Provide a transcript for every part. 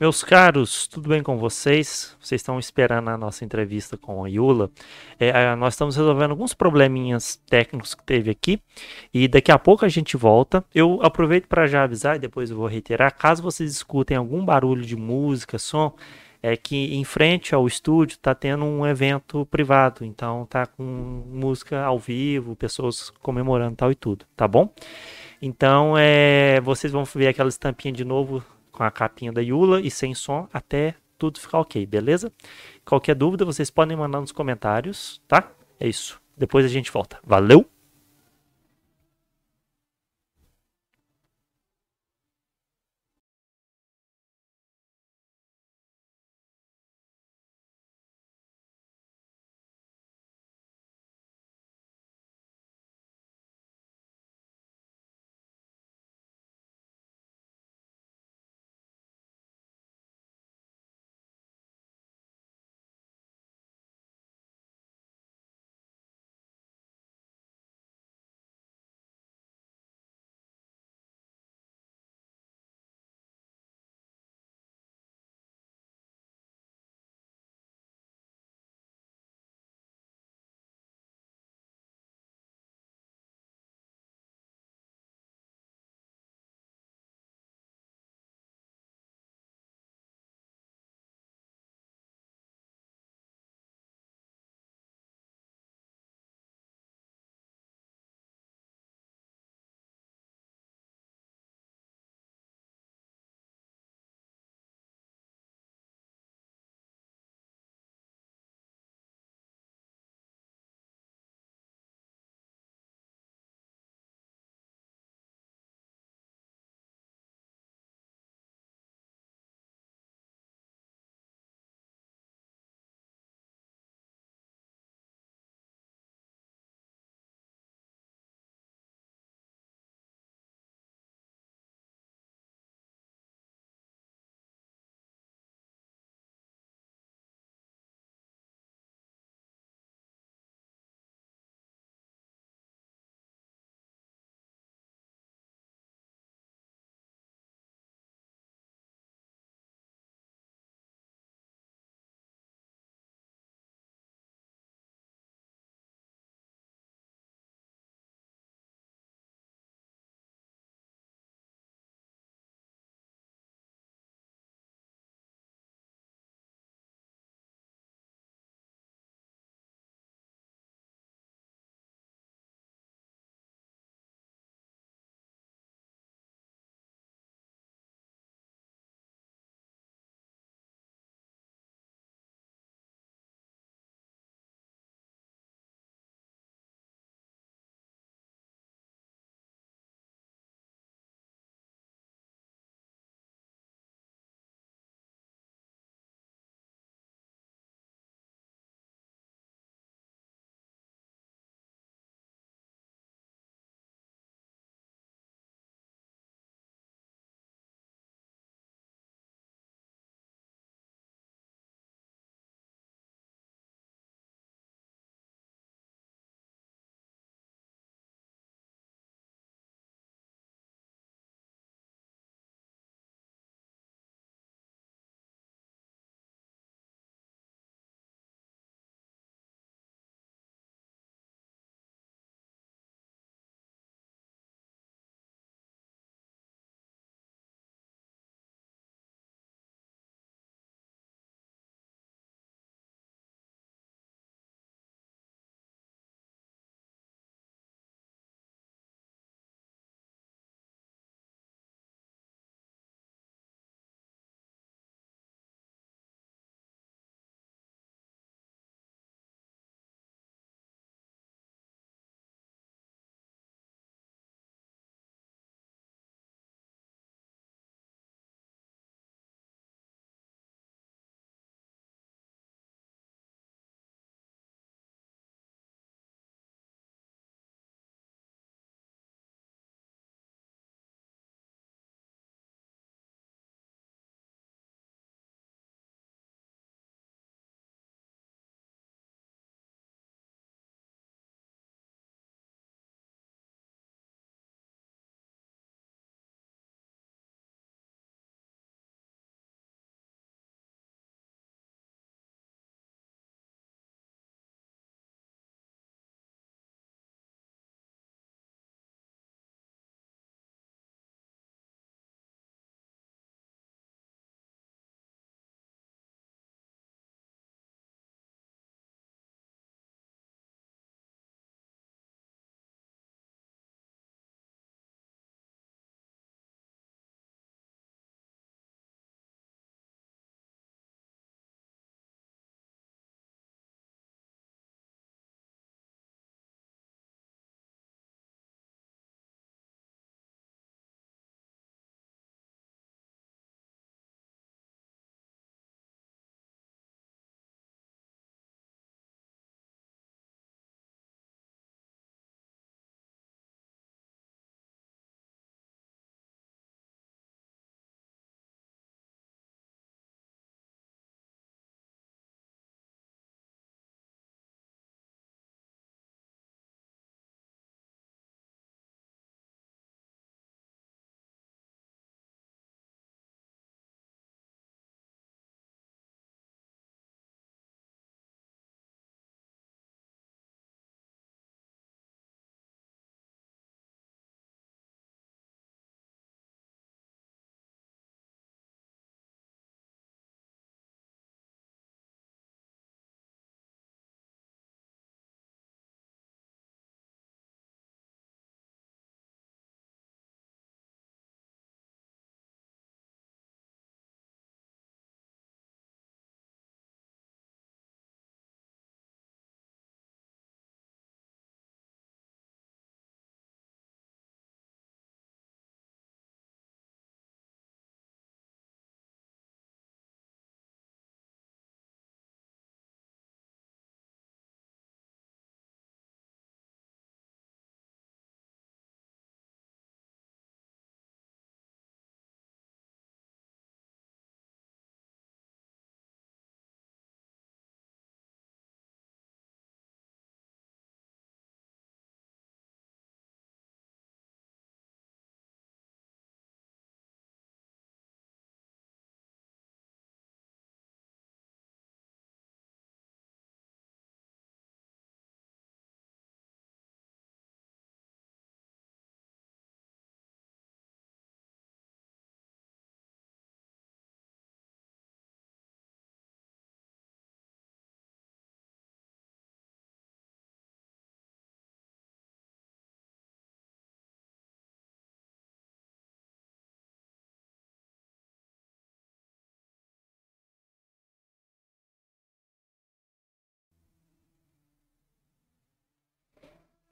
Meus caros, tudo bem com vocês? Vocês estão esperando a nossa entrevista com a Yula. É, nós estamos resolvendo alguns probleminhas técnicos que teve aqui e daqui a pouco a gente volta. Eu aproveito para já avisar e depois eu vou reiterar. Caso vocês escutem algum barulho de música, som, é que em frente ao estúdio está tendo um evento privado, então tá com música ao vivo, pessoas comemorando tal e tudo, tá bom? Então é, vocês vão ver aquela estampinha de novo com a capinha da Yula e sem som até tudo ficar ok, beleza? Qualquer dúvida vocês podem mandar nos comentários, tá? É isso. Depois a gente volta. Valeu!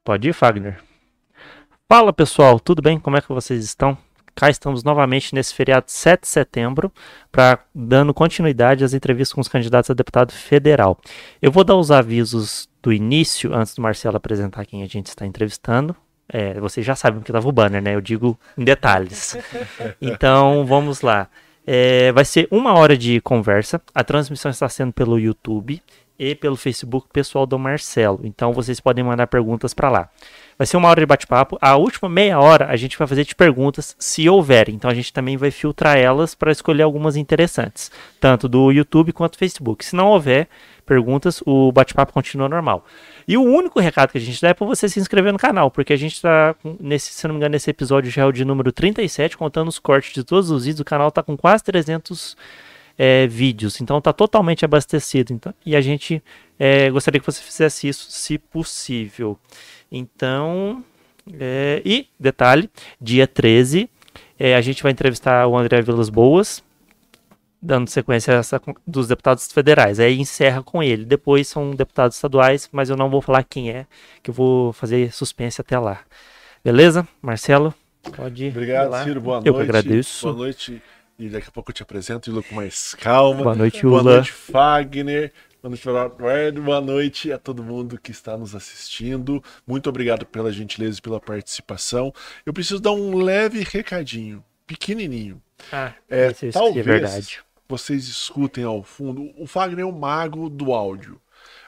Pode ir, Fagner. Fala pessoal, tudo bem? Como é que vocês estão? Cá estamos novamente nesse feriado 7 de setembro, para dando continuidade às entrevistas com os candidatos a deputado federal. Eu vou dar os avisos do início, antes do Marcelo apresentar quem a gente está entrevistando. É, vocês já sabem que estava o banner, né? Eu digo em detalhes. Então, vamos lá. É, vai ser uma hora de conversa. A transmissão está sendo pelo YouTube e pelo Facebook pessoal do Marcelo. Então, vocês podem mandar perguntas para lá. Vai ser uma hora de bate-papo. A última meia hora a gente vai fazer de perguntas, se houver. Então a gente também vai filtrar elas para escolher algumas interessantes, tanto do YouTube quanto do Facebook. Se não houver perguntas, o bate-papo continua normal. E o único recado que a gente dá é para você se inscrever no canal, porque a gente está, nesse, se não me engano, nesse episódio já é o de número 37, contando os cortes de todos os vídeos. O canal está com quase 300 é, vídeos, então está totalmente abastecido. Então, e a gente é, gostaria que você fizesse isso, se possível. Então, é, e detalhe, dia 13, é, a gente vai entrevistar o André Vilas Boas, dando sequência essa dos deputados federais. Aí encerra com ele. Depois são deputados estaduais, mas eu não vou falar quem é, que eu vou fazer suspense até lá. Beleza? Marcelo, pode ir. Obrigado, Ciro. Boa noite. Eu que agradeço. Boa noite. E daqui a pouco eu te apresento, Ilo, com mais calma. Boa noite, Ula. Boa noite, Fagner. Boa noite, Eduardo. Boa noite a todo mundo que está nos assistindo. Muito obrigado pela gentileza e pela participação. Eu preciso dar um leve recadinho, pequenininho. Ah, é, talvez é verdade. vocês escutem ao fundo. O Fagner é o mago do áudio.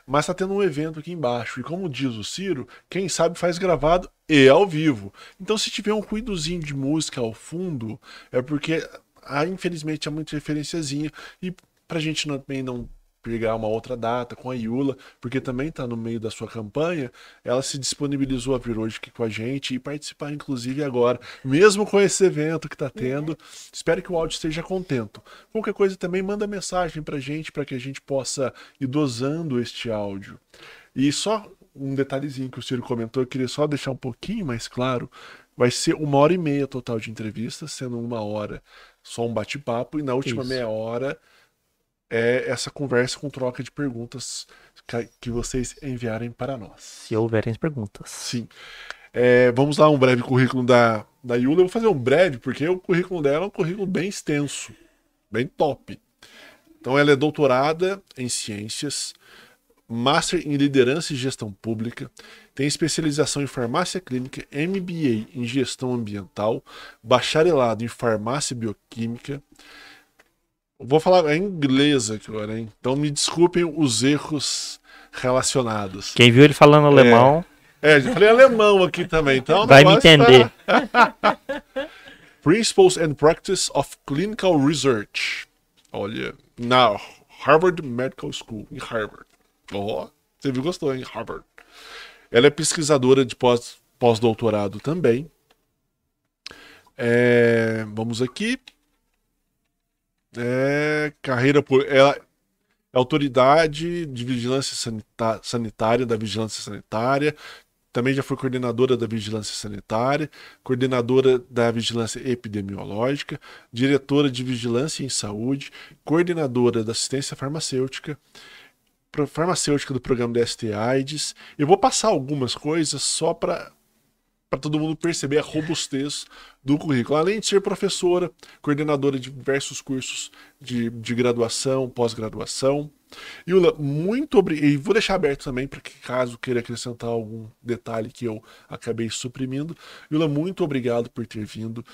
Mas está tendo um evento aqui embaixo. E como diz o Ciro, quem sabe faz gravado e ao vivo. Então, se tiver um ruídozinho de música ao fundo, é porque, ah, infelizmente, há muita referenciazinha. E pra gente também não pegar uma outra data com a Iula, porque também está no meio da sua campanha, ela se disponibilizou a vir hoje aqui com a gente e participar, inclusive, agora, mesmo com esse evento que está tendo. Espero que o áudio esteja contento. Qualquer coisa também manda mensagem para a gente, para que a gente possa ir dosando este áudio. E só um detalhezinho que o Ciro comentou, eu queria só deixar um pouquinho mais claro. Vai ser uma hora e meia total de entrevista, sendo uma hora só um bate-papo, e na última Isso. meia hora é essa conversa com troca de perguntas que vocês enviarem para nós. Se houverem perguntas. Sim. É, vamos lá, um breve currículo da, da Yula. Eu vou fazer um breve, porque o currículo dela é um currículo bem extenso, bem top. Então, ela é doutorada em ciências, Master em Liderança e Gestão Pública, tem especialização em Farmácia Clínica, MBA em Gestão Ambiental, bacharelado em Farmácia Bioquímica, Vou falar em inglês agora, hein? Então me desculpem os erros relacionados. Quem viu ele falando alemão. É, é já falei alemão aqui também, então. Vai me entender. Tá... Principles and Practice of Clinical Research. Olha, na Harvard Medical School, em Harvard. Oh, você viu, gostou, hein? Harvard. Ela é pesquisadora de pós-doutorado pós também. É, vamos aqui. É carreira por. Ela é autoridade de vigilância sanitária da vigilância sanitária. Também já foi coordenadora da vigilância sanitária, coordenadora da vigilância epidemiológica, diretora de vigilância em saúde, coordenadora da assistência farmacêutica, farmacêutica do programa da ST-AIDS. Eu vou passar algumas coisas só para para todo mundo perceber a robustez do currículo. Além de ser professora, coordenadora de diversos cursos de, de graduação, pós-graduação. Yula, muito obrigado. E vou deixar aberto também para que, caso queira acrescentar algum detalhe que eu acabei suprimindo. Yula, muito obrigado por ter vindo.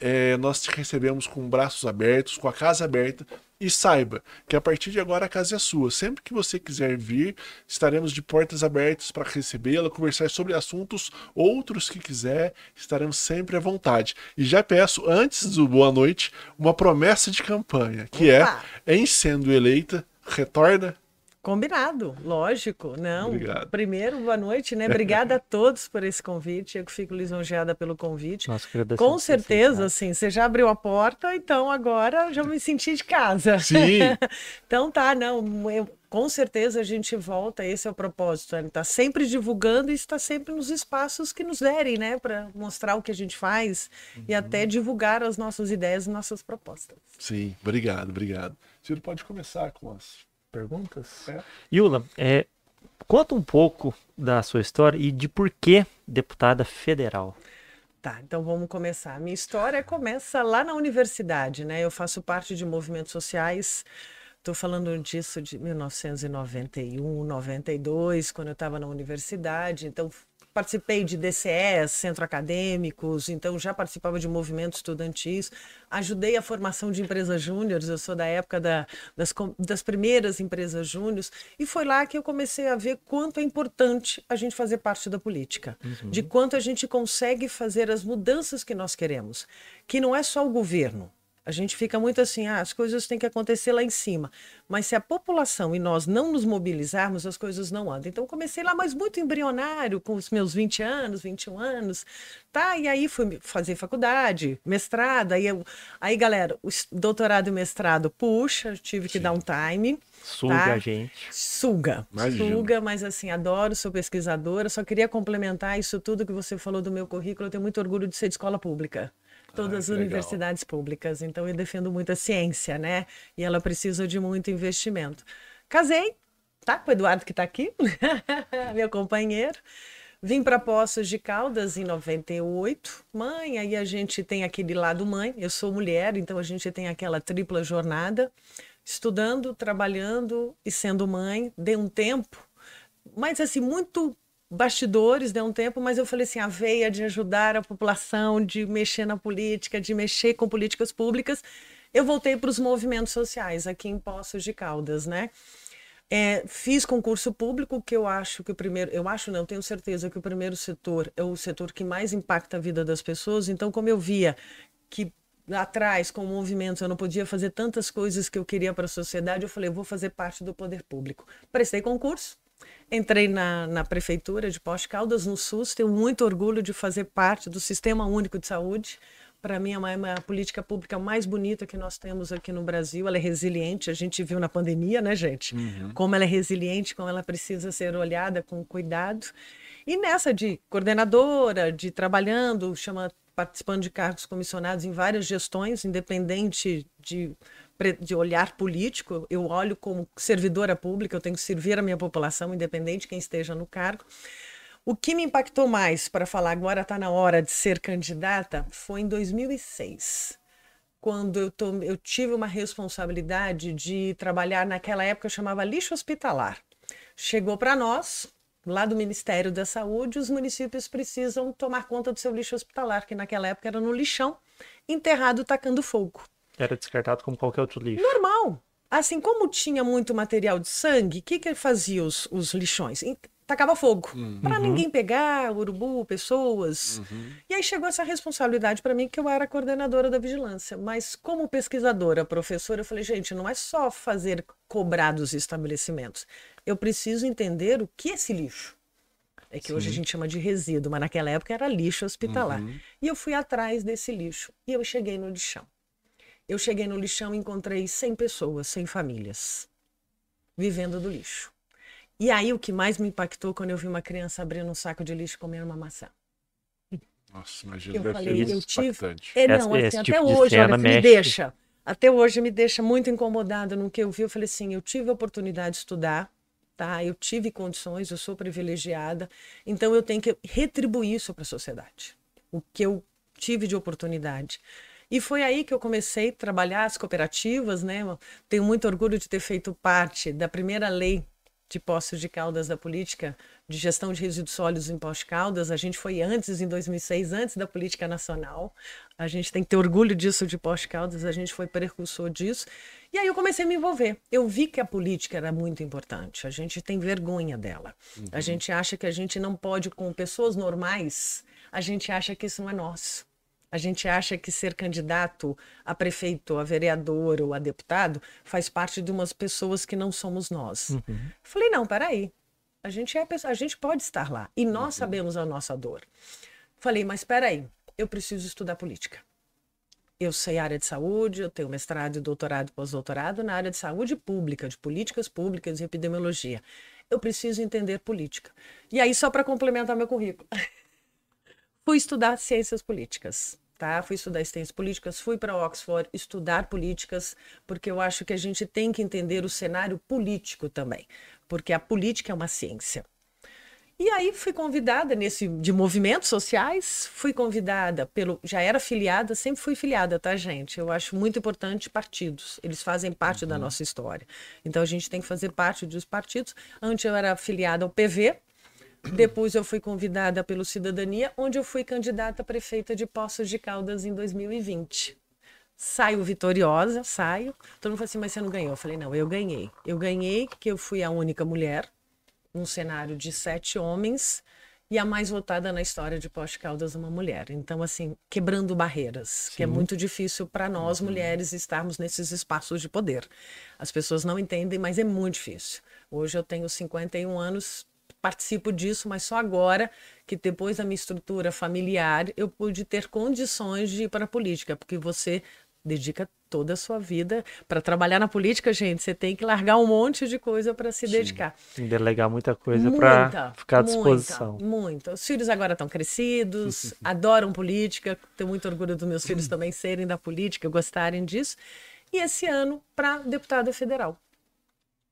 É, nós te recebemos com braços abertos, com a casa aberta e saiba que a partir de agora a casa é sua. Sempre que você quiser vir, estaremos de portas abertas para recebê-la, conversar sobre assuntos outros que quiser, estaremos sempre à vontade. E já peço, antes do boa noite, uma promessa de campanha, que é, Opa. é, em sendo eleita, retorna Combinado, lógico. Não. Obrigado. Primeiro, boa noite, né? Obrigada a todos por esse convite. Eu fico lisonjeada pelo convite. Nossa, Com certeza, assim, você já abriu a porta, então agora já me senti de casa. Sim. então tá, não. Eu, com certeza a gente volta, esse é o propósito. Ele está sempre divulgando e está sempre nos espaços que nos derem, né? Para mostrar o que a gente faz uhum. e até divulgar as nossas ideias e nossas propostas. Sim, obrigado, obrigado. Ciro, pode começar com as perguntas? É. Yula, é, conta um pouco da sua história e de por que deputada federal. Tá, então vamos começar. Minha história começa lá na universidade, né? Eu faço parte de movimentos sociais. Estou falando disso de 1991, 92, quando eu estava na universidade. Então, participei de DCEs, centro acadêmicos, então já participava de movimentos estudantis, ajudei a formação de empresas júniores, eu sou da época da, das, das primeiras empresas júniores, e foi lá que eu comecei a ver quanto é importante a gente fazer parte da política, uhum. de quanto a gente consegue fazer as mudanças que nós queremos, que não é só o governo, a gente fica muito assim, ah, as coisas têm que acontecer lá em cima. Mas se a população e nós não nos mobilizarmos, as coisas não andam. Então comecei lá, mas muito embrionário, com os meus 20 anos, 21 anos, tá? E aí fui fazer faculdade, mestrado, aí, eu, aí galera, o doutorado e mestrado, puxa, tive que Sim. dar um time. Suga tá? a gente. Suga. Imagina. Suga, mas assim, adoro, sou pesquisadora. Só queria complementar isso tudo que você falou do meu currículo. Eu tenho muito orgulho de ser de escola pública todas as universidades legal. públicas. Então eu defendo muito a ciência, né? E ela precisa de muito investimento. Casei, tá? Com o Eduardo que está aqui, meu companheiro. Vim para Poços de Caldas em 98. Mãe, aí a gente tem aquele lado mãe. Eu sou mulher, então a gente tem aquela tripla jornada, estudando, trabalhando e sendo mãe. Dei um tempo, mas assim muito bastidores, deu um tempo, mas eu falei assim, a veia de ajudar a população, de mexer na política, de mexer com políticas públicas, eu voltei para os movimentos sociais aqui em Poços de Caldas, né? É, fiz concurso público, que eu acho que o primeiro, eu acho não, tenho certeza que o primeiro setor é o setor que mais impacta a vida das pessoas. Então, como eu via que atrás com movimentos eu não podia fazer tantas coisas que eu queria para a sociedade, eu falei, eu vou fazer parte do poder público. Prestei concurso, Entrei na, na prefeitura de Pós Caldas, no SUS, tenho muito orgulho de fazer parte do Sistema Único de Saúde. Para mim, é uma, uma, política pública mais bonita que nós temos aqui no Brasil. Ela é resiliente, a gente viu na pandemia, né, gente? Uhum. Como ela é resiliente, como ela precisa ser olhada com cuidado. E nessa de coordenadora, de trabalhando, chama, participando de cargos comissionados em várias gestões, independente de de olhar político, eu olho como servidora pública, eu tenho que servir a minha população, independente de quem esteja no cargo. O que me impactou mais para falar agora está na hora de ser candidata foi em 2006, quando eu, tô, eu tive uma responsabilidade de trabalhar naquela época chamava lixo hospitalar. Chegou para nós, lá do Ministério da Saúde, os municípios precisam tomar conta do seu lixo hospitalar, que naquela época era no lixão, enterrado tacando fogo. Era descartado como qualquer outro lixo. Normal. Assim, como tinha muito material de sangue, o que, que fazia os, os lixões? Tacava fogo. Uhum. Para ninguém pegar, urubu, pessoas. Uhum. E aí chegou essa responsabilidade para mim, que eu era coordenadora da vigilância. Mas como pesquisadora, professora, eu falei, gente, não é só fazer cobrar dos estabelecimentos. Eu preciso entender o que é esse lixo. É que Sim. hoje a gente chama de resíduo, mas naquela época era lixo hospitalar. Uhum. E eu fui atrás desse lixo. E eu cheguei no lixão. Eu cheguei no lixão e encontrei 100 pessoas, 100 famílias, vivendo do lixo. E aí o que mais me impactou quando eu vi uma criança abrindo um saco de lixo e comendo uma maçã. Nossa, imagina, eu deve falei, ser eu tive... É, não, assim, até tipo hoje, olha, me deixa. Até hoje me deixa muito incomodada no que eu vi. Eu falei assim, eu tive a oportunidade de estudar, tá? Eu tive condições, eu sou privilegiada, então eu tenho que retribuir isso para a sociedade. O que eu tive de oportunidade. E foi aí que eu comecei a trabalhar as cooperativas, né? Tenho muito orgulho de ter feito parte da primeira lei de Poços de Caldas da política de gestão de resíduos sólidos em Poços de Caldas. A gente foi antes, em 2006, antes da política nacional. A gente tem que ter orgulho disso de Poços de Caldas, a gente foi precursor disso. E aí eu comecei a me envolver. Eu vi que a política era muito importante. A gente tem vergonha dela. Uhum. A gente acha que a gente não pode, com pessoas normais, a gente acha que isso não é nosso. A gente acha que ser candidato a prefeito, a vereador ou a deputado faz parte de umas pessoas que não somos nós. Uhum. Falei, não, peraí. A gente, é, a gente pode estar lá. E nós uhum. sabemos a nossa dor. Falei, mas peraí, eu preciso estudar política. Eu sei área de saúde, eu tenho mestrado, doutorado e pós-doutorado na área de saúde pública, de políticas públicas e epidemiologia. Eu preciso entender política. E aí, só para complementar meu currículo, fui estudar ciências políticas tá? Fui estudar ciências políticas, fui para Oxford estudar políticas, porque eu acho que a gente tem que entender o cenário político também, porque a política é uma ciência. E aí fui convidada nesse de movimentos sociais, fui convidada pelo, já era filiada, sempre fui filiada, tá, gente? Eu acho muito importante partidos. Eles fazem parte uhum. da nossa história. Então a gente tem que fazer parte dos partidos. Antes eu era afiliada ao PV, depois eu fui convidada pelo Cidadania, onde eu fui candidata a prefeita de Poços de Caldas em 2020. Saio vitoriosa, saio. Todo mundo falou assim, mas você não ganhou? Eu falei, não, eu ganhei. Eu ganhei que eu fui a única mulher um cenário de sete homens e a mais votada na história de Poste Caldas uma mulher. Então, assim, quebrando barreiras, Sim. que é muito difícil para nós uhum. mulheres estarmos nesses espaços de poder. As pessoas não entendem, mas é muito difícil. Hoje eu tenho 51 anos, participo disso, mas só agora que depois da minha estrutura familiar eu pude ter condições de ir para a política, porque você dedica toda a sua vida para trabalhar na política, gente. Você tem que largar um monte de coisa para se Sim. dedicar. Tem que delegar muita coisa para ficar à disposição. Muita, muito. Os filhos agora estão crescidos, adoram política. Tenho muito orgulho dos meus filhos também serem da política, gostarem disso. E esse ano para deputada federal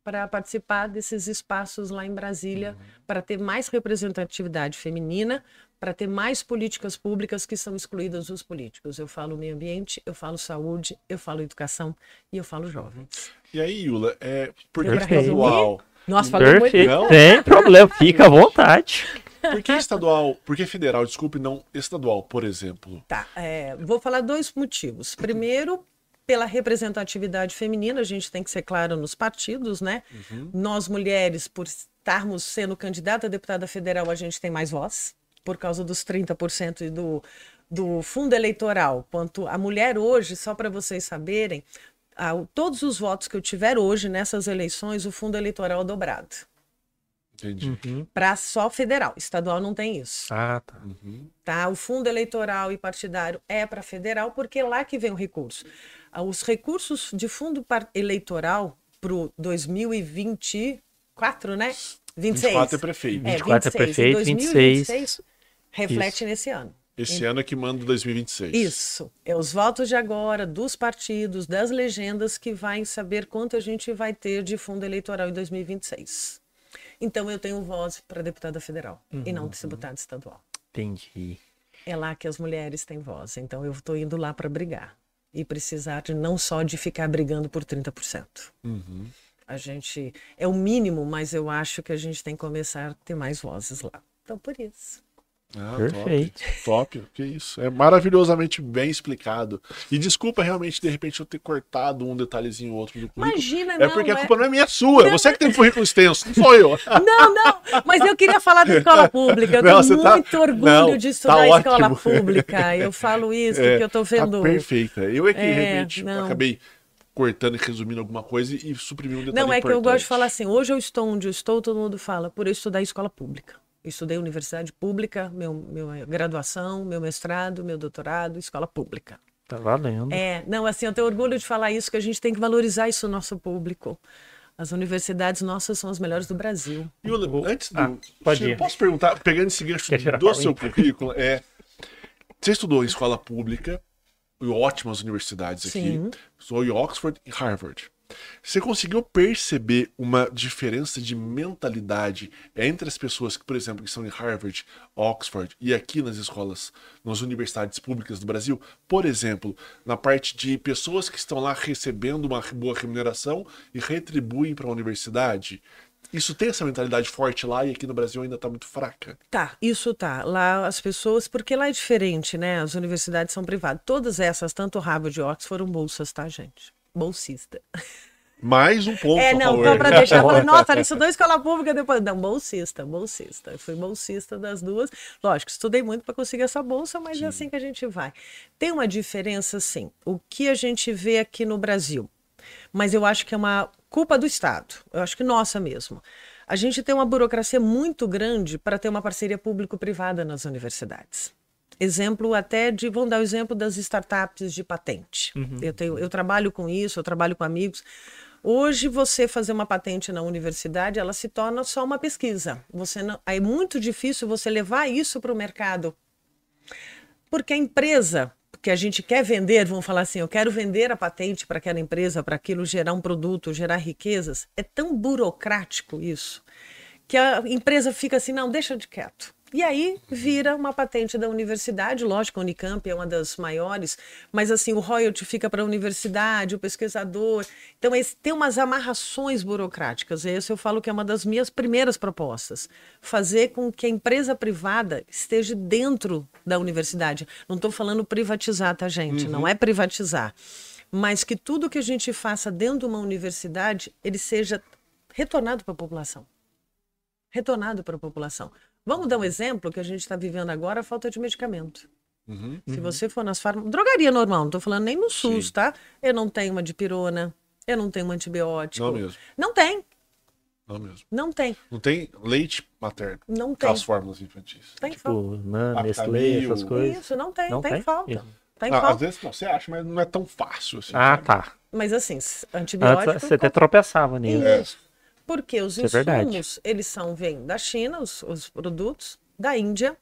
para participar desses espaços lá em Brasília, uhum. para ter mais representatividade feminina, para ter mais políticas públicas que são excluídas dos políticos. Eu falo meio ambiente, eu falo saúde, eu falo educação e eu falo jovens. E aí, Yula, é, por que estadual? Nós falamos muito. Não tem problema, fica à vontade. Por que estadual? Por que federal? Desculpe, não estadual, por exemplo. Tá, é, vou falar dois motivos. Primeiro, pela representatividade feminina, a gente tem que ser claro nos partidos, né? Uhum. Nós mulheres, por estarmos sendo candidata a deputada federal, a gente tem mais voz por causa dos 30% do, do fundo eleitoral. Quanto a mulher hoje, só para vocês saberem, a, todos os votos que eu tiver hoje nessas eleições, o fundo eleitoral é dobrado. Entendi. Uhum. Para só federal. Estadual não tem isso. Ah, tá. Uhum. tá. O fundo eleitoral e partidário é para federal, porque é lá que vem o recurso. Os recursos de fundo eleitoral para o 2024, né? 26. 24 é prefeito. É, 24 é prefeito, 2026 26 reflete Isso. nesse ano. Esse ano é que manda 2026. Isso. É os votos de agora, dos partidos, das legendas, que vai saber quanto a gente vai ter de fundo eleitoral em 2026. Então eu tenho voz para deputada federal uhum. e não deputada estadual. Entendi. É lá que as mulheres têm voz. Então eu estou indo lá para brigar. E precisar de não só de ficar brigando por 30%. Uhum. A gente. É o mínimo, mas eu acho que a gente tem que começar a ter mais vozes lá. Então, por isso. Ah, Perfeito. Top, top, que isso. É maravilhosamente bem explicado. E desculpa realmente, de repente, eu ter cortado um detalhezinho ou outro do currículo. Imagina, É porque a culpa é... não é minha sua. Não, Você que tem um currículo extenso, não sou eu. Não, não. Mas eu queria falar da escola pública. Eu não, tenho tá- muito tá... orgulho não, de tá estudar tá escola pública. Eu falo isso é, porque eu tô tá vendo. Tá perfeita. Eu é que é, realmente não. acabei cortando e resumindo alguma coisa e suprimindo um detalhe Não, é importante. que eu gosto de falar assim, hoje eu estou onde eu estou, todo mundo fala, por eu estudar escola pública estudei universidade pública, meu, meu graduação, meu mestrado, meu doutorado, escola pública. Tá valendo. É, não, assim, eu tenho orgulho de falar isso, que a gente tem que valorizar isso no nosso público. As universidades nossas são as melhores do Brasil. E antes do. Ah, pode ir. Posso perguntar, pegando esse gancho do seu currículo, é. Você estudou em escola pública, em ótimas universidades aqui. Sim. Estudou em Oxford e Harvard. Você conseguiu perceber uma diferença de mentalidade entre as pessoas que, por exemplo, que estão em Harvard, Oxford e aqui nas escolas, nas universidades públicas do Brasil? Por exemplo, na parte de pessoas que estão lá recebendo uma boa remuneração e retribuem para a universidade. Isso tem essa mentalidade forte lá e aqui no Brasil ainda está muito fraca? Tá, isso tá. Lá as pessoas, porque lá é diferente, né? As universidades são privadas. Todas essas, tanto Harvard e Oxford, foram bolsas, tá, gente? Bolsista. Mais um ponto. É, não, então para deixar, eu falei, nossa, isso estudou escola pública depois. Não, bolsista, bolsista. Eu fui bolsista das duas. Lógico, estudei muito para conseguir essa bolsa, mas é sim. é assim que a gente vai. Tem uma diferença, sim. O que a gente vê aqui no Brasil, mas eu acho que é uma culpa do Estado. Eu acho que nossa mesmo. A gente tem uma burocracia muito grande para ter uma parceria público-privada nas universidades exemplo até de, vamos dar o exemplo das startups de patente. Uhum. Eu, tenho, eu trabalho com isso, eu trabalho com amigos. Hoje, você fazer uma patente na universidade, ela se torna só uma pesquisa. Você não, é muito difícil você levar isso para o mercado. Porque a empresa, que a gente quer vender, vamos falar assim, eu quero vender a patente para aquela empresa, para aquilo gerar um produto, gerar riquezas, é tão burocrático isso, que a empresa fica assim, não, deixa de quieto. E aí vira uma patente da universidade, lógico, a Unicamp é uma das maiores, mas assim, o royalty fica para a universidade, o pesquisador. Então, esse, tem umas amarrações burocráticas. Esse eu falo que é uma das minhas primeiras propostas. Fazer com que a empresa privada esteja dentro da universidade. Não estou falando privatizar, tá, gente? Uhum. Não é privatizar. Mas que tudo que a gente faça dentro de uma universidade, ele seja retornado para a população. Retornado para a população. Vamos dar um exemplo que a gente está vivendo agora, a falta de medicamento. Uhum, Se uhum. você for nas farmácias, drogaria normal, não estou falando nem no SUS, Sim. tá? Eu não tenho uma dipirona, eu não tenho um antibiótico. Não mesmo. Não tem. Não mesmo. Não tem. Não tem leite materno. Não tem. As fórmulas infantis. Tem tipo, falta. Nan, Nestlé, essas coisas. Isso, não tem. Não tem, tem? falta. Isso. Tem ah, falta. Às vezes não, você acha, mas não é tão fácil assim. Ah, sabe? tá. Mas assim, antibiótico... Antes, você até tropeçava nisso. Isso. Porque os Isso é insumos, é eles são, vêm da China, os, os produtos, da Índia,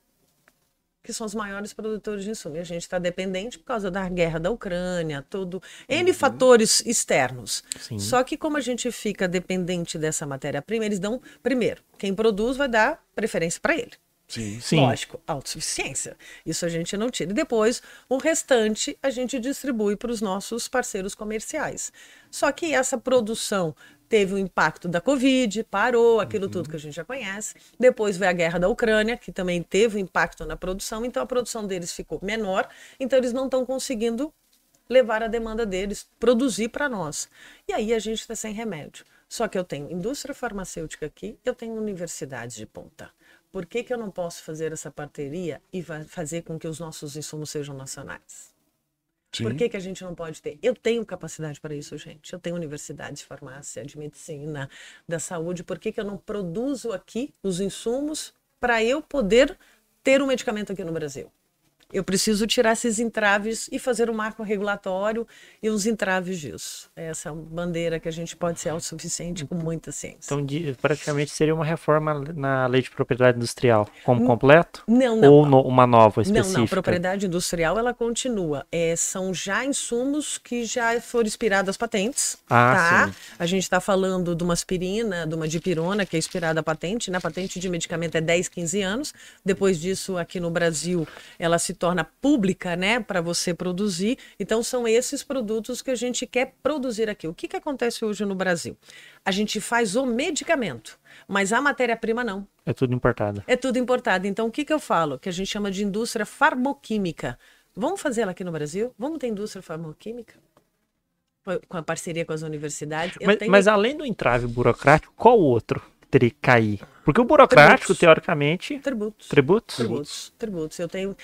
que são os maiores produtores de insumos. E a gente está dependente por causa da guerra da Ucrânia, todo N uhum. fatores externos. Sim. Só que como a gente fica dependente dessa matéria-prima, eles dão primeiro, quem produz vai dar preferência para ele. Sim. Sim. Lógico, autossuficiência. Isso a gente não tira. E depois, o restante a gente distribui para os nossos parceiros comerciais. Só que essa produção teve o impacto da Covid, parou, aquilo uhum. tudo que a gente já conhece. Depois veio a guerra da Ucrânia, que também teve um impacto na produção, então a produção deles ficou menor, então eles não estão conseguindo levar a demanda deles, produzir para nós. E aí a gente está sem remédio. Só que eu tenho indústria farmacêutica aqui, eu tenho universidades de ponta. Por que, que eu não posso fazer essa parceria e fazer com que os nossos insumos sejam nacionais? Sim. Por que, que a gente não pode ter? Eu tenho capacidade para isso, gente. Eu tenho universidade de farmácia, de medicina, da saúde. Por que, que eu não produzo aqui os insumos para eu poder ter um medicamento aqui no Brasil? Eu preciso tirar esses entraves e fazer um marco regulatório e os entraves disso. Essa é bandeira que a gente pode ser autossuficiente com muita ciência. Então, praticamente seria uma reforma na lei de propriedade industrial como completo? Não, não. Ou no, uma nova específica? Não, não. Propriedade industrial, ela continua. É, são já insumos que já foram inspirados as patentes. Ah, tá? Sim. A gente está falando de uma aspirina, de uma dipirona, que é inspirada a patente. Na né? patente de medicamento é 10, 15 anos. Depois disso, aqui no Brasil, ela se torna pública, né, para você produzir. Então são esses produtos que a gente quer produzir aqui. O que, que acontece hoje no Brasil? A gente faz o medicamento, mas a matéria-prima não. É tudo importado. É tudo importado. Então o que, que eu falo? Que a gente chama de indústria farmoquímica. Vamos fazer ela aqui no Brasil? Vamos ter indústria farmoquímica? Com a parceria com as universidades. Mas, tenho... mas além do entrave burocrático, qual outro? teria que cair? Porque o burocrático, tributos. teoricamente. Tributos. Tributos? Tributos. Tributos. Eu tenho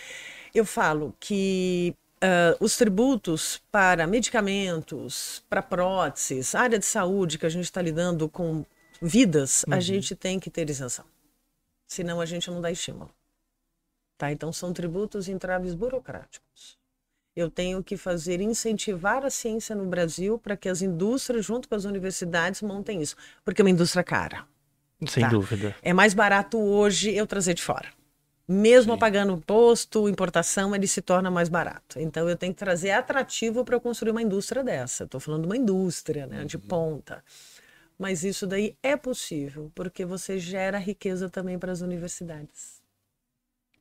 eu falo que uh, os tributos para medicamentos, para próteses, área de saúde, que a gente está lidando com vidas, uhum. a gente tem que ter isenção. Senão a gente não dá estímulo. Tá? Então são tributos e entraves burocráticos. Eu tenho que fazer incentivar a ciência no Brasil para que as indústrias, junto com as universidades, montem isso. Porque é uma indústria cara. Sem tá? dúvida. É mais barato hoje eu trazer de fora. Mesmo Sim. pagando imposto, importação, ele se torna mais barato. Então eu tenho que trazer atrativo para construir uma indústria dessa. Estou falando de uma indústria né, de uhum. ponta. Mas isso daí é possível, porque você gera riqueza também para as universidades.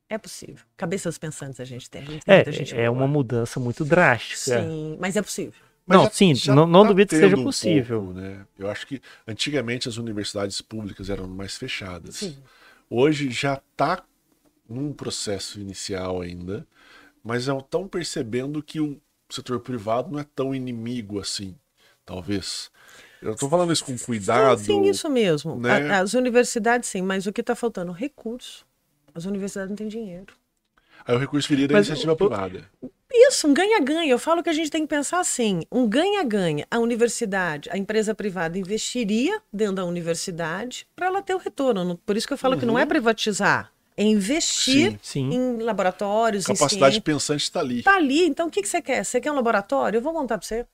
É possível. Cabeças pensantes a gente tem. A gente tem é, é uma mudança muito drástica. Sim, mas é possível. Mas não, já, sim, já não, não tá duvido que seja possível. Um pouco, né? Eu acho que antigamente as universidades públicas eram mais fechadas. Sim. Hoje já está num processo inicial ainda, mas estão percebendo que o setor privado não é tão inimigo assim, talvez. Eu estou falando isso com cuidado. Sim, sim isso mesmo. Né? As universidades, sim, mas o que está faltando? Recurso. As universidades não têm dinheiro. Aí o recurso viria da iniciativa o, privada. Isso, um ganha-ganha. Eu falo que a gente tem que pensar assim: um ganha-ganha. A universidade, a empresa privada investiria dentro da universidade para ela ter o retorno. Por isso que eu falo uhum. que não é uhum. privatizar é investir sim, sim. em laboratórios. Capacidade pensante está ali. Está ali. Então, o que, que você quer? Você quer um laboratório? Eu vou montar para você.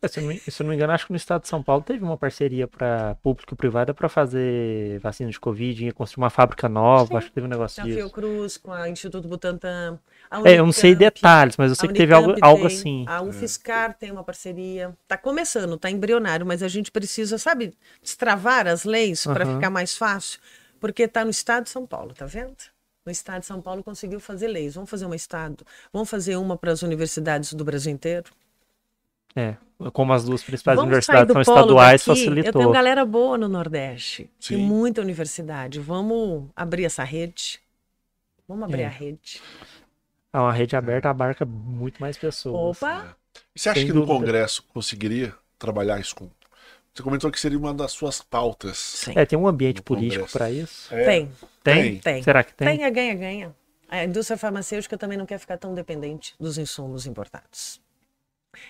É, se, eu não, me- se eu não me engano, acho que no estado de São Paulo teve uma parceria para público e privada para fazer vacina de Covid, ia construir uma fábrica nova, Sim. acho que teve um negócio A disso. Fiocruz, com a Instituto Butantan. a É, eu não sei Unicamp, detalhes, mas eu sei a que teve algo, Unicamp algo tem, assim. A UFSCar tem uma parceria. Tá começando, tá embrionário, mas a gente precisa, sabe, destravar as leis para Aham. ficar mais fácil, porque tá no estado de São Paulo, tá vendo? No estado de São Paulo conseguiu fazer leis. Vamos fazer uma estado, vamos fazer uma para as universidades do Brasil inteiro. É, como as duas principais Vamos universidades são estaduais, daqui. Eu facilitou. tenho galera boa no Nordeste. Tem Sim. muita universidade. Vamos abrir essa rede. Vamos abrir É. a rede. Ah, Uma rede aberta abarca muito mais pessoas. Opa! E você acha Sem que no dúvida. Congresso conseguiria trabalhar isso com. Você comentou que seria uma das suas pautas. Sim. É, tem um ambiente político para isso. É, Tem, Tem? tem. Será que tem? Tem, é ganha-ganha. A indústria farmacêutica também não quer ficar tão dependente dos insumos importados.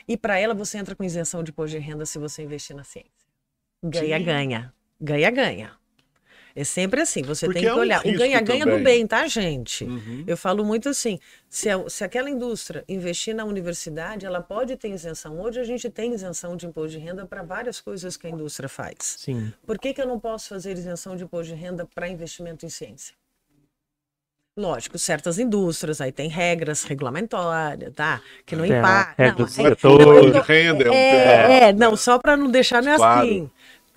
E para ela, você entra com isenção de imposto de renda se você investir na ciência. Ganha-ganha. Ganha-ganha. É sempre assim, você Porque tem é que um olhar. O risco ganha-ganha do bem, tá, gente? Uhum. Eu falo muito assim: se, a- se aquela indústria investir na universidade, ela pode ter isenção. Hoje a gente tem isenção de imposto de renda para várias coisas que a indústria faz. Sim. Por que, que eu não posso fazer isenção de imposto de renda para investimento em ciência? Lógico, certas indústrias, aí tem regras regulamentórias, tá? Que não impactam. regra Não, é- não, é um é, é, não, só para não deixar não é Claro. assim.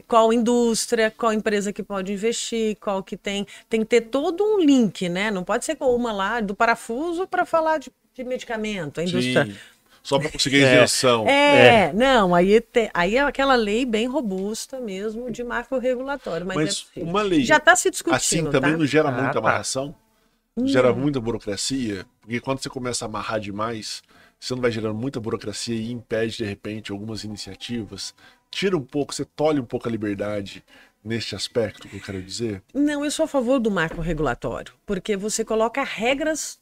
Qual indústria, qual empresa que pode investir, qual que tem. Tem que ter todo um link, né? Não pode ser com uma lá do parafuso para falar de, de medicamento. A indústria. Sim. Só para conseguir É. isenção. É, não, aí, te- aí é aquela lei bem robusta mesmo de marco regulatório. Mas, Mas é uma lei já está se discutindo. assim também tá? não gera Ah, muita tá. amarração? Gera muita burocracia? Porque quando você começa a amarrar demais, você não vai gerando muita burocracia e impede, de repente, algumas iniciativas. Tira um pouco, você tolhe um pouco a liberdade neste aspecto que eu quero dizer. Não, eu sou a favor do marco regulatório, porque você coloca regras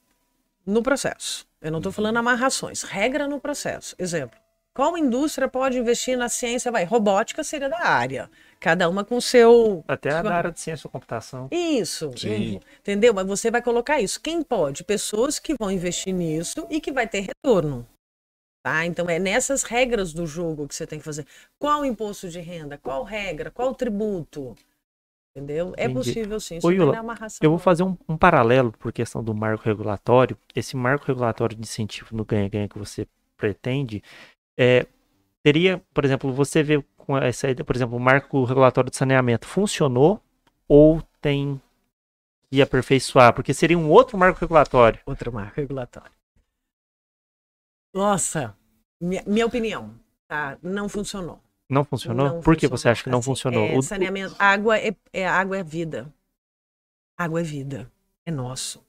no processo. Eu não estou falando amarrações, regra no processo. Exemplo, qual indústria pode investir na ciência? Vai, robótica seria da área, cada uma com seu. Até a da área de ciência e computação. Isso, Sim. uhum, entendeu? Mas você vai colocar isso. Quem pode? Pessoas que vão investir nisso e que vai ter retorno. Tá? Então é nessas regras do jogo que você tem que fazer. Qual imposto de renda? Qual regra? Qual tributo? Entendeu? É Entendi. possível sim. Isso Ô, Yula, é. Eu vou fazer um, um paralelo por questão do marco regulatório. Esse marco regulatório de incentivo no ganha-ganha que você pretende, é, teria, por exemplo, você vê com essa ideia, por exemplo, o marco regulatório de saneamento funcionou ou tem que aperfeiçoar? Porque seria um outro marco regulatório. Outro marco regulatório. Nossa, minha, minha opinião, tá? Não funcionou. Não funcionou? Não por que funcionou. você acha que não Assim, funcionou? é, O- saneamento, água é, é água é vida. Água é vida. É nosso.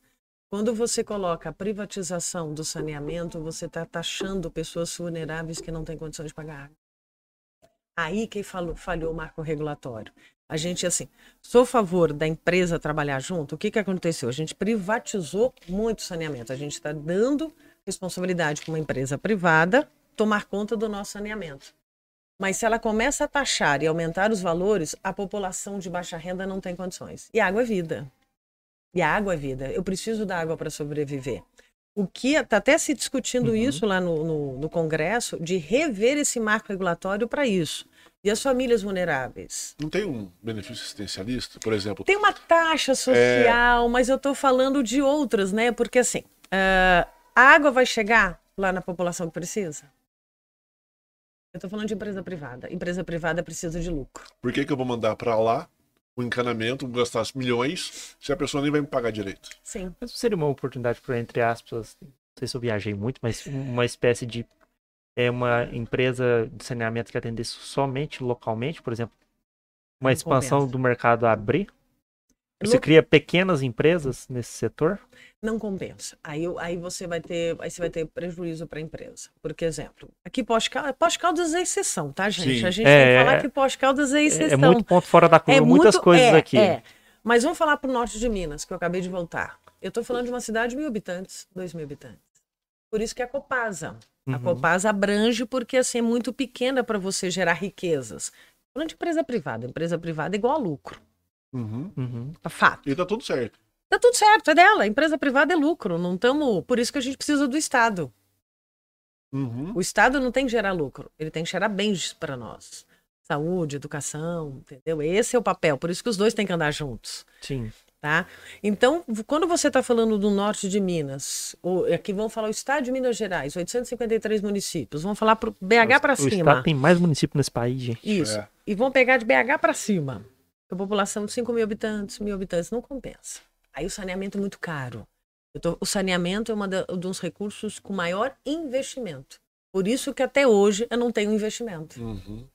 Quando você coloca a privatização do saneamento, você está taxando pessoas vulneráveis que não têm condições de pagar água. Aí que falou, falhou o marco regulatório. A gente, assim, sou a favor da empresa trabalhar junto. O que, que aconteceu? A gente privatizou muito saneamento. A gente está dando responsabilidade para uma empresa privada tomar conta do nosso saneamento. Mas se ela começa a taxar e aumentar os valores, a população de baixa renda não tem condições. E água é vida. E a água é vida. Eu preciso da água para sobreviver. O que está até se discutindo Uhum. isso lá no, no, no Congresso, de rever esse marco regulatório para isso. E as famílias vulneráveis? Não tem um benefício assistencialista, por exemplo? Tem uma taxa social, mas eu estou falando de outras, né? Porque assim, ah, a água vai chegar lá na população que precisa? Eu estou falando de empresa privada. Empresa privada precisa de lucro. Por que, que eu vou mandar para lá o encanamento, gastar milhões, se a pessoa nem vai me pagar direito? Sim. Mas seria uma oportunidade para, entre aspas, não sei se eu viajei muito, mas uma espécie de é uma empresa de saneamento que atendesse somente localmente, por exemplo, uma expansão do mercado a abrir. Você cria pequenas empresas nesse setor? Não compensa. Aí, aí você vai ter, aí você vai ter prejuízo para a empresa. Porque, exemplo, aqui Pós-Caldas Pós -Caldas é exceção, tá, gente? Sim. A gente É, tem que falar é- que Pós-Caldas é É- exceção. É muito ponto fora da curva, É muitas muito- coisas é, aqui. é. Mas vamos falar para o norte de Minas, que eu acabei de voltar. Eu estou falando de uma cidade de mil habitantes, dois mil habitantes. Por isso que é a Copasa. A Uhum. Copasa abrange porque assim, é muito pequena para você gerar riquezas. Falando de empresa privada. Empresa privada é igual a lucro. Uhum. Uhum. É fato. E tá tudo certo. Tá tudo certo, é dela. Empresa privada é lucro. Não estamos. Por isso que a gente precisa do Estado. Uhum. O Estado não tem que gerar lucro, ele tem que gerar bens para nós. Saúde, educação, entendeu? Esse é o papel, por isso que os dois têm que andar juntos. Sim. Tá? Então, quando você está falando do norte de Minas, ou aqui vamos falar o estado de Minas Gerais, 853 municípios, vamos falar para BH para O cima. estado tem mais município nesse país, gente. Isso. É. E vão pegar de BH para cima. A população de 5 mil habitantes, mil habitantes, não compensa. Aí o saneamento é muito caro. Eu tô- o saneamento é um dos recursos com maior investimento. Por isso que até hoje eu não tenho investimento. Uhum.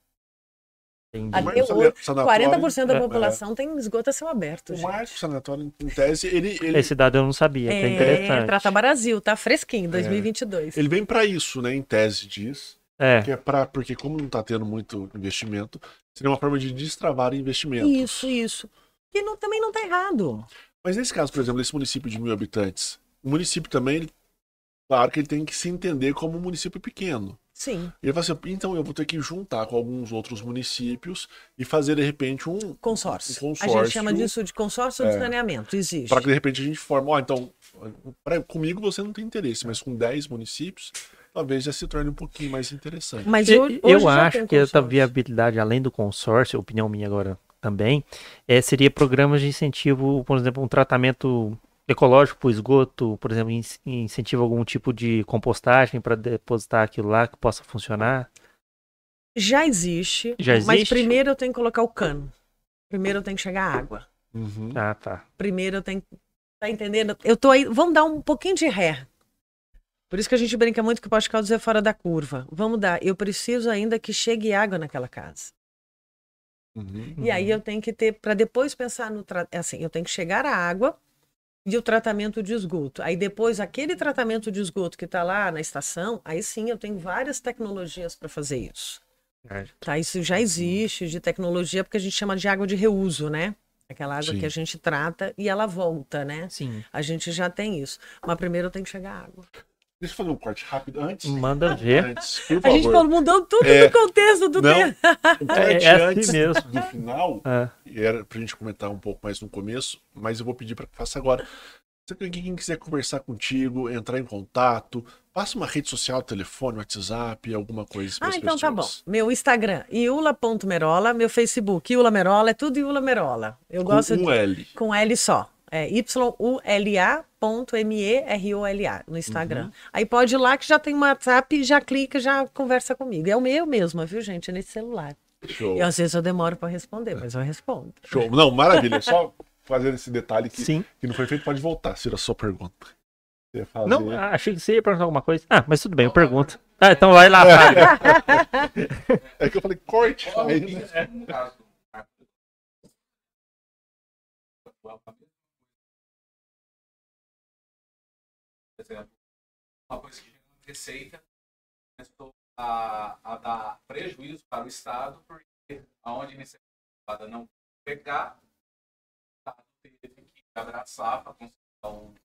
Entendi. Até hoje, sanatório- 40% da É. população tem esgoto a céu aberto. O marco sanatório, em tese, ele, ele, Esse dado eu não sabia, que é É, interessante. Trata Brasil, tá fresquinho, 2022. ele vem para isso, né? Em tese diz. É, Que é pra, porque como não está tendo muito investimento, seria uma forma de destravar investimentos. Isso, isso. Que não- também não tá errado. Mas nesse caso, por exemplo, esse município de mil habitantes, o município também, ele- claro que ele tem que se entender como um município pequeno. Sim, Ele fala assim, então eu vou ter que juntar com alguns outros municípios e fazer de repente um consórcio. Um A gente consórcio. chama disso de consórcio de É. saneamento, existe. para que de repente a gente forme, ó, então pra, comigo você não tem interesse, mas com 10 municípios, talvez já se torne um pouquinho mais interessante. Mas Eu, hoje, eu hoje acho que essa viabilidade, além do consórcio, opinião minha agora também, é, seria programas de incentivo, por exemplo, um tratamento ecológico para o esgoto, por exemplo, in- incentivo algum tipo de compostagem para depositar aquilo lá que possa funcionar. Já existe, Já mas existe? primeiro eu tenho que colocar o cano. Primeiro eu tenho que chegar a água. Uhum. Ah, tá. Primeiro eu tenho. Tá entendendo? Eu tô aí. Vamos dar um pouquinho de ré. Por isso que a gente brinca muito que o Poste Caldas é fora da curva. Vamos dar. Eu preciso ainda que chegue água naquela casa. Uhum. E aí eu tenho que ter, para depois pensar no. Tra... é Assim, eu tenho que chegar a água e o tratamento de esgoto. Aí depois, aquele tratamento de esgoto que está lá na estação, aí sim eu tenho várias tecnologias para fazer isso. É. Tá, isso já existe de tecnologia, porque a gente chama de água de reuso, né? Aquela água Sim. que a gente trata e ela volta, né? Sim. A gente já tem isso. Mas primeiro tem que chegar a água. Deixa eu fazer um corte rápido antes. Manda ver. Antes, por A gente falou, mudou tudo É. do contexto do Não. Um corte É- é assim antes mesmo. do final, É. e era pra gente comentar um pouco mais no começo, mas eu vou pedir para que faça agora. Se alguém quem quiser conversar contigo, entrar em contato, passa uma rede social, telefone, WhatsApp, alguma coisa Ah, então tá bom. pessoas. Meu Instagram, iula.merola. Meu Facebook, Iula Merola. É tudo Iula Merola. Eu Com gosto um de... L. com L só. É Y-U-L-A.M-E-R-O-L-A no Instagram. Uhum. Aí pode ir lá que já tem um WhatsApp, já clica, já conversa comigo. É o meu mesmo, viu, gente? É nesse celular. Show. E às vezes eu demoro para responder, mas eu respondo. Show. Não, maravilha. Só fazer esse detalhe que, Sim. que não foi feito, pode voltar, Ciro, a sua pergunta. Fazer... Não, achei que você ia perguntar alguma coisa. Ah, mas tudo bem, eu pergunto. Ah, então vai lá, Fábio. É que eu falei corte. Fala um uma coisa que gera receita começou a, a dar prejuízo para o Estado, porque aonde a iniciativa não pegar, o Estado teve que abraçar para conseguir dar um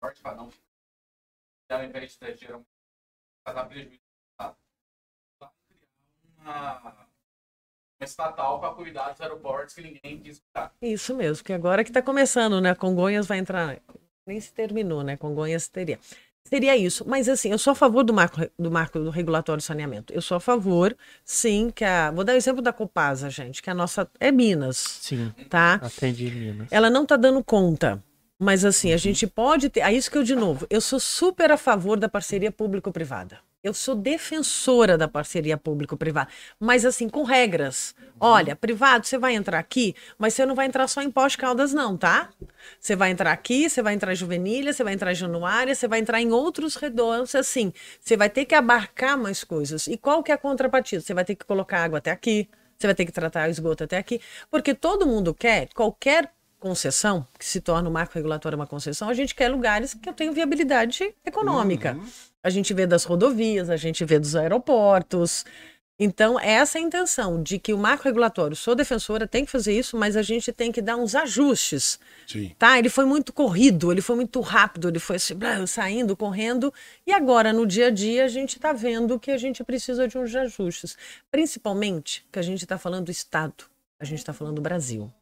corte para não ficar. E ao invés de gerar um dar prejuízo para o Estado, criar uma estatal para cuidar dos aeroportos que ninguém quis cuidar. Isso mesmo, que agora que está começando, né? Congonhas vai entrar. Nem se terminou, né? Congonhas teria. Seria isso. Mas assim, eu sou a favor do marco, do marco do regulatório de saneamento. Eu sou a favor, sim, que a. Vou dar o exemplo da Copasa, gente, que a nossa. É Minas, Sim, tá? atende Minas. Ela não está dando conta. Mas assim, a gente pode ter. É isso que eu, de novo, eu sou super a favor da parceria público-privada. Eu sou defensora da parceria público-privada. Mas assim, com regras. Olha, privado, você vai entrar aqui, mas você não vai entrar só em Pós Caldas, não, tá? Você vai entrar aqui, você vai entrar em Juvenília, você vai entrar em Januária, você vai entrar em outros redondos, assim. Você vai ter que abarcar mais coisas. E qual que é a contrapartida? Você vai ter que colocar água até aqui, você vai ter que tratar o esgoto até aqui. Porque todo mundo quer, qualquer concessão, que se torna o marco regulatório uma concessão, a gente quer lugares que eu tenho viabilidade econômica. A gente vê das rodovias, a gente vê dos aeroportos. Então, essa é a intenção de que o marco regulatório, sou defensora, tem que fazer isso, mas a gente tem que dar uns ajustes Sim. tá? Ele foi muito corrido, ele foi muito rápido, ele foi assim, blá, saindo, correndo. E agora, no dia a dia, a gente está vendo que a gente precisa de uns ajustes. Principalmente que a gente está falando do Estado, a gente está falando do Brasil.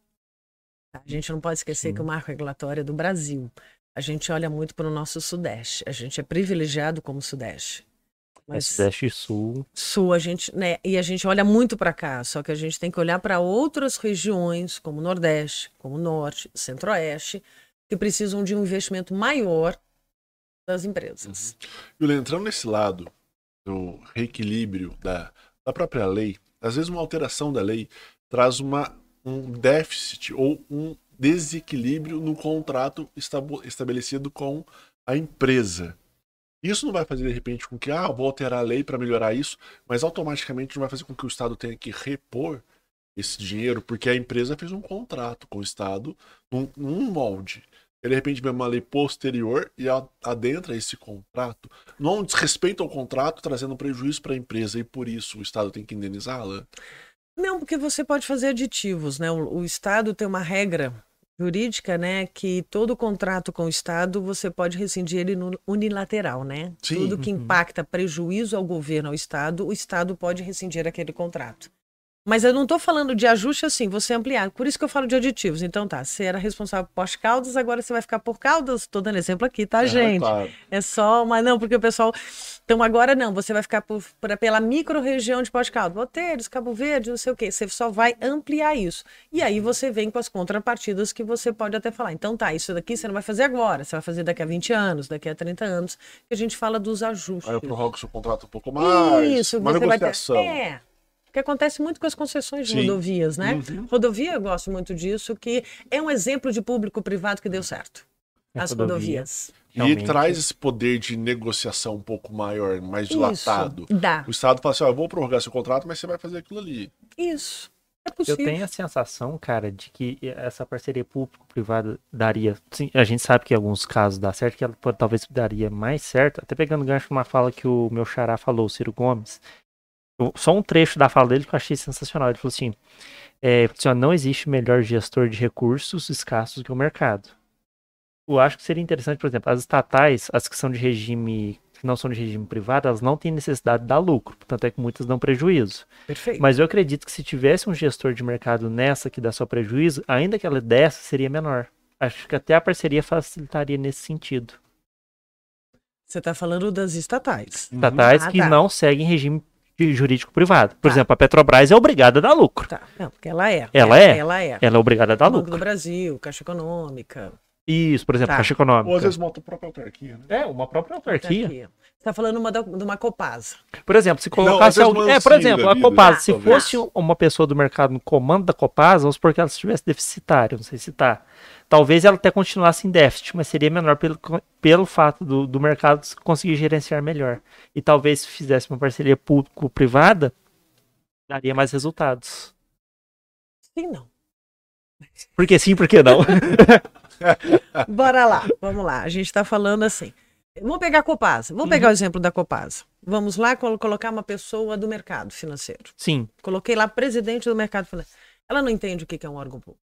A gente não pode esquecer que o marco regulatório é do Brasil. A gente olha muito para o nosso Sudeste. A gente é privilegiado como Sudeste. Mas Sudeste e Sul. Sul, a gente, né? E a gente olha muito para cá, só que a gente tem que olhar para outras regiões, como Nordeste, como Norte, Centro-Oeste, que precisam de um investimento maior das empresas. Julia, entrando nesse lado do reequilíbrio da, da própria lei, às vezes uma alteração da lei traz uma, um déficit ou um desequilíbrio no contrato estabelecido com a empresa. Isso não vai fazer, de repente, com que, ah, vou alterar a lei para melhorar isso, mas automaticamente não vai fazer com que o Estado tenha que repor esse dinheiro, porque a empresa fez um contrato com o Estado num, num molde. E, de repente, vem uma lei posterior e adentra esse contrato. Não há desrespeito ao contrato, trazendo prejuízo para a empresa, e por isso o Estado tem que indenizá-la. Não, porque você pode fazer aditivos, né? O, o Estado tem uma regra jurídica, né, que todo contrato com o Estado você pode rescindir ele no unilateral, né? Sim. Tudo que Uhum. impacta prejuízo ao governo, ao Estado, o Estado pode rescindir aquele contrato. Mas eu não estou falando de ajuste assim, você ampliar. Por isso que eu falo de aditivos. Então tá, você era responsável por pós-caldas, agora você vai ficar por caldas. Estou dando exemplo aqui, tá, É, gente? claro. É só, mas não, porque o pessoal. Então agora não, você vai ficar por, por- pela micro-região de Pós-Caldas, Boteiros, Cabo Verde, não sei o quê. Você só vai ampliar isso. E aí você vem com as contrapartidas que você pode até falar. Então tá, isso daqui você não vai fazer agora, você vai fazer daqui a 20 anos, daqui a 30 anos, que a gente fala dos ajustes. Aí eu prorrogo seu contrato um pouco mais. Isso, uma você vai ter. negociação. É. Que acontece muito com as concessões de Sim. rodovias, né? Uhum. Rodovia, eu gosto muito disso, que é um exemplo de público-privado que deu certo. A As rodovia. rodovias. E Realmente. traz esse poder de negociação um pouco maior, mais dilatado. Isso. Dá. O Estado fala assim: ó, eu vou prorrogar seu contrato, mas você vai fazer aquilo ali. Isso. É Eu possível. tenho a sensação, cara, de que essa parceria público-privada daria. Sim, a gente sabe que em alguns casos dá certo, que ela pode- talvez daria mais certo. Até pegando gancho numa fala que o meu xará falou, o Ciro Gomes. Só um trecho da fala dele que eu achei sensacional. Ele falou assim: é, não existe melhor gestor de recursos escassos que o mercado. Eu acho que seria interessante, por exemplo, as estatais, as que são de regime. que não são de regime privado, elas não têm necessidade de dar lucro. Tanto é que muitas dão prejuízo. Perfeito. Mas eu acredito que se tivesse um gestor de mercado nessa que dá só prejuízo, ainda que ela desse, seria menor. Acho que até a parceria facilitaria nesse sentido. Você está falando das estatais. Estatais Ah, que tá. não seguem regime de- jurídico privado. Por Tá. exemplo, a Petrobras é obrigada a dar lucro. Tá. Não, porque ela é. Ela é? Ela é. Ela é obrigada a dar Banco do lucro. Brasil, Caixa Econômica. Isso, por exemplo, Tá. Caixa Ou às Econômica. vezes monta a própria autarquia, né? É, uma própria autarquia. Você está falando uma da- de uma Copasa. Por exemplo, se colocasse alguém. É, por exemplo, a vida, Copasa, se talvez. fosse uma pessoa do mercado no comando da Copasa, vamos supor que ela estivesse deficitária, não sei se tá. Talvez ela até continuasse em déficit, mas seria menor pelo, pelo fato do, do mercado conseguir gerenciar melhor. E talvez se fizesse uma parceria público-privada, daria mais resultados. Sim, não. Por que sim, por que não? Bora lá, vamos lá. A gente está falando assim. Vamos pegar a Copasa. Vamos pegar o exemplo da Copasa. Vamos lá colo- colocar uma pessoa do mercado financeiro. sim, Coloquei lá presidente do mercado financeiro. Ela não entende o que é um órgão público.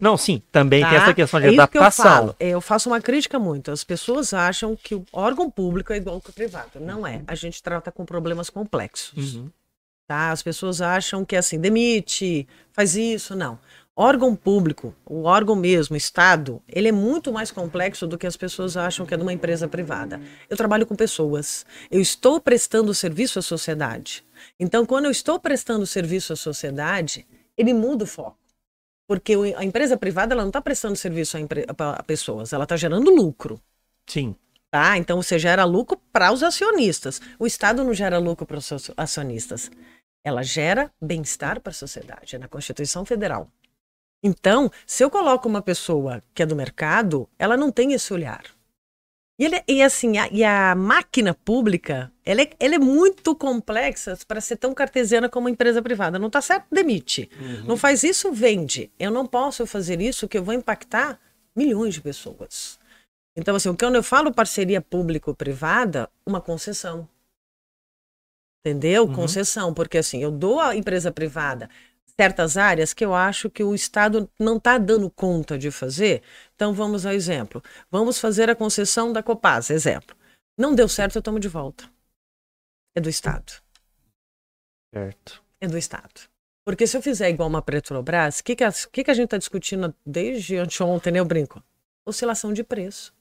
não, sim, também tem tá? essa questão de é isso que eu adaptação. Eu faço uma crítica muito. As pessoas acham que o órgão público é igual que o privado. Não é. A gente trata com problemas complexos. Uhum. Tá? As pessoas acham que é assim, demite, faz isso, não. Órgão público, o órgão mesmo, Estado, ele é muito mais complexo do que as pessoas acham que é de uma empresa privada. Eu trabalho com pessoas, eu estou prestando serviço à sociedade. Então, quando eu estou prestando serviço à sociedade, ele muda o foco. Porque a empresa privada ela não está prestando serviço a, a- pessoas, ela está gerando lucro. Sim, Tá? Então você gera lucro para os acionistas. O Estado não gera lucro para os acio- acionistas. Ela gera bem-estar para a sociedade, é na Constituição Federal. Então, se eu coloco uma pessoa que é do mercado, ela não tem esse olhar. E, ele- e assim, a, e a máquina pública, ela é, ela é muito complexa para ser tão cartesiana como uma empresa privada. Não está certo, demite. Não faz isso, vende. Eu não posso fazer isso que eu vou impactar milhões de pessoas. Então, assim, quando eu falo parceria público-privada, uma concessão. Entendeu? Uhum. Concessão, porque assim, eu dou à empresa privada certas áreas que eu acho que o Estado não está dando conta de fazer. Então, vamos ao exemplo. Vamos fazer a concessão da Copasa, exemplo. Não deu certo, eu tomo de volta. É do Estado. certo. É do Estado. Porque se eu fizer igual uma Petrobras, o que, que, a- que, que a gente está discutindo desde anteontem, né? Eu brinco. Oscilação de preço.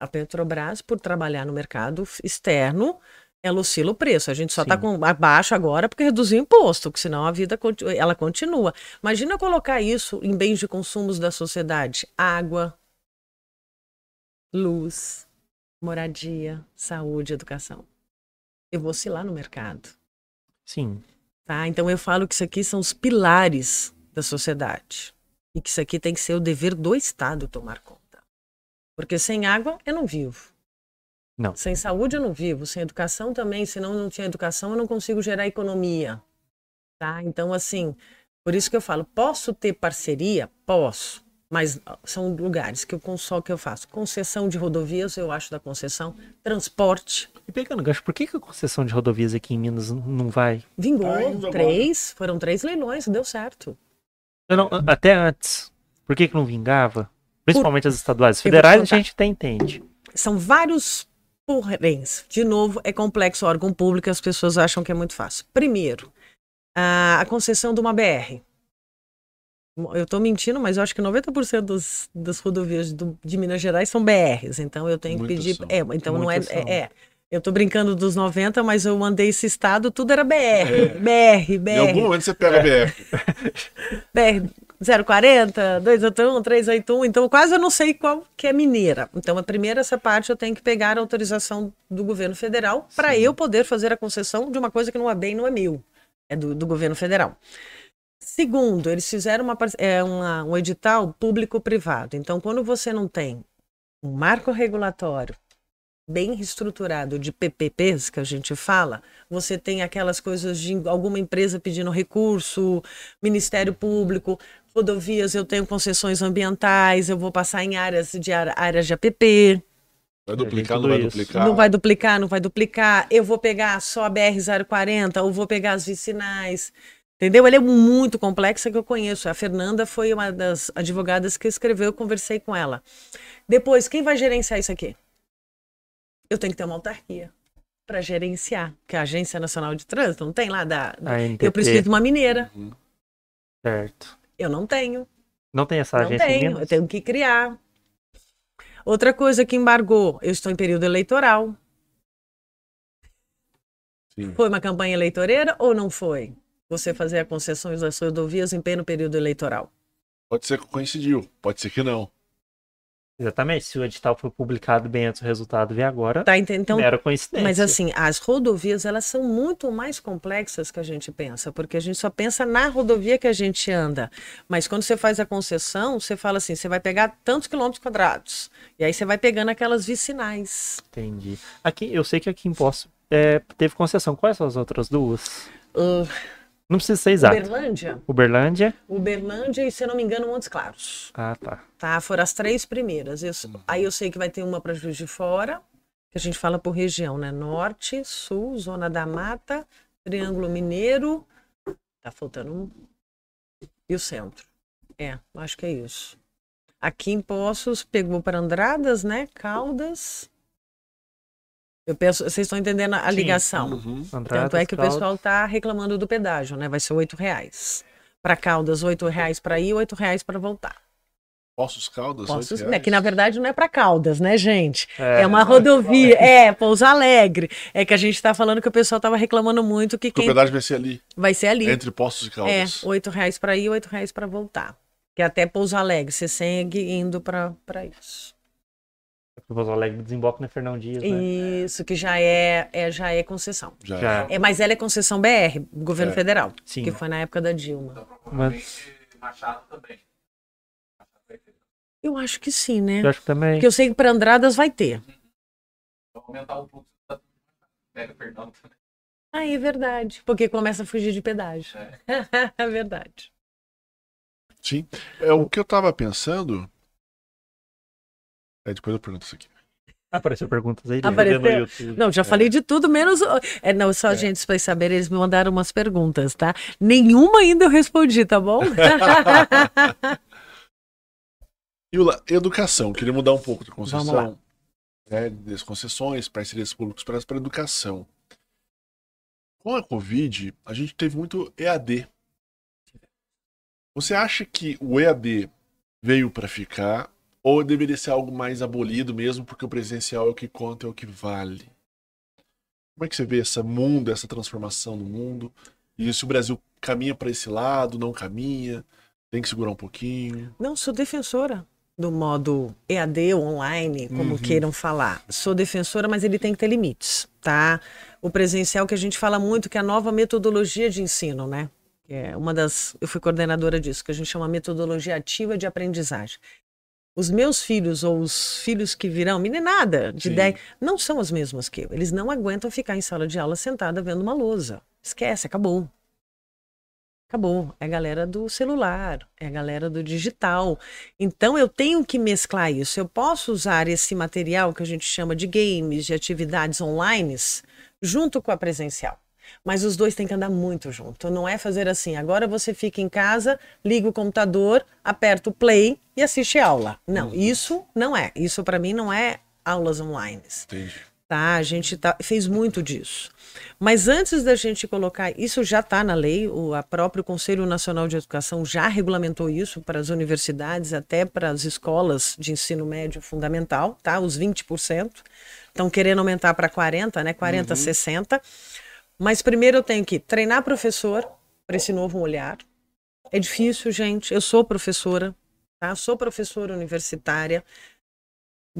A Petrobras, por trabalhar no mercado externo, ela oscila o preço. A gente só está com abaixo agora porque reduziu o imposto, porque senão a vida ela continua. Imagina colocar isso em bens de consumos da sociedade: água, luz, moradia, saúde, educação. Eu vou oscilar no mercado. Sim. Tá? Então eu falo que isso aqui são os pilares da sociedade. E que isso aqui tem que ser o dever do Estado tomar conta. Porque sem água eu não vivo. Não. Sem saúde eu não vivo, sem educação também, se não não tinha educação eu não consigo gerar economia. Tá? Então assim, por isso que eu falo, posso ter parceria? Posso. Mas são lugares que eu só que eu faço. Concessão de rodovias, eu acho da concessão, transporte. E pegando gancho, por que, que a concessão de rodovias aqui em Minas não vai? Vingou, tá três, foram três leilões, deu certo. Não, até antes. Por que, que não vingava? Principalmente por... as estaduais. Federais a gente até entende. São vários poréns. De novo, é complexo órgão público, as pessoas acham que é muito fácil. Primeiro, a, concessão de uma BR. Eu estou mentindo, mas eu acho que 90% dos, das rodovias do, de Minas Gerais são BRs. Então eu tenho que pedir. É, então não é, é, é. Eu estou brincando dos 90, mas eu mandei esse estado, tudo era BR. É. BR, BR. Em algum momento você pega BR. BR. 040, 281, 381, então quase eu não sei qual que é mineira. Então, a primeira essa parte eu tenho que pegar a autorização do governo federal para eu poder fazer a concessão de uma coisa que não é bem, não é meu, é do, do governo federal. Segundo, eles fizeram uma, é, uma, um edital público-privado. Então, quando você não tem um marco regulatório bem estruturado de PPPs que a gente fala, você tem aquelas coisas de alguma empresa pedindo recurso, Ministério Público, rodovias, eu tenho concessões ambientais, eu vou passar em áreas de áreas de APP. Vai duplicar, não vai isso. duplicar? Não vai duplicar, não vai duplicar. Eu vou pegar só a BR-040 ou vou pegar as vicinais. Entendeu? Ele é muito complexa que eu conheço. A Fernanda foi uma das advogadas que escreveu, eu conversei com ela. Depois, quem vai gerenciar isso aqui? Eu tenho que ter uma autarquia para gerenciar, que é a Agência Nacional de Trânsito não tem lá da. Eu preciso de uma mineira. Uhum. Certo. Eu não tenho. Não tem essa não agência? Não tenho, eu tenho que criar. Outra coisa que embargou, eu estou em período eleitoral. Sim. Foi uma campanha eleitoreira ou não foi? Você fazer a concessões das rodovias em pleno período eleitoral? Pode ser que coincidiu, pode ser que não. Exatamente, se o edital foi publicado bem antes do resultado vir agora, tá, então, mera coincidência. Mas assim, as rodovias, elas são muito mais complexas que a gente pensa, porque a gente só pensa na rodovia que a gente anda. Mas quando você faz a concessão, você fala assim, você vai pegar tantos quilômetros quadrados, e aí você vai pegando aquelas vicinais. Entendi. Aqui, eu sei que aqui em Poço é, teve concessão. Quais são as outras duas? Uh, não precisa ser exato. Uberlândia. Uberlândia. Uberlândia e, se não me engano, Montes Claros. Ah, tá. Tá, foram as três primeiras. Eu, uhum. Aí eu sei que vai ter uma para Juiz de Fora, que a gente fala por região, né? Norte, Sul, Zona da Mata, Triângulo Mineiro. Tá faltando um. E o centro. É, acho que é isso. Aqui em Poços, pegou para Andradas, né? Caldas. Eu penso, vocês estão entendendo a ligação. Uhum. Tanto é que o pessoal está reclamando do pedágio, né? Vai ser oito reais. Para Caldas, oito reais para ir, oito reais para voltar. Poços Caldas? Poços, né, que na verdade não é para Caldas, né, gente? É, é uma rodovia, é, Pouso Alegre. É que a gente está falando que o pessoal estava reclamando muito que quem... O pedágio vai ser ali. Vai ser ali. Entre Poços e Caldas. É, oito reais para ir, oito reais para voltar. Que é até Pouso Alegre, você segue indo para isso. O Pouso Alegre desemboca na Fernão Dias, né? Isso, que já é, é, já é concessão. Já, já. É, mas ela é concessão BR, governo é. federal. Sim. Que foi na época da Dilma. Então, mas... Machado também. Eu acho que sim, né? Eu acho que também. Porque eu sei que para Andradas vai ter. Vai aumentar o fluxo da Mega Fernão também. Ah, é verdade. Porque começa a fugir de pedágio. É, é verdade. Sim. É, o que eu tava pensando é, depois eu pergunto isso aqui. Apareceu perguntas aí. Apareceu. Não, já é. falei de tudo, menos. É, não, só é. gente para saber, eles me mandaram umas perguntas, tá? Nenhuma ainda eu respondi, tá bom? Yula, educação. Queria mudar um pouco de concessão. Né, das concessões, parcerias públicas para a educação. Com a Covid, a gente teve muito EAD. Você acha que o EAD veio para ficar Ou deveria ser algo mais abolido mesmo, porque o presencial é o que conta, é o que vale? Como é que você vê esse mundo, essa transformação no mundo? E se o Brasil caminha para esse lado, não caminha, tem que segurar um pouquinho? Não, sou defensora do modo EAD online, como uhum. queiram falar. Sou defensora, mas ele tem que ter limites, tá? O presencial que a gente fala muito que é a nova metodologia de ensino, né? É uma das, eu fui coordenadora disso, que a gente chama metodologia ativa de aprendizagem. Os meus filhos ou os filhos que virão, meninada de 10, não são as mesmas que eu. Eles não aguentam ficar em sala de aula sentada vendo uma lousa. Esquece, acabou. Acabou. É a galera do celular, é a galera do digital. Então eu tenho que mesclar isso. Eu posso usar esse material que a gente chama de games, de atividades online, junto com a presencial. Mas os dois têm que andar muito junto. Não é fazer assim, agora você fica em casa, liga o computador, aperta o play e assiste aula. Não, uhum. isso não é. Isso para mim não é aulas online. Entendi. Tá? A gente tá, fez muito disso. Mas antes da gente colocar, isso já está na lei, o a próprio Conselho Nacional de Educação já regulamentou isso para as universidades, até para as escolas de ensino médio fundamental, tá? Os 20%. Estão querendo aumentar para 40, né? 40, uhum. 60. Mas primeiro eu tenho que treinar professor para esse novo olhar. É difícil, gente. Eu sou professora, tá? Sou professora universitária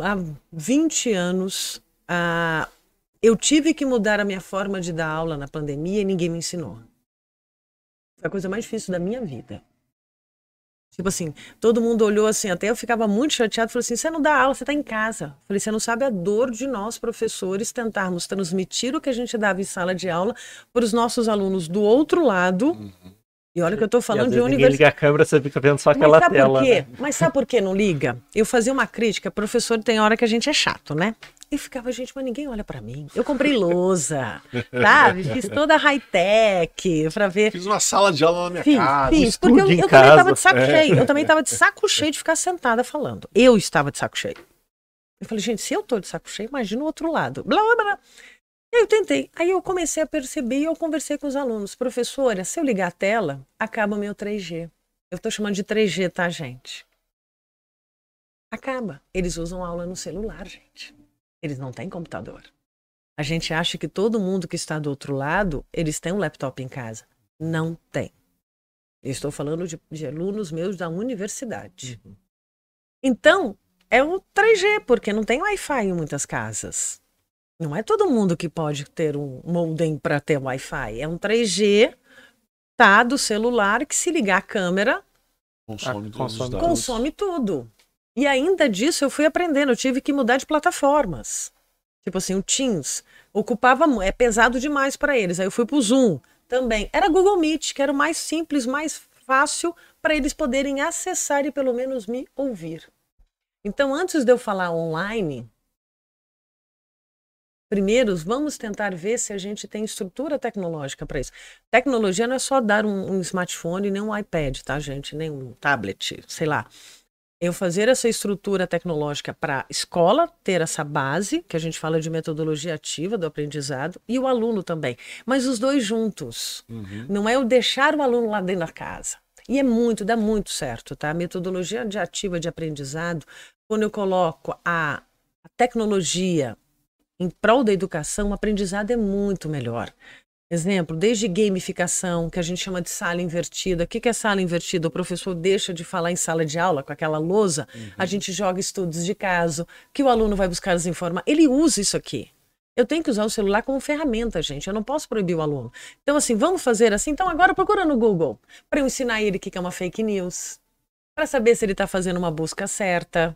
há 20 anos. Ah, eu tive que mudar a minha forma de dar aula na pandemia e ninguém me ensinou. Foi a coisa mais difícil da minha vida. Tipo assim, todo mundo olhou assim, até eu ficava muito chateado, falou assim: você não dá aula, você está em casa. Falei, você não sabe a dor de nós, professores, tentarmos transmitir o que a gente dava em sala de aula para os nossos alunos do outro lado. Uhum. E olha que eu estou falando de universidade. liga a câmera, você fica vendo só aquela Mas sabe tela. Por quê? Né? Mas sabe por que não liga? Eu fazia uma crítica, professor tem hora que a gente é chato, né? E ficava, gente, mas ninguém olha para mim. Eu comprei lousa, sabe? Fiz toda high-tech para ver. Fiz uma sala de aula na minha fiz, casa. Fiz, porque eu, eu também tava de saco é. cheio. Eu também tava de saco cheio de ficar sentada falando. Eu estava de saco cheio. Eu falei, gente, se eu tô de saco cheio, imagina o outro lado. Blá, blá, blá. E aí eu tentei. Aí eu comecei a perceber e eu conversei com os alunos. Professora, se eu ligar a tela, acaba meu 3G. Eu tô chamando de 3G, tá, gente? Acaba. Eles usam aula no celular, gente. Eles não têm computador. A gente acha que todo mundo que está do outro lado, eles têm um laptop em casa. Não tem. Eu estou falando de, de alunos meus da universidade. Uhum. Então, é o 3G, porque não tem Wi-Fi em muitas casas. Não é todo mundo que pode ter um modem para ter Wi-Fi. É um 3G, tá, do celular, que se ligar a câmera, consome, ah, consome, consome tudo. E ainda disso eu fui aprendendo, eu tive que mudar de plataformas. Tipo assim, o Teams ocupava, é pesado demais para eles. Aí eu fui pro Zoom também. Era Google Meet, que era o mais simples, mais fácil para eles poderem acessar e pelo menos me ouvir. Então, antes de eu falar online, primeiro vamos tentar ver se a gente tem estrutura tecnológica para isso. Tecnologia não é só dar um, um smartphone nem um iPad, tá, gente? Nem um tablet, sei lá eu fazer essa estrutura tecnológica para a escola ter essa base, que a gente fala de metodologia ativa do aprendizado, e o aluno também. Mas os dois juntos. Uhum. Não é eu deixar o aluno lá dentro da casa. E é muito, dá muito certo, tá? A metodologia de ativa de aprendizado, quando eu coloco a, a tecnologia em prol da educação, o aprendizado é muito melhor. Exemplo, desde gamificação, que a gente chama de sala invertida. O que é sala invertida? O professor deixa de falar em sala de aula com aquela lousa, uhum. a gente joga estudos de caso, que o aluno vai buscar as informações. Ele usa isso aqui. Eu tenho que usar o celular como ferramenta, gente. Eu não posso proibir o aluno. Então, assim, vamos fazer assim. Então, agora procura no Google para eu ensinar ele o que é uma fake news, para saber se ele está fazendo uma busca certa.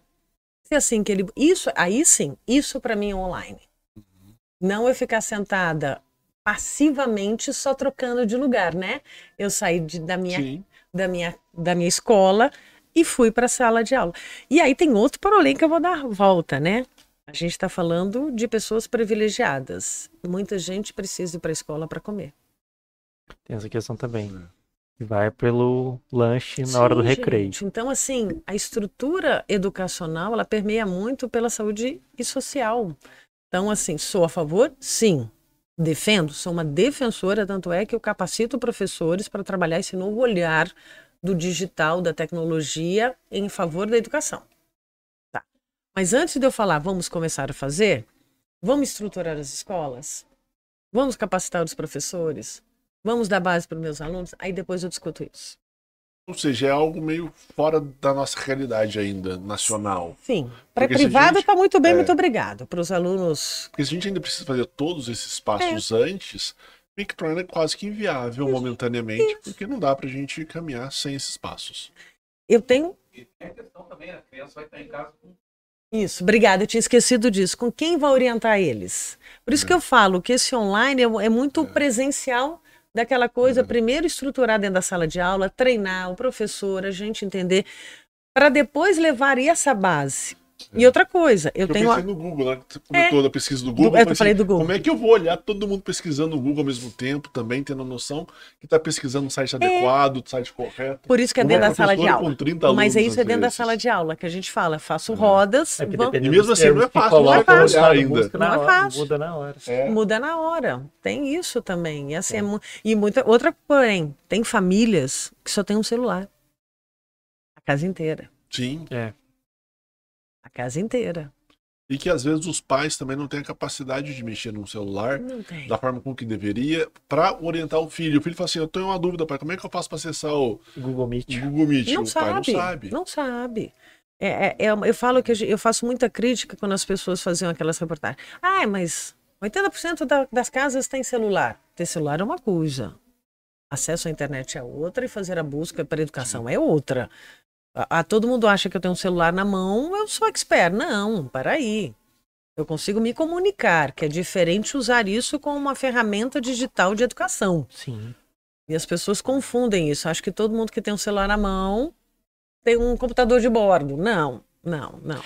Se é assim que ele. Isso, aí sim, isso para mim é online. Uhum. Não eu ficar sentada passivamente só trocando de lugar, né? Eu saí de, da, minha, da, minha, da minha escola e fui para a sala de aula. E aí tem outro problema que eu vou dar volta, né? A gente está falando de pessoas privilegiadas. Muita gente precisa ir para a escola para comer. Tem essa questão também. Vai pelo lanche na Sim, hora do recreio. Gente. Então, assim, a estrutura educacional, ela permeia muito pela saúde e social. Então, assim, sou a favor? Sim defendo, sou uma defensora, tanto é que eu capacito professores para trabalhar esse novo olhar do digital, da tecnologia em favor da educação. Mas antes de eu falar, vamos começar a fazer, vamos estruturar as escolas, vamos capacitar os professores, vamos dar base para os meus alunos, aí depois eu discuto isso. Ou seja, é algo meio fora da nossa realidade ainda, nacional. Sim. A Pré-privado gente- está muito bem, é. muito obrigado. Para os alunos. Porque se a gente ainda precisa fazer todos esses passos antes, meio que torna quase que inviável momentaneamente, porque não dá pra gente caminhar sem esses passos. Eu tenho. E tem a questão também, a criança vai estar em casa com Isso, obrigada, eu tinha esquecido disso. Com quem vai orientar eles? Por isso que eu falo que esse online é, é muito presencial daquela coisa, primeiro estruturar dentro da sala de aula, treinar o professor, a gente entender, para depois levar essa base. E outra coisa, eu Eu, tenho. pensei a- no Google, né? Você comentou da pesquisa do Google. Do- é, eu mas, falei assim, do Google. Como é que eu vou olhar todo mundo pesquisando no Google ao mesmo tempo, também tendo noção que tá pesquisando um site adequado, o site correto? Por isso que é dentro da sala de aula. com 30 Mas é isso é dentro da sala de aula que a gente fala. Faço rodas, É porque vamos- dependendo E mesmo assim, não é fácil, não é fácil. ainda. Não é fácil. Muda na hora. É. muda na hora. Tem isso também. E, assim, é mu- e muita outra, porém, tem famílias que só tem um celular. A casa inteira. Sim. É. A casa inteira. E que às vezes os pais também não têm a capacidade de mexer num celular da forma com que deveria para orientar o filho. O filho fala assim: Eu tenho uma dúvida, pai, como é que eu faço para acessar o Google Meet. o Google Meet? Não o sabe, pai não sabe. não sabe. É, é- é eu falo que eu faço muita crítica quando as pessoas faziam aquelas reportagens. Ah, mas 80% da- das casas tem celular. Ter celular é uma coisa. Acesso à internet é outra e fazer a busca para educação é outra. A, a- todo mundo acha que eu tenho um celular na mão, eu sou expert. Não, peraí. Eu consigo me comunicar, que é diferente usar isso como uma ferramenta digital de educação. Sim. E as pessoas confundem isso. Acho que todo mundo que tem um celular na mão tem um computador de bordo. Não, não, não.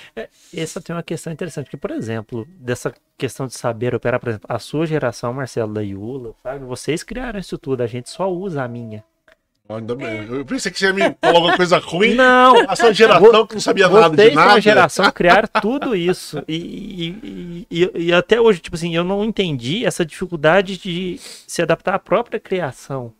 Essa tem uma questão interessante, porque, por exemplo, dessa questão de saber operar, por exemplo, a sua geração, Marcelo da Iula, sabe? Vocês criaram isso tudo, a gente só usa a minha. Ainda bem. Eu pensei que você ia me falar alguma coisa ruim. Não! A sua geração que não sabia nada de nada. a geração criaram tudo isso. E, e, e, e até hoje, tipo assim, eu não entendi essa dificuldade de se adaptar à própria criação.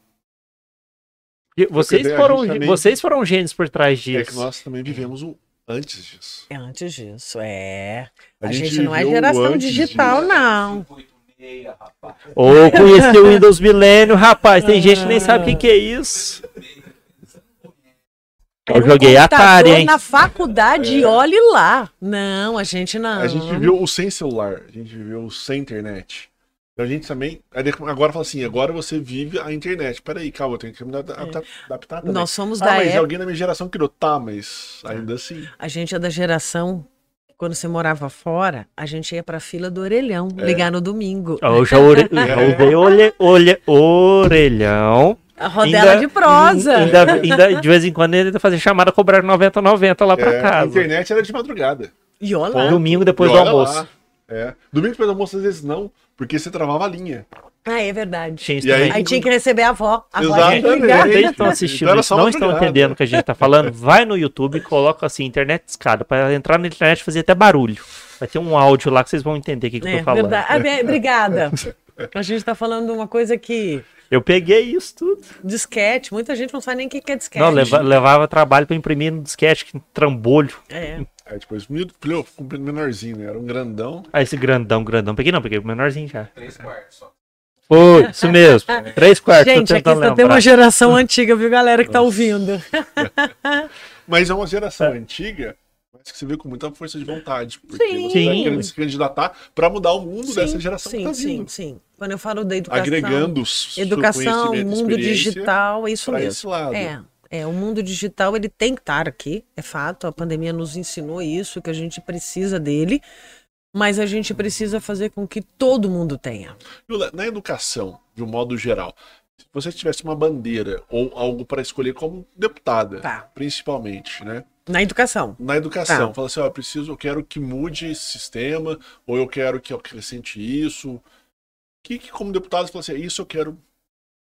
Vocês foram, também- vocês foram gênios por trás É disso. que nós também vivemos o antes disso. É antes disso, é. A A, gente gente, não é geração digital, disso. não. 586, rapaz. Ou conheci o Windows Millennium, rapaz. Tem gente que nem sabe o que, que é isso. Eu Era joguei Atari, hein? na faculdade, olhe lá. Não, a gente não. A gente viveu o sem celular, a gente viveu o sem internet. Então a gente também. Agora fala assim, agora você vive a internet. Peraí, calma, eu tenho que me adaptar, adaptar também. Nós somos ah, da mas época. alguém da minha geração criou. Tá, mas ainda assim. A gente é da geração. Quando você morava fora, a gente ia pra fila do orelhão, É. ligar no domingo. Eu já, ore... já usei olhe... Olhe... orelhão. A rodela Ainda- de prosa. Ainda, ainda, de vez em quando ele fazia chamada cobrar 90,90 lá pra É, a casa. internet era de madrugada. E olha lá. Domingo depois E do olha almoço. lá, É. Domingo depois do almoço, às vezes não, porque você travava a linha. Ah, é verdade. Tinha isso E aí- também. Aí tinha que receber a avó. A avó Exatamente. Vocês estão assistindo Então isso, não estão entendendo o que a gente tá falando, vai no YouTube e coloca assim, internet escada, para entrar na internet e fazer até barulho. Vai ter um áudio lá que vocês vão entender o que, que eu É, tô falando. verdade. Ah, bem, obrigada. A gente tá falando de uma coisa que. Eu peguei isso tudo. Disquete, muita gente não sabe nem o que é disquete. Não, leva- levava trabalho pra imprimir no disquete, que trambolho. É. Aí depois, filho, menorzinho, né? Era um grandão. Ah, esse grandão, grandão. Peguei não, peguei o menorzinho já. Três quartos só. Foi, isso mesmo. Três quartos, Gente, aqui só tem lembrar. uma geração antiga, viu, galera, que tá ouvindo. Mas é uma geração antiga, mas que você vê com muita força de vontade. Porque Sim. você tá Sim. querendo se candidatar para mudar o mundo dessa Sim, geração sim, que tá sim, vindo. sim. Quando eu falo da educação, Agregando educação, mundo digital, é isso mesmo. esse lado. É, é, o mundo digital ele tem que estar aqui, é fato. A pandemia nos ensinou isso, que a gente precisa dele, mas a gente precisa fazer com que todo mundo tenha. Lula, Na educação, de um modo geral, se você tivesse uma bandeira ou algo para escolher como deputada, Tá. principalmente, né? Na educação. Na educação, Tá. fala assim, ó, eu preciso, eu quero que mude esse sistema, ou eu quero que eu acrescente isso. O que, que como deputado, você fala assim, isso eu quero.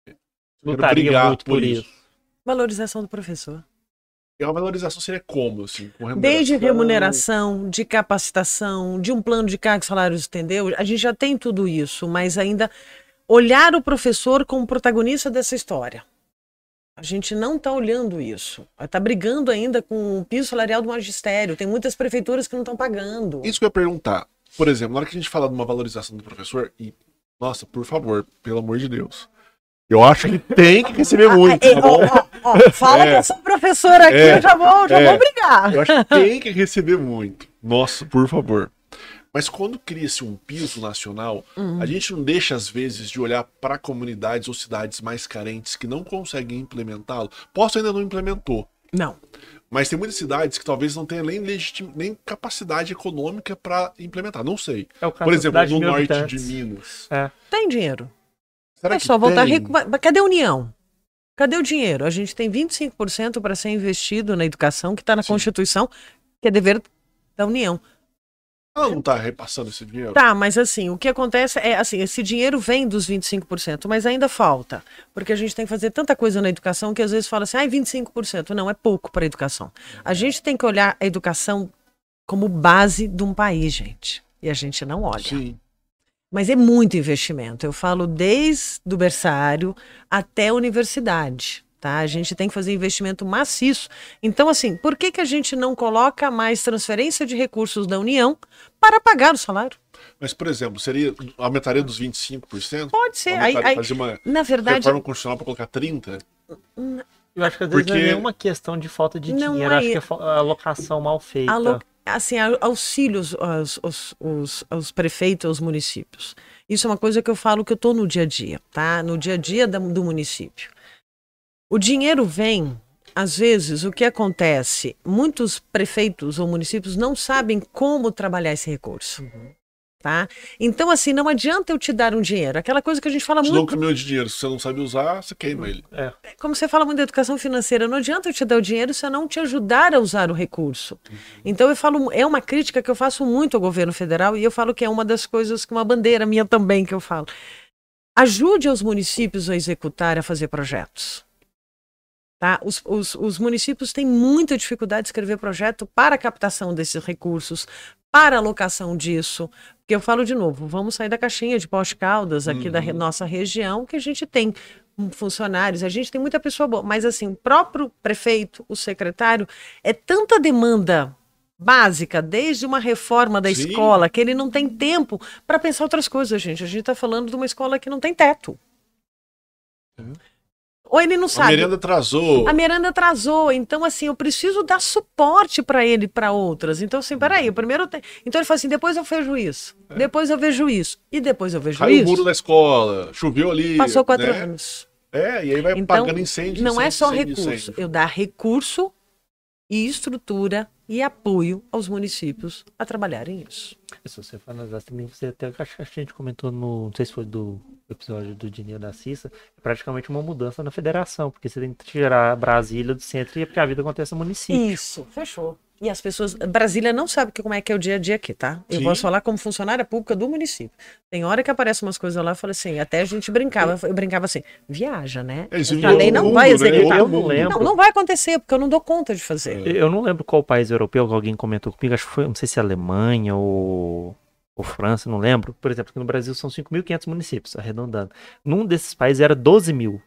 eu quero brigar muito por isso. Valorização do professor. E a valorização seria como, assim? Com Desde remuneração, de capacitação, de um plano de cargos salários, entendeu? A gente já tem tudo isso, mas ainda olhar o professor como protagonista dessa história. A gente não está olhando isso. Está brigando ainda com o piso salarial do magistério. Tem muitas prefeituras que não estão pagando. Isso que eu ia perguntar. Por exemplo, na hora que a gente fala de uma valorização do professor, e, nossa, por favor, pelo amor de Deus. Eu acho que tem que receber muito, É, tá ó, bom? ó, ó, fala É. que eu sou professora aqui, É. eu já vou, já É. vou brigar. Eu acho que tem que receber muito. Nossa, por favor. Mas quando cria-se um piso nacional, Uhum. a gente não deixa, às vezes, de olhar para comunidades ou cidades mais carentes que não conseguem implementá-lo. Posso ainda não implementou. Não. Mas tem muitas cidades que talvez não tenham nem, legitim... nem capacidade econômica para implementar. Não sei. É o caso Por da exemplo, cidade no de norte de habitantes. Minas. É. Tem dinheiro. Será é que só voltar tem? rico. Mas mas cadê a União? Cadê o dinheiro? A gente tem 25% para ser investido na educação, que está na Sim. Constituição, que é dever da União. Ela não tá repassando esse dinheiro? Tá, mas assim, o que acontece é assim, esse dinheiro vem dos 25%, mas ainda falta, porque a gente tem que fazer tanta coisa na educação que às vezes fala assim, ai, 25%, não, é pouco para a educação. A gente tem que olhar a educação como base de um país, gente. E a gente não olha. Sim. Mas é muito investimento. Eu falo desde o berçário até a universidade. Tá? A gente tem que fazer investimento maciço. Então, assim, por que, que a gente não coloca mais transferência de recursos da União para pagar o salário? Mas, por exemplo, seria aumentaria dos 25%? Pode ser. Aí, aí, fazer uma na verdade, reforma constitucional para colocar 30%? Eu acho que às vezes não é Porque- nenhuma questão de falta de Não dinheiro, é- acho que é fa- a alocação mal feita. alo- assim, auxílios aos, aos, aos, aos prefeitos, aos municípios. Isso é uma coisa que eu falo que eu estou no dia a dia, tá? No dia a dia do município. O dinheiro vem, às vezes, o que acontece? Muitos prefeitos ou municípios não sabem como trabalhar esse recurso. Tá? Então, assim, não adianta eu te dar um dinheiro. Aquela coisa que a gente fala Te dou um muito. caminhão de dinheiro. Se você não sabe usar, você queima ele. É. como você fala muito da educação financeira, não adianta eu te dar o dinheiro se eu não te ajudar a usar o recurso. Então eu falo, é uma crítica que eu faço muito ao governo federal e eu falo que é uma das coisas que uma bandeira minha também que eu falo. Ajude os municípios a executar, a fazer projetos. Tá? Os, os, os municípios têm muita dificuldade de escrever projeto para a captação desses recursos, para a alocação disso. Porque eu falo de novo, vamos sair da caixinha de pós-caldas aqui da re- nossa região, que a gente tem funcionários, a gente tem muita pessoa boa, mas assim, o próprio prefeito, o secretário, é tanta demanda básica, desde uma reforma da Sim. escola, que ele não tem tempo para pensar outras coisas, gente. A gente está falando de uma escola que não tem teto. Ou ele não A sabe. merenda atrasou. A Miranda atrasou, então assim, eu preciso dar suporte para ele e para outras. Então assim, peraí, o primeiro tem... Então ele fala assim, depois eu vejo isso, depois eu vejo isso, e depois eu vejo Caiu o isso. muro da escola, choveu ali. Passou quatro né? anos. É, e aí vai Então, pagando incêndio. Não é incêndio, só incêndio, recurso, incêndio. eu dar recurso e estrutura e apoio aos municípios a trabalharem isso. Se você analisar também, você até acho que a gente comentou no. Não sei se foi do episódio do dinheiro da Cissa, é praticamente uma mudança na federação, porque você tem que tirar Brasília do centro e é porque a vida acontece no município. Isso, fechou. E as pessoas. Brasília não sabe que- como é que é o dia a dia aqui, tá? Eu Sim. posso falar como funcionária pública do município. Tem hora que aparecem umas coisas lá, eu falo assim, até a gente brincava, eu brincava assim, viaja, né? É, isso a lei não mundo, vai né? executar. Eu não lembro. Não, não vai acontecer, porque eu não dou conta de fazer. É. Eu não lembro qual país europeu que alguém comentou comigo, acho que foi, não sei se é Alemanha ou, ou França, não lembro. Por exemplo, aqui no Brasil são 5.500 municípios, arredondando. Num desses países era 12 mil.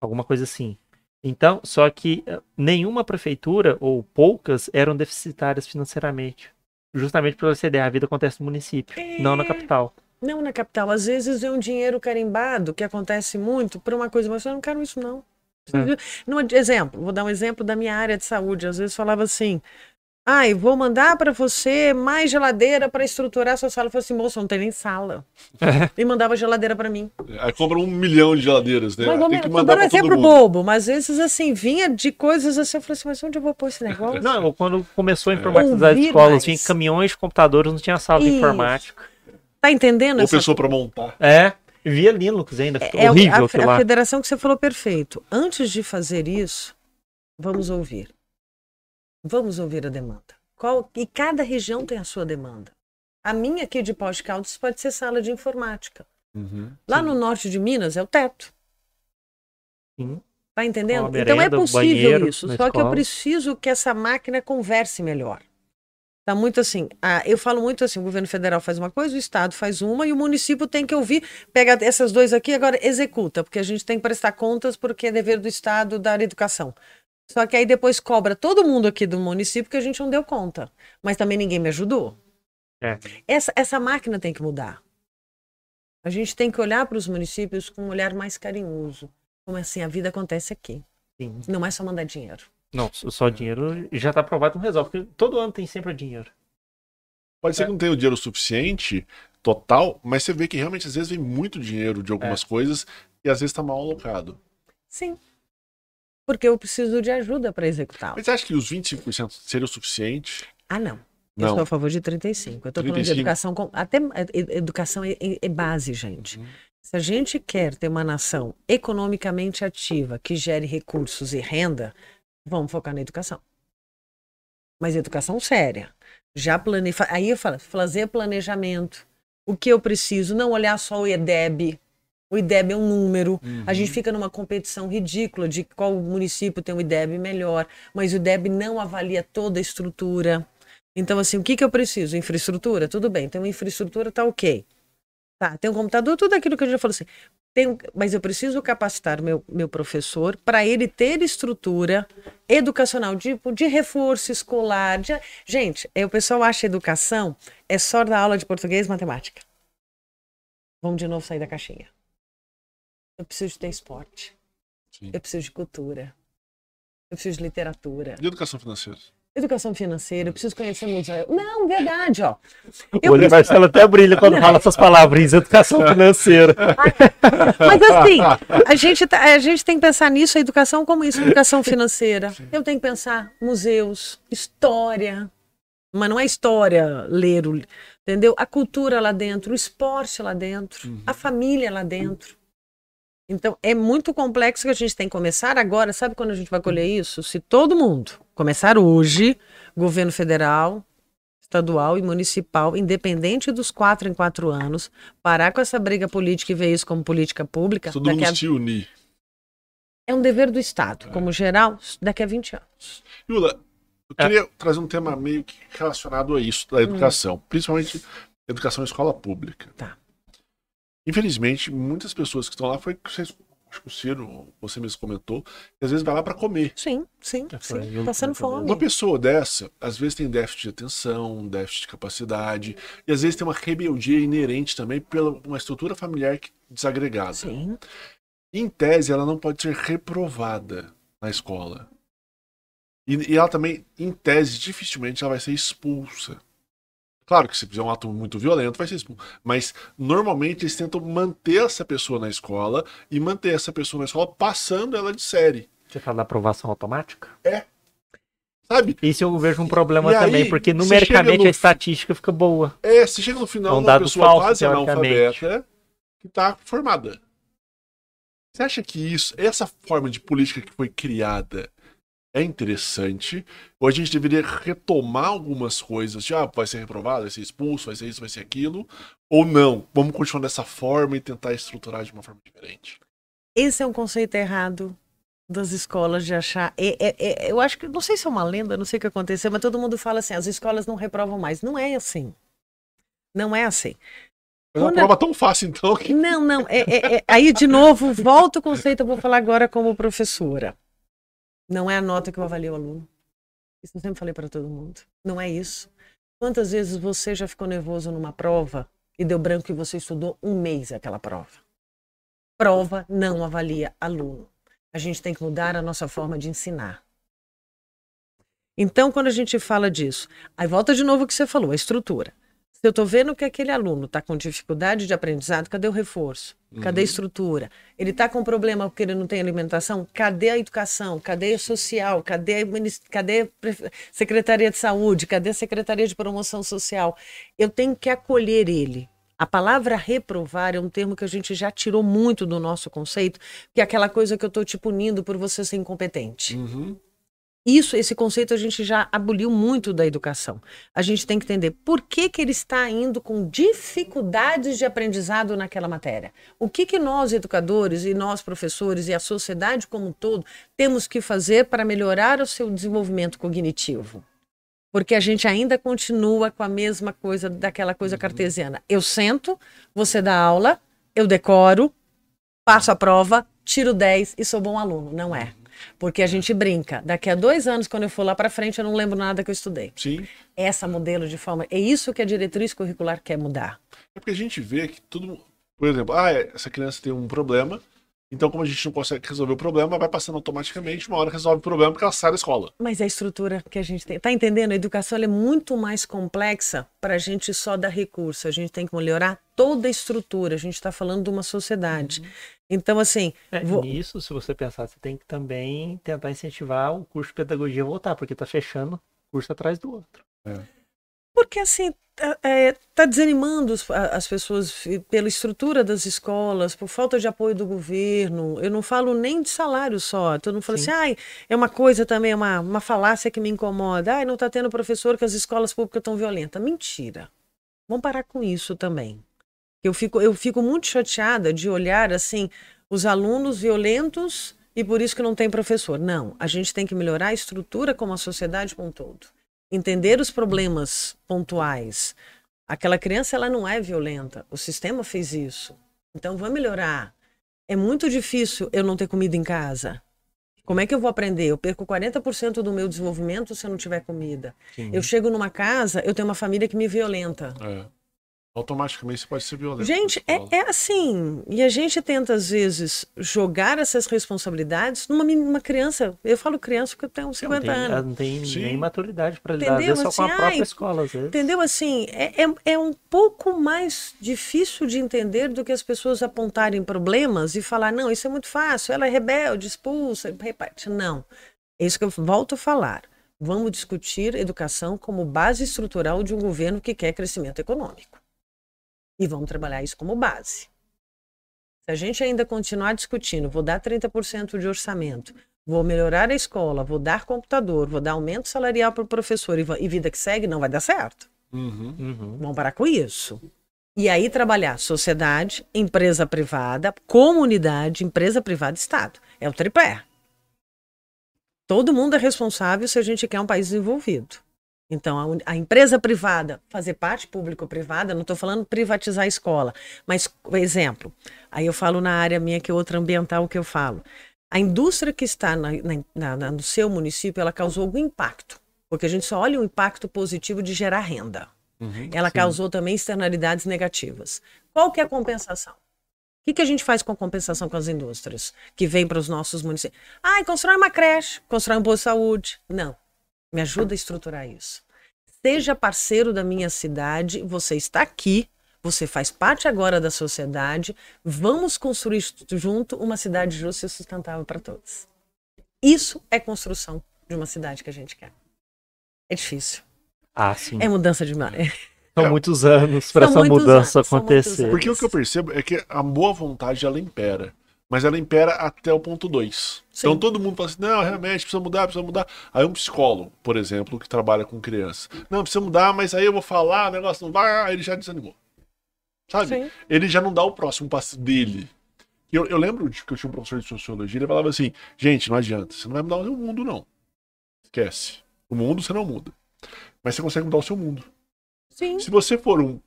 Alguma coisa assim. Então, só que eh, nenhuma prefeitura, ou poucas, eram deficitárias financeiramente. Justamente para você ter a vida acontece no município, não na capital. Não na capital. Às vezes é um dinheiro carimbado, que acontece muito, por uma coisa, mas eu não quero isso, não. É. Não, exemplo, vou dar um exemplo da minha área de saúde. Às vezes falava assim. Ai, vou mandar para você mais geladeira para estruturar a sua sala. Eu falei assim, moço, não tem nem sala. E mandava geladeira para mim. Aí compra um milhão de geladeiras, né? Mas vamos, Tem que mandar pra todo mundo. bobo, mas às vezes assim, vinha de coisas assim, eu falei assim, mas onde eu vou pôr esse negócio? Não, quando começou a informatizar as Ouvir escolas, mais. vinha caminhões de computadores, não tinha sala de Isso. informática. Tá entendendo? Ou essa pessoa pra montar. É, via Linux ainda, ficou É o- horrível a, a lá. federação que você falou perfeito. Antes de fazer isso, vamos ouvir. Vamos ouvir a demanda. Qual, e cada região tem a sua demanda. A minha aqui de Pós Caldas pode ser sala de informática. Uhum. Lá no norte de Minas é o teto. Sim. Tá entendendo? Uma então é possível banheiro isso. Só que eu escola. preciso que essa máquina converse melhor. Tá muito assim. ah, eu falo muito assim: o governo federal faz uma coisa, o estado faz uma, e o município tem que ouvir, pega essas duas aqui agora executa, porque a gente tem que prestar contas porque é dever do estado dar educação. Só que aí depois cobra todo mundo aqui do município que a gente não deu conta. Mas também ninguém me ajudou. É. Essa, essa máquina tem que mudar. A gente tem que olhar para os municípios com um olhar mais carinhoso. Como assim, a vida acontece aqui. Sim. Não é só mandar dinheiro. Não, só dinheiro já tá provado não resolve, porque todo ano tem sempre dinheiro. Pode ser que não tenha o dinheiro suficiente, total, mas você vê que realmente às vezes vem muito dinheiro de algumas coisas e às vezes tá mal alocado. Sim. Porque eu preciso de ajuda para executá-lo. Mas você acha que os 25% seria o suficiente? Ah, não. Eu Não. sou a favor de 35. Eu estou falando de 35. educação. Com... Até é, educação é, é- é base, gente. Se a gente quer ter uma nação economicamente ativa, que gere recursos e renda, vamos focar na educação. Mas educação séria. Já plane... fa- Aí eu falo, fazer planejamento. O que eu preciso, não olhar só o IDEB. O IDEB é um número. A gente fica numa competição ridícula de qual município tem um IDEB melhor, mas o IDEB não avalia toda a estrutura. Então, assim, o que, que eu preciso? Infraestrutura? Tudo bem, tem uma infraestrutura, tá ok. Tá, tem um computador, tudo aquilo que a gente já falou assim. Tem mas eu preciso capacitar meu, meu professor para ele ter estrutura educacional, tipo de reforço escolar. de- Gente, é, o pessoal acha educação é só dar aula de português e matemática. Vamos de novo sair da caixinha. Eu preciso de ter esporte. Sim. Eu preciso de cultura. Eu preciso de literatura. E educação financeira? Educação financeira, eu preciso conhecer museu. Não, verdade, ó. O Eu olho Marcelo até brilha quando fala essas palavrinhas, educação financeira. Mas assim, a gente, tá- a gente tem que pensar nisso, a educação como isso, educação financeira. Eu tenho que pensar museus, história. Mas não é história, ler, o- entendeu? A cultura lá dentro, o esporte lá dentro, a família lá dentro. Então, é muito complexo que a gente tem que começar agora. Sabe quando a gente vai colher isso? Se todo mundo começar hoje, governo federal, estadual e municipal, independente dos quatro em quatro anos, parar com essa briga política e ver isso como política pública, Todo mundo a- se unir. é um dever do Estado, como geral, daqui a 20 anos. Yula, eu queria trazer um tema meio que relacionado a isso, da educação. Principalmente educação em escola pública. Tá. Infelizmente, muitas pessoas que estão lá, foi o que vocês, acho que o Ciro, você mesmo comentou, que às vezes vai lá para comer. Sim, sim, foi, sim. eu Passando também. fome. Uma pessoa dessa, às vezes tem déficit de atenção, déficit de capacidade, e às vezes tem uma rebeldia inerente também pela uma estrutura familiar que- desagregada. Sim. Em tese, ela não pode ser reprovada na escola. E, e ela também, em tese, dificilmente ela vai ser expulsa. Claro que se fizer um ato muito violento, vai ser expulso. Mas normalmente eles tentam manter essa pessoa na escola e manter essa pessoa na escola passando ela de série. Você fala da aprovação automática? Sabe? Isso eu vejo um problema E aí, também, porque você numericamente no- a estatística fica boa. É, você chega no final É um uma pessoa falso, quase analfabeta que está formada. Você acha que isso, essa forma de política que foi criada é interessante? Ou a gente deveria retomar algumas coisas? Já ah, vai ser reprovado, vai ser expulso, vai ser isso, vai ser aquilo? Ou não? Vamos continuar dessa forma e tentar estruturar de uma forma diferente? Esse é um conceito errado das escolas de achar. é- é- é- eu acho que, não sei se é uma lenda, não sei o que aconteceu, mas todo mundo fala assim: as escolas não reprovam mais. Não é assim. Não é assim. É uma Quando- prova tão fácil, então, que Não, não. é- é- é- aí, de novo, volta o conceito, eu vou falar agora como professora. Não é a nota que eu avalio o aluno. Isso eu sempre falei para todo mundo. Não é isso. Quantas vezes você já ficou nervoso numa prova e deu branco e você estudou um mês aquela prova? Prova não avalia aluno. A gente tem que mudar a nossa forma de ensinar. Então, quando a gente fala disso, aí volta de novo o que você falou, a estrutura. Se eu estou vendo que aquele aluno está com dificuldade de aprendizado, cadê o reforço? Cadê a estrutura? Ele está com problema porque ele não tem alimentação? Cadê a educação? Cadê a social? Cadê a, cadê a Secretaria de Saúde? Cadê a Secretaria de Promoção Social? Eu tenho que acolher ele. A palavra reprovar é um termo que a gente já tirou muito do nosso conceito, que é aquela coisa que eu estou te punindo por você ser incompetente. Uhum. Isso, esse conceito a gente já aboliu muito da educação. A gente tem que entender por que, que ele está indo com dificuldades de aprendizado naquela matéria. O que, que nós, educadores, e nós, professores, e a sociedade como um todo, temos que fazer para melhorar o seu desenvolvimento cognitivo? Porque a gente ainda continua com a mesma coisa daquela coisa cartesiana. Eu sento, você dá aula, eu decoro, passo a prova, tiro 10 e sou bom aluno. Não é. Porque a gente brinca. Daqui a dois anos, quando eu for lá para frente, eu não lembro nada que eu estudei. Sim. Essa modelo de forma. É isso que a diretriz curricular quer mudar. É porque a gente vê que tudo. Por exemplo, ah, essa criança tem um problema. Então, como a gente não consegue resolver o problema, vai passando automaticamente, uma hora resolve o problema porque ela sai da escola. Mas é a estrutura que a gente tem. Tá entendendo? A educação é muito mais complexa para a gente só dar recurso. A gente tem que melhorar toda a estrutura. A gente está falando de uma sociedade. Uhum. Então, assim. É, vou... Nisso, se você pensar, você tem que também tentar incentivar o curso de pedagogia a voltar, porque está fechando curso atrás do outro. É. Porque, assim, está é, tá desanimando as pessoas pela estrutura das escolas, por falta de apoio do governo. Eu não falo nem de salário só. Todo mundo fala Sim. assim, ai, é uma coisa também, é uma, uma falácia que me incomoda. Ai, não está tendo professor que as escolas públicas estão violentas. Mentira. Vamos parar com isso também. Eu fico, eu fico muito chateada de olhar assim os alunos violentos e por isso que não tem professor. Não, a gente tem que melhorar a estrutura como a sociedade como um todo entender os problemas pontuais. Aquela criança ela não é violenta, o sistema fez isso. Então vamos melhorar. É muito difícil eu não ter comida em casa. Como é que eu vou aprender? Eu perco 40% do meu desenvolvimento se eu não tiver comida. Sim. Eu chego numa casa, eu tenho uma família que me violenta. É automaticamente você pode ser violento. Gente, é, é, assim. E a gente tenta, às vezes, jogar essas responsabilidades numa, numa criança. Eu falo criança porque eu tenho 50 não tem, anos. Não tem Sim. nem maturidade para lidar entendeu? só assim, com a própria ai, escola, às vezes. Entendeu? Assim, é, é, é um pouco mais difícil de entender do que as pessoas apontarem problemas e falar, não, isso é muito fácil, ela é rebelde, expulsa, reparte. Não. É isso que eu volto a falar. Vamos discutir educação como base estrutural de um governo que quer crescimento econômico. E vamos trabalhar isso como base. Se a gente ainda continuar discutindo, vou dar 30% de orçamento, vou melhorar a escola, vou dar computador, vou dar aumento salarial para o professor e, vida que segue, não vai dar certo. Uhum, uhum. Vamos parar com isso. E aí trabalhar sociedade, empresa privada, comunidade, empresa privada, Estado. É o tripé. Todo mundo é responsável se a gente quer um país desenvolvido. Então, a, a, empresa privada, fazer parte público-privada, não estou falando privatizar a escola, mas, exemplo, aí eu falo na área minha, que é outra ambiental que eu falo. A indústria que está na, na, na, no seu município, ela causou algum impacto, porque a gente só olha o impacto positivo de gerar renda. Uhum, ela sim. causou também externalidades negativas. Qual que é a compensação? O que, que a gente faz com a compensação com as indústrias que vêm para os nossos municípios? Ah, constrói uma creche, constrói um boa saúde. Não. Me ajuda a estruturar isso. Seja parceiro da minha cidade, você está aqui, você faz parte agora da sociedade. Vamos construir junto uma cidade justa e sustentável para todos. Isso é construção de uma cidade que a gente quer. É difícil. Ah, sim. É mudança demais. São muitos anos para essa mudança anos, acontecer. Porque o que eu percebo é que a boa vontade ela impera mas ela impera até o ponto 2. Então todo mundo fala assim: não, realmente precisa mudar, precisa mudar. Aí um psicólogo, por exemplo, que trabalha com criança, não, precisa mudar, mas aí eu vou falar, o negócio não vai, aí ele já desanimou. Sabe? Sim. Ele já não dá o próximo passo dele. Eu, eu lembro de que eu tinha um professor de sociologia, ele falava assim: gente, não adianta, você não vai mudar o seu mundo, não. Esquece. O mundo você não muda. Mas você consegue mudar o seu mundo. Sim. Se você for um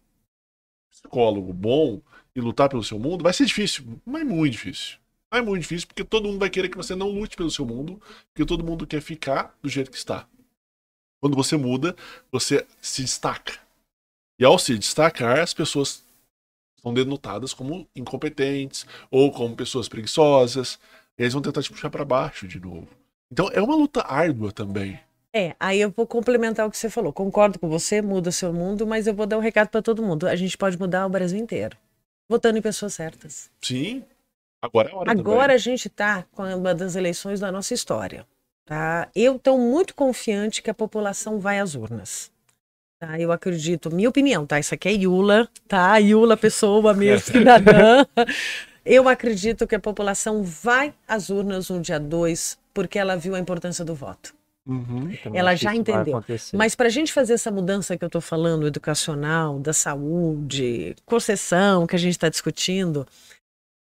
psicólogo bom, e lutar pelo seu mundo, vai ser difícil, mas muito difícil. É muito difícil porque todo mundo vai querer que você não lute pelo seu mundo, porque todo mundo quer ficar do jeito que está. Quando você muda, você se destaca. E ao se destacar, as pessoas são denotadas como incompetentes ou como pessoas preguiçosas. E eles vão tentar te puxar para baixo de novo. Então é uma luta árdua também. É, aí eu vou complementar o que você falou. Concordo com você, muda seu mundo, mas eu vou dar um recado para todo mundo. A gente pode mudar o Brasil inteiro votando em pessoas certas. Sim. Agora é a hora Agora também. a gente está com uma das eleições da nossa história. Tá? Eu estou muito confiante que a população vai às urnas. Tá? Eu acredito, minha opinião, tá? Isso aqui é Yula, tá? Yula, pessoa mesmo, cidadã. Eu acredito que a população vai às urnas no dia 2 porque ela viu a importância do voto. Uhum. Ela já entendeu. Mas para a gente fazer essa mudança que eu estou falando, educacional, da saúde, concessão que a gente está discutindo,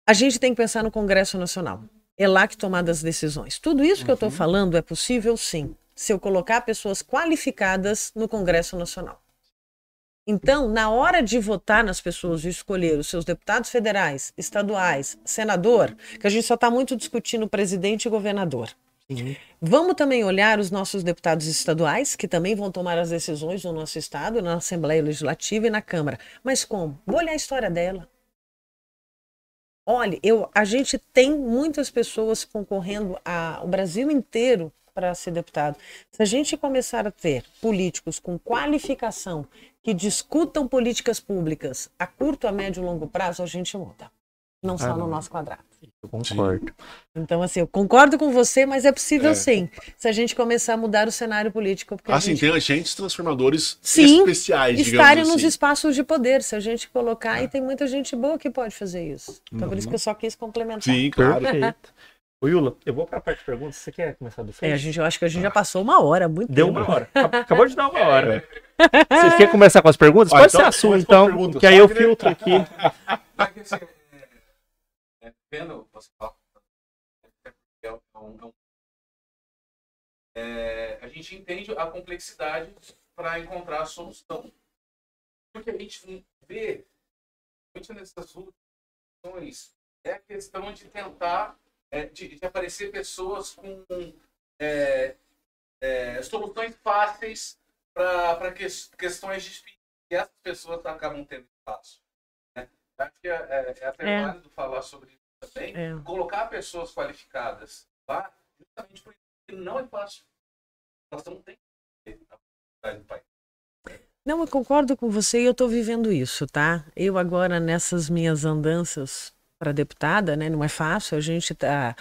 a gente tem que pensar no Congresso Nacional. É lá que tomar as decisões. Tudo isso que eu estou uhum. falando é possível, sim. se eu colocar pessoas qualificadas no Congresso Nacional. Então, na hora de votar nas pessoas e escolher os seus deputados federais, estaduais, senador, que a gente só está muito discutindo presidente e governador. Sim. Vamos também olhar os nossos deputados estaduais, que também vão tomar as decisões no nosso estado, na Assembleia Legislativa e na Câmara. Mas como? Vou olhar a história dela. Olha, eu, a gente tem muitas pessoas concorrendo a, o Brasil inteiro para ser deputado. Se a gente começar a ter políticos com qualificação que discutam políticas públicas a curto, a médio e longo prazo, a gente muda. Não só Ah, no nosso quadrado. Eu concordo. Então, assim, eu concordo com você, mas é possível É. sim, se a gente começar a mudar o cenário político. Porque a Assim, gente tem agentes transformadores Sim, especiais, digamos estarem assim. nos espaços de poder, se a gente colocar, e tem muita gente boa que pode fazer isso. Então, por isso Uhum. que eu só quis complementar. Sim, claro. Perfeito. Ô, Yula, eu vou para a parte de perguntas. Você quer começar do É, frente? a gente, eu acho que a gente já passou uma hora, muito Deu tempo. uma hora. Acab- Acabou de dar uma hora. Você quer começar com as perguntas? Ó, Pode então, ser a sua, então, que aí eu filtro aqui. É, é, você falar, é um- é um- é, a gente entende a complexidade para encontrar a solução. Porque a gente vê, muito nessas últimas, é a questão de tentar, é, de, de aparecer pessoas com é, é, soluções fáceis para que, questões difíceis. E essas pessoas acabam tendo espaço. Né? Acho que é, é, é até É. válido falar sobre isso também. É. Colocar pessoas qualificadas lá, justamente por isso que não é fácil. Nós não tem que ter a possibilidade do país. Não, eu concordo com você e eu estou vivendo isso, tá? Eu agora nessas minhas andanças para deputada, né? Não é fácil. A gente tá,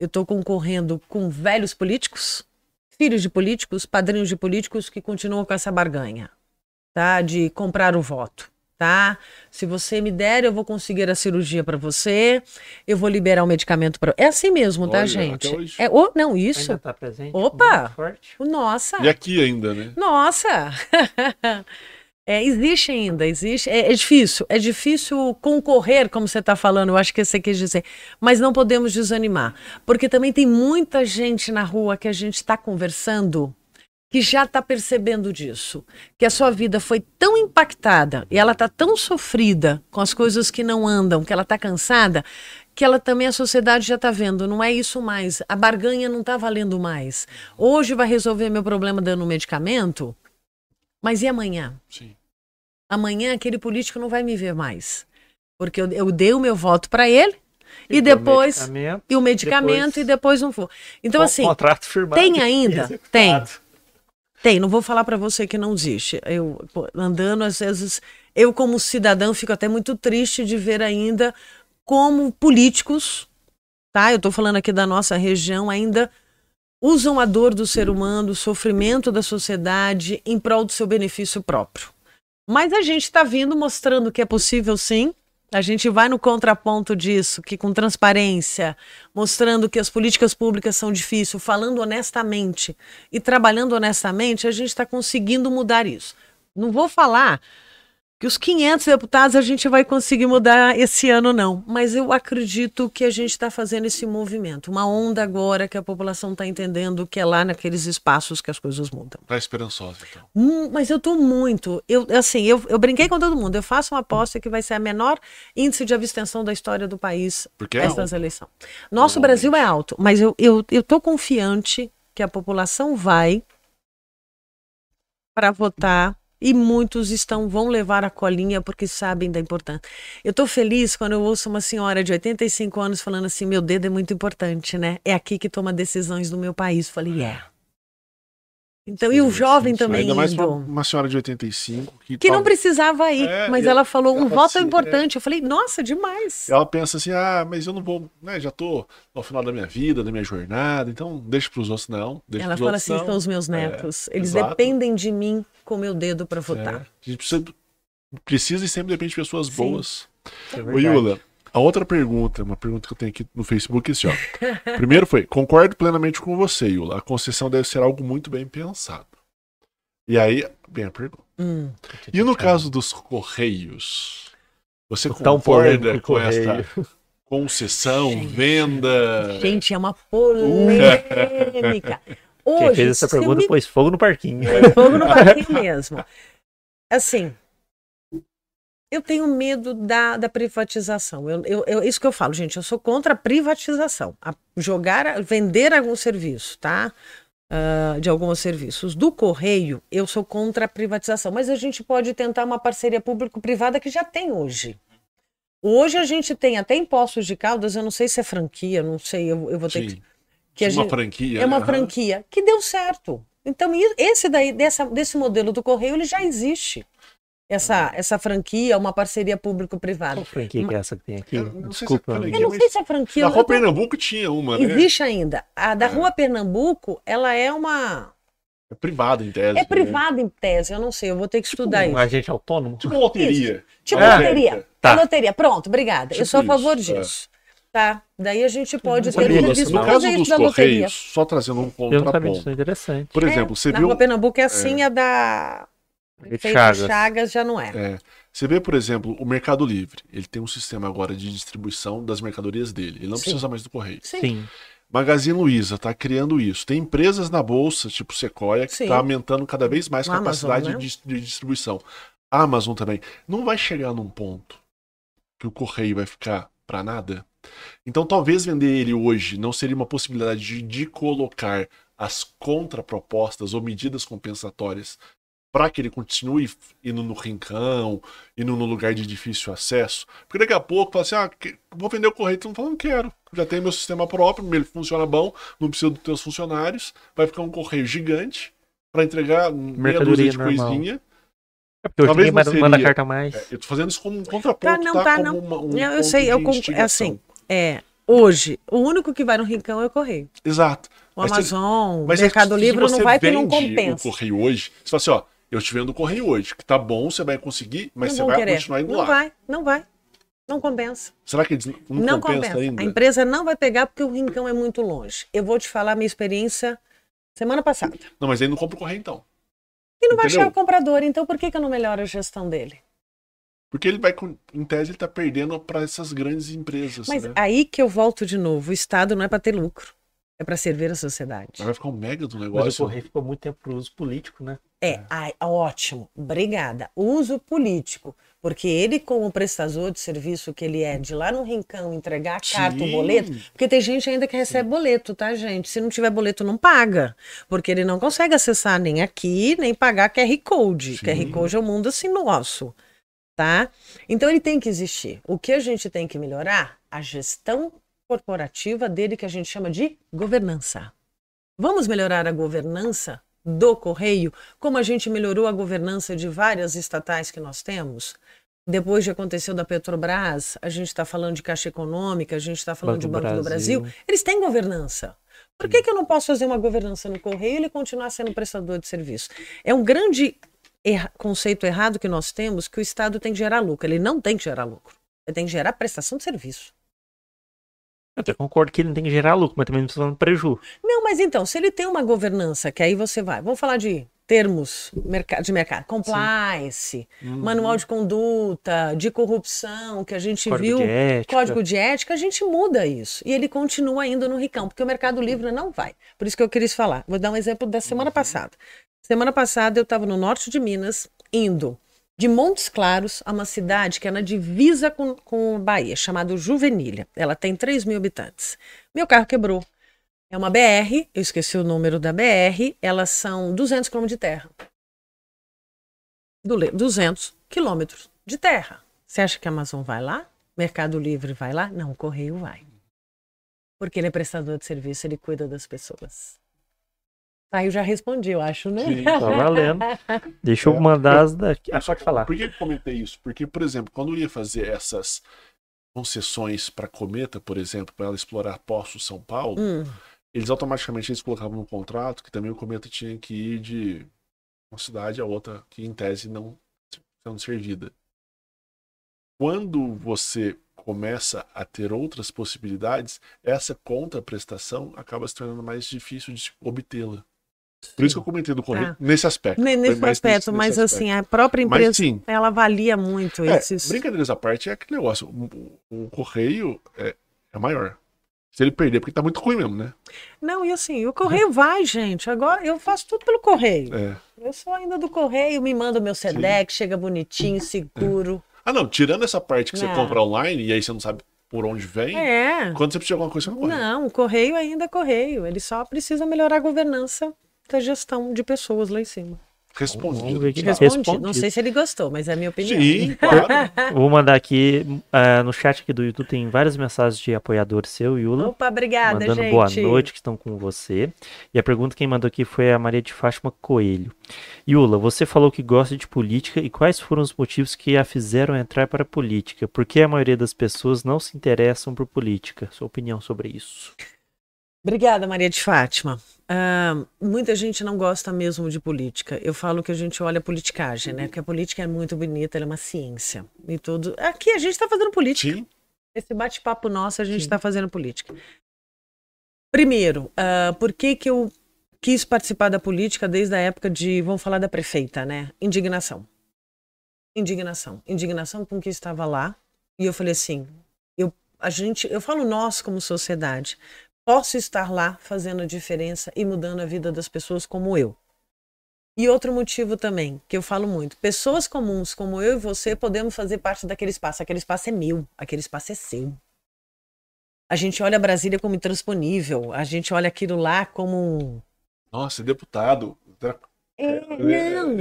eu estou concorrendo com velhos políticos, filhos de políticos, padrinhos de políticos que continuam com essa barganha, tá? De comprar o voto. Tá? Se você me der, eu vou conseguir a cirurgia para você, eu vou liberar o medicamento para. É assim mesmo, tá, Olha, gente? até hoje. É, oh, não, isso. Ainda tá presente? Opa! Nossa. E aqui ainda, né? Nossa! É, existe ainda, existe. É, é difícil, é difícil concorrer, como você está falando, eu acho que você quis dizer. Mas não podemos desanimar, porque também tem muita gente na rua que a gente está conversando que já está percebendo disso, que a sua vida foi tão impactada e ela está tão sofrida com as coisas que não andam, que ela está cansada, que ela também a sociedade já está vendo, não é isso mais, a barganha não está valendo mais. Hoje vai resolver meu problema dando um medicamento, mas e amanhã? Sim. Amanhã aquele político não vai me ver mais, porque eu, eu dei o meu voto para ele e, deu depois medicamento, e o medicamento depois- e depois não vou. Então assim, Contrato firmado. tem ainda? Tem. Tem, não vou falar para você que não existe. Eu andando às vezes, eu como cidadão fico até muito triste de ver ainda como políticos, tá? Eu tô falando aqui da nossa região ainda usam a dor do ser humano, o sofrimento da sociedade em prol do seu benefício próprio. Mas a gente está vindo mostrando que é possível sim. A gente vai no contraponto disso, que com transparência, mostrando que as políticas públicas são difíceis, falando honestamente e trabalhando honestamente, a gente está conseguindo mudar isso. Não vou falar que os 500 deputados a gente vai conseguir mudar esse ano, não. Mas eu acredito que a gente está fazendo esse movimento. Uma onda agora que a população está entendendo que é lá naqueles espaços que as coisas mudam. Tá esperançosa, então. Hum, mas eu tô muito. Eu, assim, eu, eu brinquei com todo mundo. Eu faço uma aposta que vai ser a menor índice de abstenção da história do país Porque é estas eleições. Nosso Brasil é alto, mas eu, eu, eu tô confiante que a população vai para votar e muitos estão vão levar a colinha porque sabem da importância. Eu tô feliz quando eu ouço uma senhora de 85 anos falando assim: "Meu dedo é muito importante, né? É aqui que toma decisões do meu país". Falei: "É". Então, e o jovem também Ainda mais indo. uma, uma senhora de 85 que, Que não tal- precisava ir, É, mas ela falou, um voto é importante. Eu falei, nossa, demais. Ela pensa assim, ah, mas eu não vou, né, já tô no final da minha vida, da minha jornada, então deixa pros outros não. Deixa Ela fala assim, não. são os meus netos. Eles exato. dependem de mim com meu dedo para É, votar. a gente precisa, precisa e sempre depende de pessoas Sim. boas. É Ô. Yula, a outra pergunta, uma pergunta que eu tenho aqui no Facebook é assim, ó. Primeiro foi, concordo plenamente com você, Yula. A concessão deve ser algo muito bem pensado. E aí, bem a pergunta. Hum. E no caso dos Correios? Você Tão concorda com essa concessão, Gente. venda? Gente, é uma polêmica. Quem Hoje, fez essa pergunta me pôs fogo no parquinho. fogo no parquinho mesmo. Assim, eu tenho medo da, da privatização. Eu, eu, eu- isso que eu falo, gente, eu sou contra a privatização. A jogar, vender algum serviço, tá? Ah, de alguns serviços. Do Correio, eu sou contra a privatização, mas a gente pode tentar uma parceria público-privada que já tem hoje. Hoje a gente tem até impostos de Caldas, eu não sei se é franquia, não sei, eu, eu vou ter que Sim. que a uma gente- franquia. é uma né? franquia que deu certo. Então, esse daí, dessa, desse modelo do Correio, ele já existe. Essa, essa franquia, uma parceria público-privada. Qual franquia que é essa que tem aqui? Eu não sei se é Desculpa. franquia, Eu não sei se é franquia. Na eu Rua tô- Pernambuco tinha uma, né? Existe ainda. A da É. Rua Pernambuco, ela é uma. É privada em tese. É né? privada em tese, eu não sei, eu vou ter que estudar Um isso. agente autônomo? Tipo uma loteria. Tipo É. loteria. Tá. É loteria. Pronto, obrigada. eu Tipo sou a favor isso, é. disso. Tá? Daí a gente pode ter um não. No caso fazer dos isso da loteria. Correios, só trazendo um Eu contraponto. disso, é interessante. Por exemplo, você Na viu. Rua Pernambuco é assim, a da. Prefeito Chagas. Chagas já não é. É, você vê, por exemplo, o Mercado Livre. Ele tem um sistema agora de distribuição das mercadorias dele. Ele não Sim. precisa mais do correio. Sim. Sim. Magazine Luiza está criando isso. Tem empresas na bolsa, tipo Sequoia, que está aumentando cada vez mais a capacidade Amazon, né? de, de distribuição. A Amazon também. Não vai chegar num ponto que o correio vai ficar para nada. Então, talvez vender ele hoje não seria uma possibilidade de, de colocar as contrapropostas ou medidas compensatórias para que ele continue indo no rincão, indo no lugar de difícil acesso. Porque daqui a pouco fala assim: ah, vou vender o correio. Então, falando, não quero. Já tenho meu sistema próprio, ele funciona bom, não preciso dos teus funcionários. Vai ficar um correio gigante para entregar meia dúzia de normal. coisinha. É porque hoje Talvez ninguém não manda, seria- manda carta mais. É, eu tô fazendo isso como um contraponto, Tá, tá? não, tá, como não. uma- um Eu- eu sei, eu conc- é assim. É, hoje, o único que vai no rincão é o Correio. Exato. O Mas Amazon, o Mas Mercado Livre não vai porque não compensa. o correio hoje, você fala assim, ó, eu te vendo o correio hoje, que tá bom, você vai conseguir, mas não você vai querer. continuar indo não lá. vai, não vai. Não compensa. Será que eles não, Não, compensa, compensa. ainda? A empresa não vai pegar porque o rincão é muito longe. Eu vou te falar a minha experiência semana passada. Não, mas aí não compra o correio então. E não vai achar o comprador, então por que, que eu não melhoro a gestão dele? Porque ele vai, em tese, ele tá perdendo para essas grandes empresas, Mas né? aí que eu volto de novo. O Estado não é para ter lucro, é para servir a sociedade. Vai ficar um mega do Mas o negócio. correio ficou muito tempo pro uso político, né? É, ai, ótimo, obrigada. Uso político, porque ele, como prestador de serviço que ele é, de lá no rincão entregar a carta, o Sim. boleto, porque tem gente ainda que recebe boleto, tá, gente? Se não tiver boleto, não paga, porque ele não consegue acessar nem aqui, nem pagar QR Code. Sim. QR Code é o mundo assim nosso, tá? Então ele tem que existir. O que a gente tem que melhorar? A gestão corporativa dele, que a gente chama de governança. Vamos melhorar a governança do Correio, como a gente melhorou a governança de várias estatais que nós temos? Depois de aconteceu da Petrobras, a gente está falando de Caixa Econômica, a gente está falando Banco de Banco do Brasil. Brasil. Eles têm governança. Por que, que eu não posso fazer uma governança no Correio e ele continuar sendo prestador de serviço? É um grande erra- conceito errado que nós temos que o Estado tem que gerar lucro. Ele não tem que gerar lucro. Ele tem que gerar prestação de serviço. Eu até concordo que ele não tem que gerar lucro, mas também não precisa de prejuízo. Não, mas então, se ele tem uma governança, que aí você vai, vamos falar de termos de mercado, compliance, Uhum. manual de conduta, de corrupção, que a gente Código viu, de código de ética, a gente muda isso. E ele continua indo no ricão, porque o Mercado Livre não vai. Por isso que eu queria falar. Vou dar um exemplo da semana passada. Semana passada eu estava no norte de Minas, indo de Montes Claros a uma cidade que é na divisa com, com Bahia, chamada Juvenília. Ela tem 3 mil habitantes. Meu carro quebrou. É uma BR, eu esqueci o número da BR, elas são 200 quilômetros de terra. Do le- 200 quilômetros de terra. Você acha que a Amazon vai lá? Mercado Livre vai lá? Não, o Correio vai. Porque ele é prestador de serviço, ele cuida das pessoas. Aí eu já respondi, eu acho, né? Sim. Tá valendo. Deixa eu mandar as daqui. Ah, pode falar. Por que eu comentei isso? Porque, por exemplo, quando eu ia fazer essas concessões para Cometa, por exemplo, para ela explorar Poço São Paulo, Hum, eles automaticamente eles colocavam no contrato que também o Cometa tinha que ir de uma cidade a outra que em tese não sendo servida. Quando você começa a ter outras possibilidades, essa contraprestação acaba se tornando mais difícil de obtê-la. Por isso que eu comentei do correio Tá. nesse aspecto. nesse aspecto, nesse- mas nesse assim, a própria Mas empresa, sim, ela avalia muito é, esses... brincadeiras à parte, é aquele negócio. O, o correio é, é maior. Se ele perder, porque tá muito ruim mesmo, né? Não, e assim, o correio vai, gente. Agora eu faço tudo pelo correio. É. Eu sou ainda do correio, me manda o meu SEDEC, chega bonitinho, seguro. Ah, não, tirando essa parte que você Não. compra online e aí você não sabe por onde vem, É. quando você precisa de alguma coisa, você não corre. Não, o correio ainda é correio. Ele só precisa melhorar a governança da gestão de pessoas lá em cima. Respondido. Respondi. Respondido. Não sei se ele gostou, mas é a minha opinião. Sim, claro. Vou mandar aqui eh, no chat aqui do YouTube tem várias mensagens de apoiadores seu, Yula. Opa, obrigada, mandando gente. boa noite, que estão com você. E a pergunta quem mandou aqui foi a Maria de Fátima Coelho. Yula, você falou que gosta de política e quais foram os motivos que a fizeram entrar para a política? Por que a maioria das pessoas não se interessam por política? Sua opinião sobre isso? Obrigada, Maria de Fátima. Ah, muita gente não gosta mesmo de política. Eu falo que a gente olha a politicagem, né? Porque a política é muito bonita, ela é uma ciência. E tudo. Aqui a gente está fazendo política. Sim. Esse bate-papo nosso, a gente está fazendo política. Primeiro, ah, por que, que eu quis participar da política desde a época de, vamos falar da prefeita, né? Indignação. Indignação. Indignação com o que estava lá. E eu falei assim, eu, a gente, eu falo nós como sociedade, posso estar lá fazendo a diferença e mudando a vida das pessoas como eu. E outro motivo também, que eu falo muito, pessoas comuns como eu e você podemos fazer parte daquele espaço. Aquele espaço é meu, aquele espaço é seu. A gente olha Brasília como intransponível, a gente olha aquilo lá como Nossa, deputado. É, não.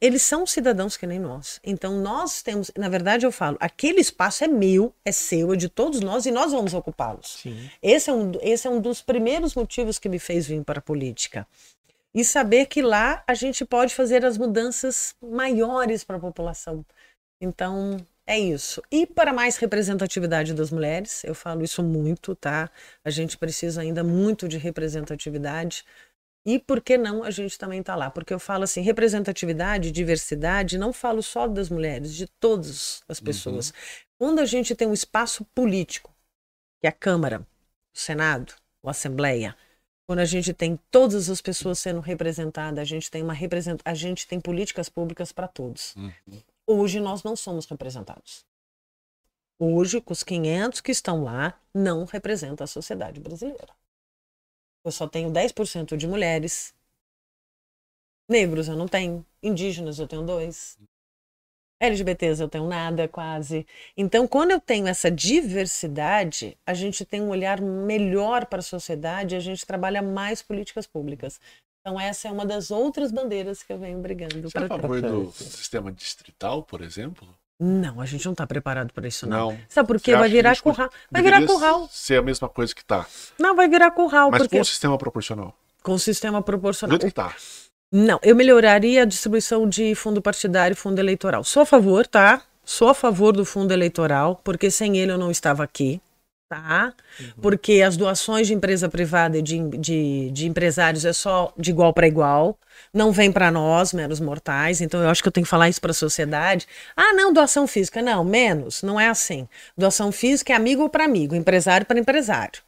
Eles são cidadãos que nem nós. Então nós temos, na verdade eu falo, aquele espaço é meu, é seu, é de todos nós e nós vamos ocupá-los. Esse é, um, esse é um dos primeiros motivos que me fez vir para a política. E saber que lá a gente pode fazer as mudanças maiores para a população. Então, é isso. E para mais representatividade das mulheres, eu falo isso muito, tá? A gente precisa ainda muito de representatividade. E por que não a gente também está lá? Porque eu falo assim, representatividade, diversidade, não falo só das mulheres, de todas as pessoas. Quando a gente tem um espaço político, que é a Câmara, o Senado, a Assembleia, quando a gente tem todas as pessoas sendo representadas, a gente tem uma represent... a gente tem políticas públicas para todos. Uhum. Hoje nós não somos representados. Hoje, com os 500 que estão lá, não representa a sociedade brasileira. Eu só tenho 10% de mulheres. Negros eu não tenho. Indígenas eu tenho dois. LGBTs eu tenho nada, quase. Então, quando eu tenho essa diversidade, a gente tem um olhar melhor para a sociedade e a gente trabalha mais políticas públicas. Então, essa é uma das outras bandeiras que eu venho brigando Você é a para favor do sistema distrital, por exemplo? Não, a gente não está preparado para isso, não. Não. Sabe por quê? Vai virar curral. Vai virar curral. ser a mesma coisa que tá. Não, vai virar curral, Mas porque com o sistema proporcional. com o sistema proporcional. que tá. Não, eu melhoraria a distribuição de fundo partidário e fundo eleitoral. Sou a favor, tá? Sou a favor do fundo eleitoral, porque sem ele eu não estava aqui, tá? Porque as doações de empresa privada e de, de, de empresários é só de igual para igual, não vem para nós, meros mortais. Então eu acho que eu tenho que falar isso para a sociedade. Ah, não, doação física. Não, menos, não é assim. Doação física é amigo para amigo, empresário para empresário.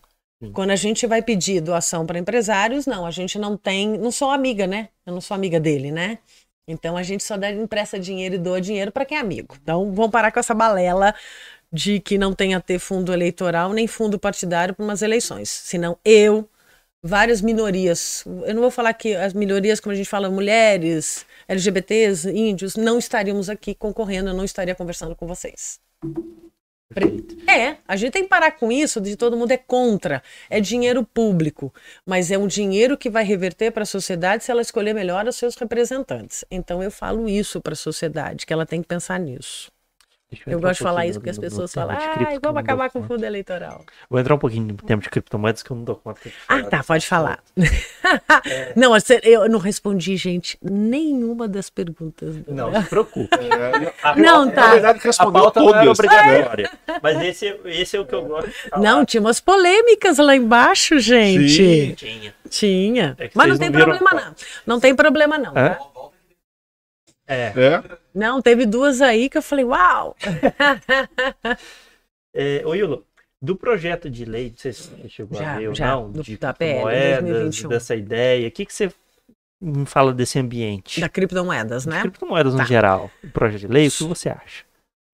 Quando a gente vai pedir doação para empresários, não, a gente não tem, não sou amiga, né? Eu não sou amiga dele, né? Então a gente só dá, empresta dinheiro e doa dinheiro para quem é amigo. Então vamos parar com essa balela de que não tenha ter fundo eleitoral nem fundo partidário para umas eleições. Senão eu, várias minorias, eu não vou falar que as minorias, como a gente fala, mulheres, LGBTs, índios, não estaríamos aqui concorrendo, eu não estaria conversando com vocês. Perfeito. É, a gente tem que parar com isso de todo mundo é contra. É dinheiro público, mas é um dinheiro que vai reverter para a sociedade se ela escolher melhor os seus representantes. Então eu falo isso para a sociedade, que ela tem que pensar nisso. Eu gosto de um falar isso porque as pessoas tema falam, vamos não acabar com o conta." fundo eleitoral. Vou entrar um pouquinho no tempo de criptomoedas que eu não dou conta. de Ah, tá, pode falar. É. Não, eu não respondi, gente, nenhuma das perguntas. Não, se preocupe. A Não, pauta- tá. Na verdade, respondeu não todas. obrigatória. Mas esse, esse é o que eu gosto. Não, tinha umas polêmicas lá embaixo, gente. Sim. Tinha. Tinha. É Mas não tem não viram problema, a não. Não tem problema, não. É. É. Não, teve duas aí que eu falei, uau! é ô, Yulo, do projeto de lei, você chegou Já, a ver ou não, do- de da PL moedas, 2021. dessa ideia, o que, que você me fala desse ambiente? Da criptomoedas, né? criptomoedas Tá. no geral. O projeto de lei, o que você acha?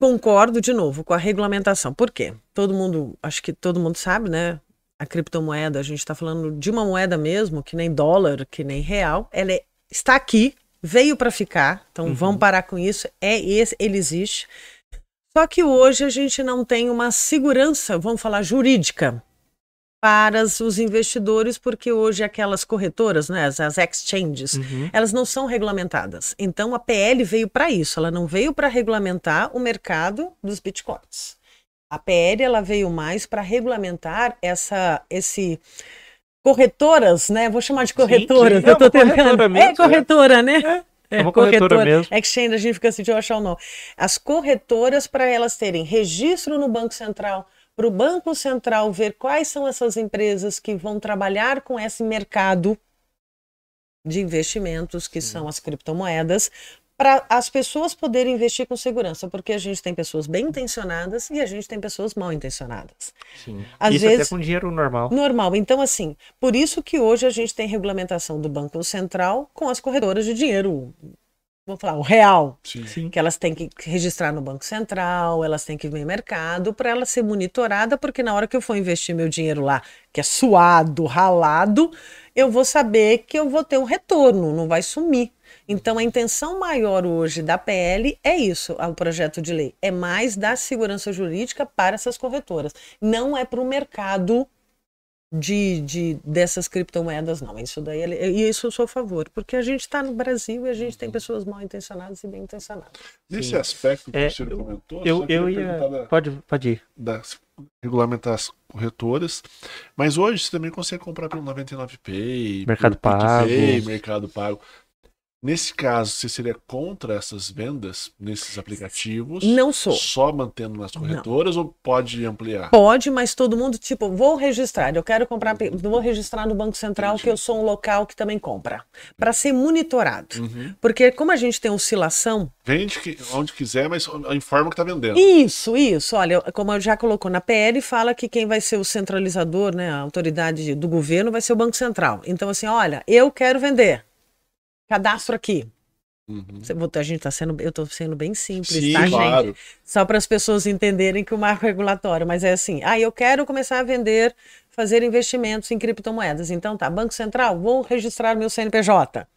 Concordo de novo com a regulamentação. Por quê? Todo mundo, acho que todo mundo sabe, né? A criptomoeda, a gente está falando de uma moeda mesmo, que nem dólar, que nem real. Ela é- está aqui, veio para ficar. Então Uhum. vamos parar com isso. É esse, ele existe. Só que hoje a gente não tem uma segurança, vamos falar jurídica, para os investidores, porque hoje aquelas corretoras, né, as, as exchanges, Uhum. elas não são regulamentadas. Então a PL veio para isso, ela não veio para regulamentar o mercado dos bitcoins. A PL ela veio mais para regulamentar essa esse corretoras, né? Vou chamar de corretoras. sim, eu é tô uma tentando. corretora mesmo, é corretora, né? É uma corretora mesmo. Exchange, a gente fica assim de eu achar o nome. As corretoras, para elas terem registro no Banco Central, para o Banco Central ver quais são essas empresas que vão trabalhar com esse mercado de investimentos, que são as criptomoedas, para as pessoas poderem investir com segurança, porque a gente tem pessoas bem intencionadas e a gente tem pessoas mal intencionadas. Sim. Às Isso vezes- até com dinheiro normal. Normal. Então, assim, por isso que hoje a gente tem regulamentação do Banco Central com as corretoras de dinheiro, vamos falar, o real, Sim. Sim. que elas têm que registrar no Banco Central, elas têm que ver mercado para ela ser monitorada, porque na hora que eu for investir meu dinheiro lá, que é suado, ralado, eu vou saber que eu vou ter um retorno, não vai sumir. Então a intenção maior hoje da PL é isso, o projeto de lei, é mais dar segurança jurídica para essas corretoras, não é para o mercado de, de dessas criptomoedas, não. Isso daí, é- e isso eu sou a favor, porque a gente está no Brasil e a gente tem pessoas mal intencionadas e bem intencionadas. Nesse Sim. aspecto que É, o senhor comentou, Eu, só eu ia. da- Pode, pode ir. das regulamentar as corretoras, mas hoje você também consegue comprar pelo 99Pay, Mercado Pago. Mercado Pago. Nesse caso, você seria contra essas vendas nesses aplicativos? Não sou. Só mantendo nas corretoras ou pode ampliar? Pode, mas todo mundo, tipo, vou registrar, eu quero comprar, vou registrar no Banco Central Entendi. que eu sou um local que também compra, para ser monitorado. Uhum. Porque como a gente tem oscilação, Vende que- onde quiser, mas informa que está vendendo. Isso, isso. Olha, como eu já colocou na PL, fala que quem vai ser o centralizador, né, a autoridade do governo vai ser o Banco Central. Então, assim, olha, eu quero vender. Cadastro aqui. Uhum. A gente tá sendo, eu estou sendo bem simples, Sim, tá, gente? claro. Só para as pessoas entenderem que o marco regulatório, mas é assim, ah, eu quero começar a vender, fazer investimentos em criptomoedas. Então tá, Banco Central, vou registrar meu CNPJ.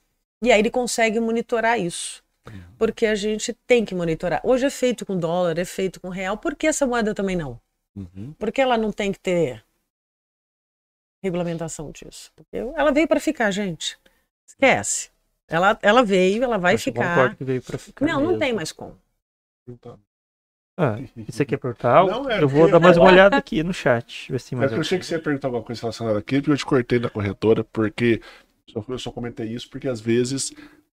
E aí ele consegue monitorar isso. Porque a gente tem que monitorar. Hoje é feito com dólar, é feito com real, por que essa moeda também não? Uhum. Por que ela não tem que ter regulamentação disso? Porque ela veio para ficar, gente. Esquece. Ela, ela veio, ela vai Acho ficar. que veio pra ficar. Não, não mesmo. tem mais como. Então, Ah, e você quer perguntar algo? Não, é eu vou dar mais uma olhada aqui no chat. Ver se tem É mais que eu achei que você ia perguntar alguma coisa relacionada àquilo, porque eu te cortei na corretora, porque eu só comentei isso porque às vezes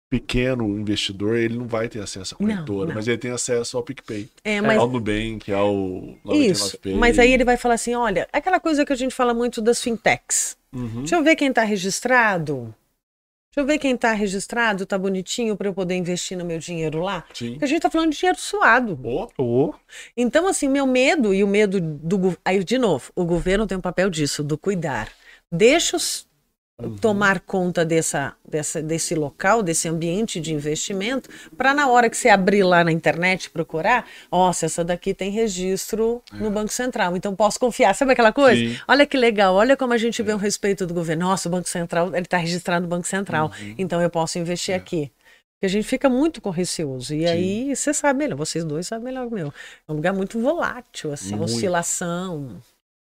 pequeno investidor ele não vai ter acesso à Não, corretora, não. mas ele tem acesso ao PicPay, É, mas ao Nubank, ao 99Pay. Isso, mas aí ele vai falar assim, olha, aquela coisa que a gente fala muito das fintechs. Uhum. Deixa eu ver quem está registrado. Deixa eu ver quem está registrado, tá bonitinho para eu poder investir no meu dinheiro lá. Sim. Porque a gente está falando de dinheiro suado. Ô, Ou Então, assim, meu medo e o medo do... Aí, de novo, o governo tem um papel disso, do cuidar. Deixa os Uhum. tomar conta dessa, dessa, desse local, desse ambiente de investimento, para na hora que você abrir lá na internet procurar, nossa, essa daqui tem registro no Banco Central, então posso confiar. Sabe aquela coisa? É. Sim. Olha que legal, olha como a gente vê o respeito do governo. Nossa, o Banco Central, ele está registrado no Banco Central, Uhum. então eu posso investir aqui. Porque a gente fica muito com receoso. E aí, você sabe melhor, vocês dois sabem melhor que meu. É um lugar muito volátil, assim, Muito. oscilação.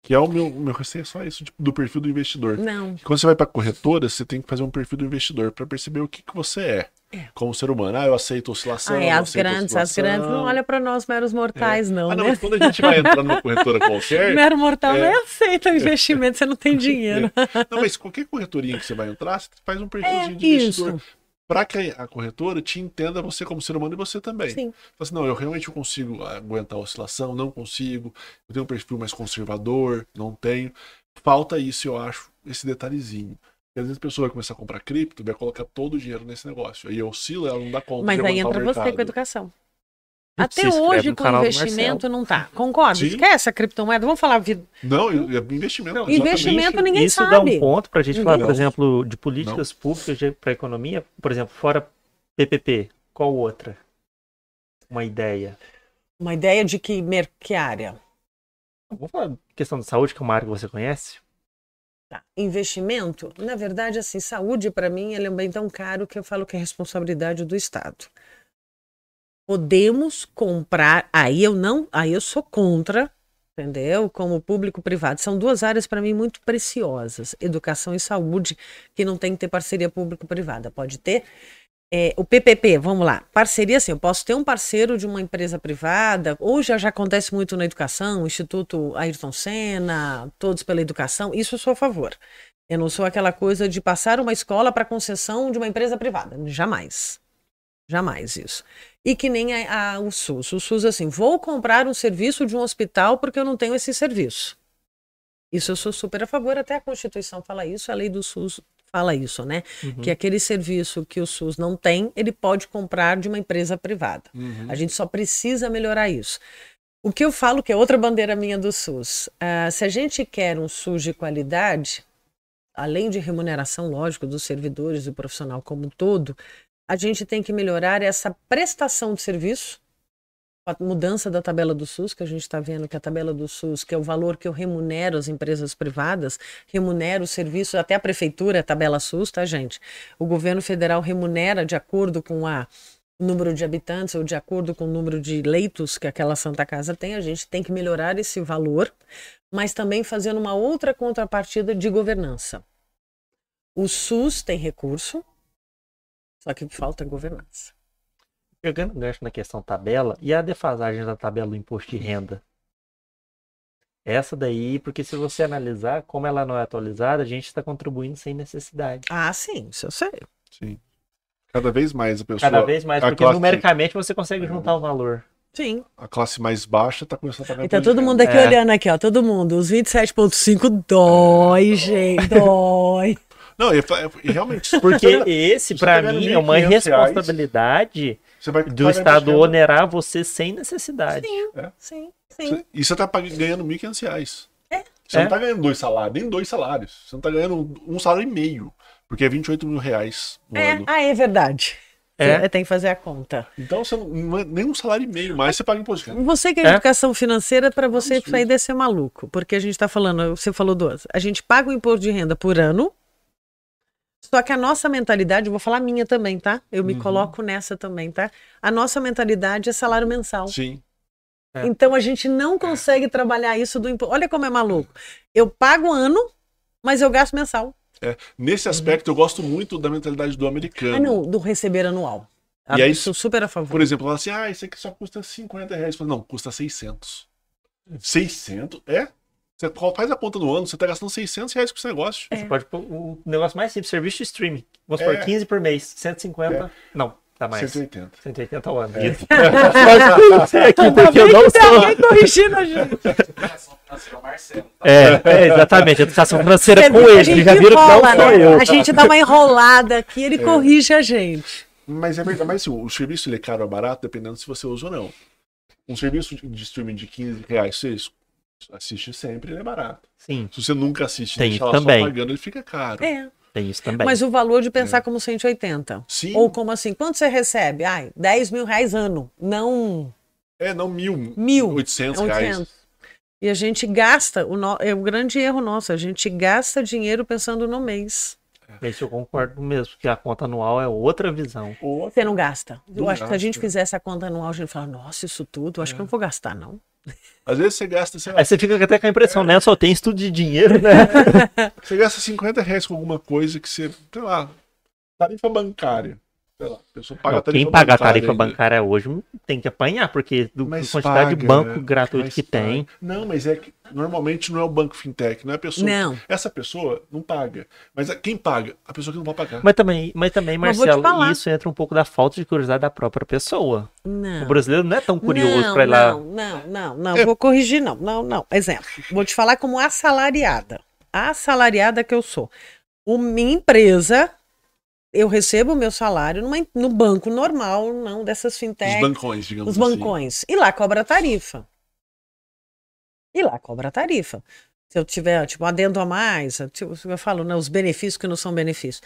Que é o meu, o meu receio é só isso, tipo, do perfil do investidor. Não. Quando você vai para corretora, você tem que fazer um perfil do investidor para perceber o que, que você é, É. como ser humano. Ah, eu aceito oscilação. Ah, é, as grandes, as grandes não olha para nós meros mortais, não, ah, não, né? quando a gente vai entrar numa corretora qualquer, Mero mortal É. nem aceita o investimento, você não tem dinheiro. Não, mas qualquer corretorinha que você vai entrar, você faz um perfilzinho É, de investidor. isso. Para que a corretora te entenda você como ser humano e você também. Sim. Fala assim, não, eu realmente consigo aguentar a oscilação, não consigo. Eu tenho um perfil mais conservador, não tenho. Falta isso, eu acho, esse detalhezinho. Porque às vezes a pessoa vai começar a comprar cripto, vai colocar todo o dinheiro nesse negócio. Aí oscila, ela não dá conta Mas aí entra você com a educação. Até hoje, com investimento, não tá. Concorda? Sim. Esquece a criptomoeda. Vamos falar vida. Não, eu- é investimento. Não, investimento ninguém Isso dá sabe. um ponto para a gente Ninguém falar, por sabe. exemplo, de políticas públicas para a economia. Por exemplo, fora PPP, qual outra? Uma ideia. Uma ideia de que, mer- que área? Vamos falar de questão de saúde, que é uma área que você conhece? Tá. Investimento, na verdade, assim, saúde para mim ele é um bem tão caro que eu falo que é responsabilidade do Estado. Podemos comprar, aí eu não, aí eu sou contra, entendeu? Como público privado. São duas áreas para mim muito preciosas, educação e saúde, que não tem que ter parceria público-privada. Pode ter é, o PPP, vamos lá. Parceria, assim, eu posso ter um parceiro de uma empresa privada, ou já, já acontece muito na educação, o Instituto Ayrton Senna, Todos pela Educação, isso eu sou a favor. Eu não sou aquela coisa de passar uma escola para concessão de uma empresa privada. Jamais. Jamais isso. E que nem a, a- o SUS. O SUS, assim, vou comprar um serviço de um hospital porque eu não tenho esse serviço. Isso eu sou super a favor, até a Constituição fala isso, a lei do SUS fala isso, né? Uhum. Que aquele serviço que o SUS não tem, ele pode comprar de uma empresa privada. Uhum. A gente só precisa melhorar isso. O que eu falo que é outra bandeira minha do SUS, ah, se a gente quer um SUS de qualidade, além de remuneração, lógico, dos servidores e do profissional como um todo, a gente tem que melhorar essa prestação de serviço, a mudança da tabela do SUS, que a gente está vendo que a tabela do SUS, que é o valor que eu remunero as empresas privadas, remunero os serviços, até a prefeitura, a tabela SUS, tá, gente? O governo federal remunera de acordo com a o número de habitantes ou de acordo com o número de leitos que aquela Santa Casa tem, a gente tem que melhorar esse valor, mas também fazendo uma outra contrapartida de governança. O SUS tem recurso, só que falta governança. Pegando gancho na questão tabela, e a defasagem da tabela do imposto de renda? Essa daí, porque se você analisar como ela não é atualizada, a gente está contribuindo sem necessidade. Ah, sim, isso eu sei. Sim. Cada vez mais a pessoa. Cada vez mais, porque classe- numericamente você consegue juntar o valor. Sim. A classe mais baixa tá começando a pagar E tá de todo mundo aqui É. olhando aqui, ó. Todo mundo. Os 27,5 dói, gente. Dói. Não, e, é- e realmente. Porque esse, ganhando mim, é uma 1.500 reais, irresponsabilidade do Estado onerar você sem necessidade. Sim, sim. E você tá pag- ganhando 1.500 reais. É. Você É. não tá ganhando dois salários, nem dois salários. Você não tá ganhando um salário e meio. Porque é 28 mil reais no É, ano. ah, é verdade. É. Você tem que fazer a conta. Então você não, é nem um salário e meio mais, você paga imposto de renda. Você que é, É? educação financeira, para você aí deve ser maluco. Porque a gente está falando, você falou duas. A gente paga o imposto de renda por ano. Só que a nossa mentalidade, eu vou falar minha também, tá? Eu me Uhum. coloco nessa também, tá? A nossa mentalidade é salário mensal. Sim. É. Então a gente não consegue trabalhar isso do imposto. Olha como é maluco. Eu pago ano, mas eu gasto mensal. É. Nesse aspecto, eu gosto muito da mentalidade do americano. Ah, não, do receber anual. E aí, Eu sou super a favor. Por exemplo, fala assim, ah, isso aqui só custa 50 reais. Fala, não, custa 600. 600? É? Você faz a conta no ano, você tá gastando 600 reais com esse negócio. É. Você pode pôr o negócio mais simples, serviço de streaming. Vamos por É. 15 por mês, 150. Não, dá mais. 180. 180 ao ano. É. Mas sei aqui porque eu não Tem sou. alguém corrigindo a gente. Tá? É, é, exatamente. Educação financeira Você com que ele. Já viram que não sou né? eu. A gente dá uma enrolada aqui, ele corrige a gente. Mas é verdade, mas assim, o serviço ele é caro ou barato, dependendo se você usa ou não. Um serviço de- de streaming de 15 reais, você assiste sempre, ele é barato. Sim, Se você nunca assiste Tem deixa também. só pagando, ele fica caro. É. tem isso também. Mas o valor de pensar como 180. Sim, Ou como assim? Quanto você recebe? Ai, 10 mil reais ano. Não é, não mil, mil. 800 é reais. 800. E a gente gasta, o no... é o grande erro nosso, a gente gasta dinheiro pensando no mês. Esse eu concordo mesmo, porque a conta anual é outra visão. Você não gasta. Eu Não acho que se a gente gasta. fizesse a conta anual, a gente fala, nossa, isso tudo, acho que eu não vou gastar, não. Às vezes você gasta, sei lá, Aí você fica até com a impressão, né? Só tem estudo de dinheiro, né? você gasta 50 reais com alguma coisa que você, sei lá, tarifa bancária. Paga Não, a tarifa quem paga a bancária tarifa ainda. bancária hoje tem que apanhar, porque do Mas a quantidade de paga, banco né? gratuito Mas que tem. paga. Não, mas é que normalmente não é o banco fintech, não é a pessoa. Não. Essa pessoa não paga. Mas a- quem paga? A pessoa que não vai pagar. Mas também, mas também, Mas Marcelo, falar. isso entra um pouco da falta de curiosidade da própria pessoa. Não. O brasileiro não é tão curioso pra ir lá. Não, não, não, não. É. Vou corrigir, não. Não, não. Exemplo. Vou te falar como assalariada. Assalariada que eu sou. O, minha empresa, eu recebo o meu salário numa, no banco normal, não dessas Os fintechs. bancões, digamos Os assim. bancões. E lá cobra tarifa. E lá cobra tarifa. Se eu tiver, tipo, um adendo a mais, tipo, eu falo, né, os benefícios que não são benefícios.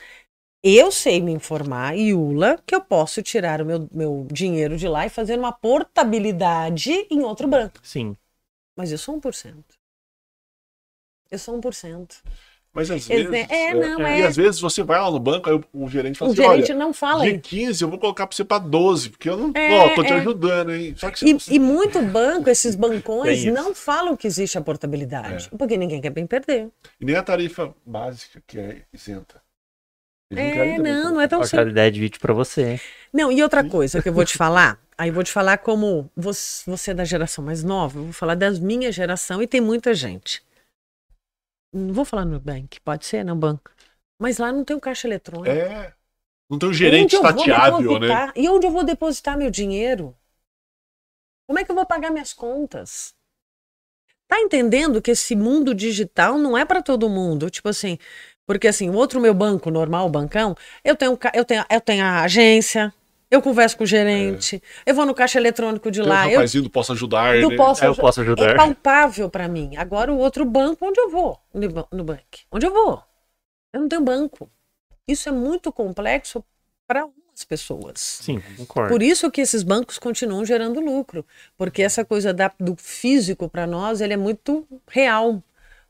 Eu sei me informar, Iula, que eu posso tirar o meu, meu dinheiro de lá e fazer uma portabilidade em outro banco. Sim. Mas eu sou 1%. Eu sou 1%. Mas às vezes. é, não, E é. às vezes você vai lá no banco, aí o, o gerente fala O assim: gerente olha, não fala. de 15 eu vou colocar pra você pra 12, porque eu não. É, ó, tô te é. ajudando, hein? Só que E, você. e muito banco, esses bancões, isso. não falam que existe a portabilidade. É. Porque ninguém quer bem perder. E nem a tarifa básica que é isenta. Eles É, também não, não é tão simples. qualidade de vídeo pra você. Não, e outra coisa que eu vou te falar, aí eu vou te falar como você, você é da geração mais nova, eu vou falar das minha geração e tem muita gente. Não vou falar no bank, pode ser, no banco. Mas lá não tem o caixa eletrônico. É. Não tem um gerente estateável, né? E onde eu vou depositar meu dinheiro? Como é que eu vou pagar minhas contas? Tá entendendo que esse mundo digital não é para todo mundo? Tipo assim, porque assim, o outro meu banco normal, o bancão, eu tenho, eu tenho, eu tenho a agência, eu converso com o gerente, eu vou no caixa eletrônico de Tem um lá, eu, rapazinho do Posso Ajudar, eu né? posso Aí eu posso é ajudar. palpável para mim. Agora o outro banco, onde eu vou? No, ba- no banco. Onde eu vou? Eu não tenho banco. Isso é muito complexo para algumas pessoas. Sim, concordo. Por isso que esses bancos continuam gerando lucro, porque essa coisa da- do físico para nós, ele é muito real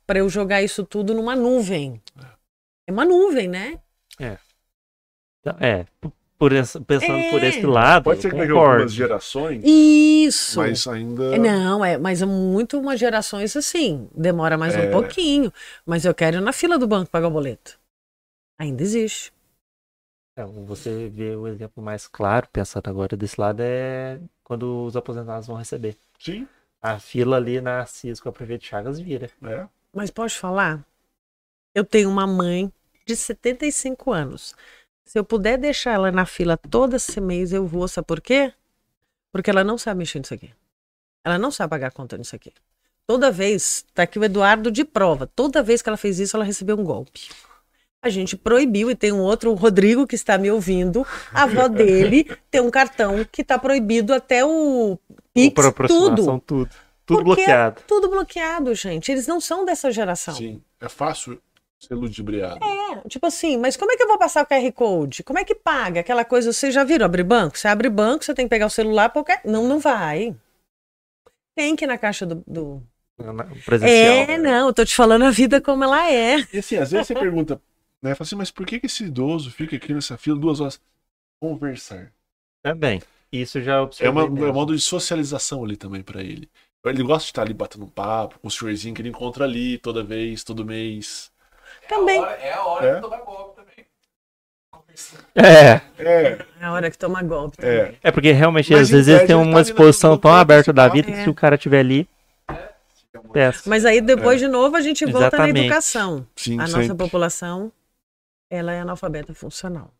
para eu jogar isso tudo numa nuvem. É uma nuvem, né? Então, É, por essa- pensando por É. esse lado, Pode ser que concordo. algumas gerações, Isso. mas ainda. É, Não, é, mas é muito umas gerações assim. Demora mais um É. pouquinho. Mas eu quero ir na fila do banco pagar o boleto. Ainda existe. Então, você vê o exemplo mais claro, pensando agora desse lado, é quando os aposentados vão receber. Sim, A fila ali na CIS com a prefeita Chagas vira. é. Mas pode falar? Eu tenho uma mãe de 75 anos. Se eu puder deixar ela na fila todo esse mês, eu vou. Sabe por quê? Porque ela não sabe mexer nisso aqui. Ela não sabe pagar a conta nisso aqui. Toda vez, tá aqui o Eduardo de prova, toda vez que ela fez isso, ela recebeu um golpe. A gente proibiu, e tem um outro, o Rodrigo, que está me ouvindo, a avó dele tem um cartão que está proibido até o Pix, tudo. tudo. Tudo Porque é bloqueado. Tudo bloqueado, gente. Eles não são dessa geração. Sim. É fácil ser ludibriado. É, tipo assim, mas como é que eu vou passar o QR Code? Como é que paga? Aquela coisa, vocês já viram abrir banco? Você abre banco, você tem que pegar o celular, qualquer... não, não vai. Tem que ir na caixa do... do- Presencial. É, não, eu tô te falando a vida como ela é. E assim, às vezes você pergunta, né? Fala assim, mas por que, que esse idoso fica aqui nessa fila duas horas? Conversar. Também. Isso já É, uma, é um modo de socialização ali também pra ele. Ele gosta de estar ali batendo um papo com o senhorzinho que ele encontra ali toda vez, todo mês. Também. É a hora, é a hora É? de tomar golpe também. É, É, É a hora que toma golpe. também. é. é porque realmente Mas às vezes eles têm ele tá uma exposição tão canto aberta da vida que É. se o cara tiver ali, peça. Mas aí depois de novo a gente volta na Exatamente. educação. Sim, A sempre. nossa população, ela é analfabeta funcional.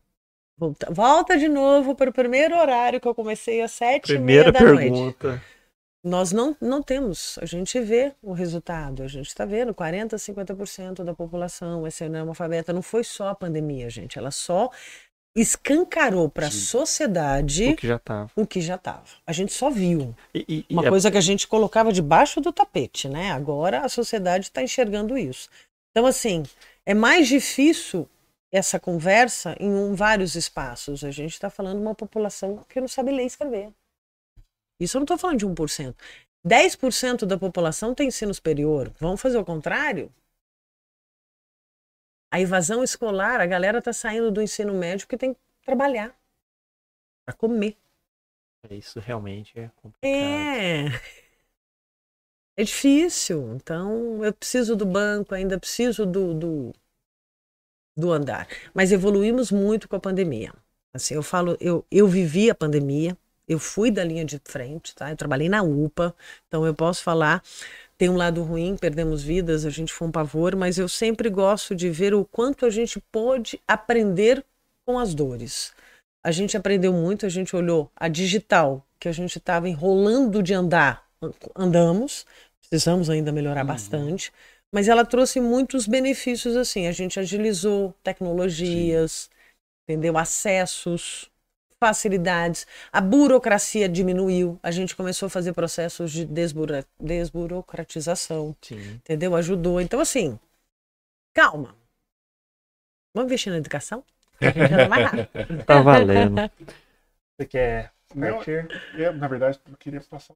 Volta, volta de novo para o primeiro horário que eu comecei às sete Primeira e meia da noite. Nós não, não temos, a gente vê o resultado, a gente está vendo 40%, 50% da população é sendo analfabeta. Não foi só a pandemia, gente, ela só escancarou para a sociedade O que já tava. o que já estava. A gente só viu. E, e- e Uma é- coisa que a gente colocava debaixo do tapete, né? Agora a sociedade está enxergando isso. Então, assim, é mais difícil essa conversa em um- vários espaços. A gente está falando de uma população que não sabe ler e escrever. Isso eu não estou falando de 1%. 10% da população tem ensino superior. Vamos fazer o contrário? A evasão escolar, a galera está saindo do ensino médio porque tem que trabalhar para comer. Isso realmente é complicado. É. É difícil. Então, eu preciso do banco, ainda preciso do, do, do andar. Mas evoluímos muito com a pandemia. Assim, eu falo, eu, eu vivi a pandemia, eu fui da linha de frente, tá? Eu trabalhei na UPA, então eu posso falar. Tem um lado ruim, perdemos vidas, a gente foi um pavor, mas eu sempre gosto de ver o quanto a gente pôde aprender com as dores. A gente aprendeu muito, a gente olhou a digital, que a gente estava enrolando de andar, andamos, precisamos ainda melhorar bastante, mas ela trouxe muitos benefícios assim, a gente agilizou tecnologias, entendeu? Acessos, facilidades, a burocracia diminuiu, a gente começou a fazer processos de desbura- desburocratização, Sim. entendeu? Ajudou. Então assim, calma. Vamos investir na educação? Rápido. Tá valendo. Você quer partir? é, na verdade, eu queria passar.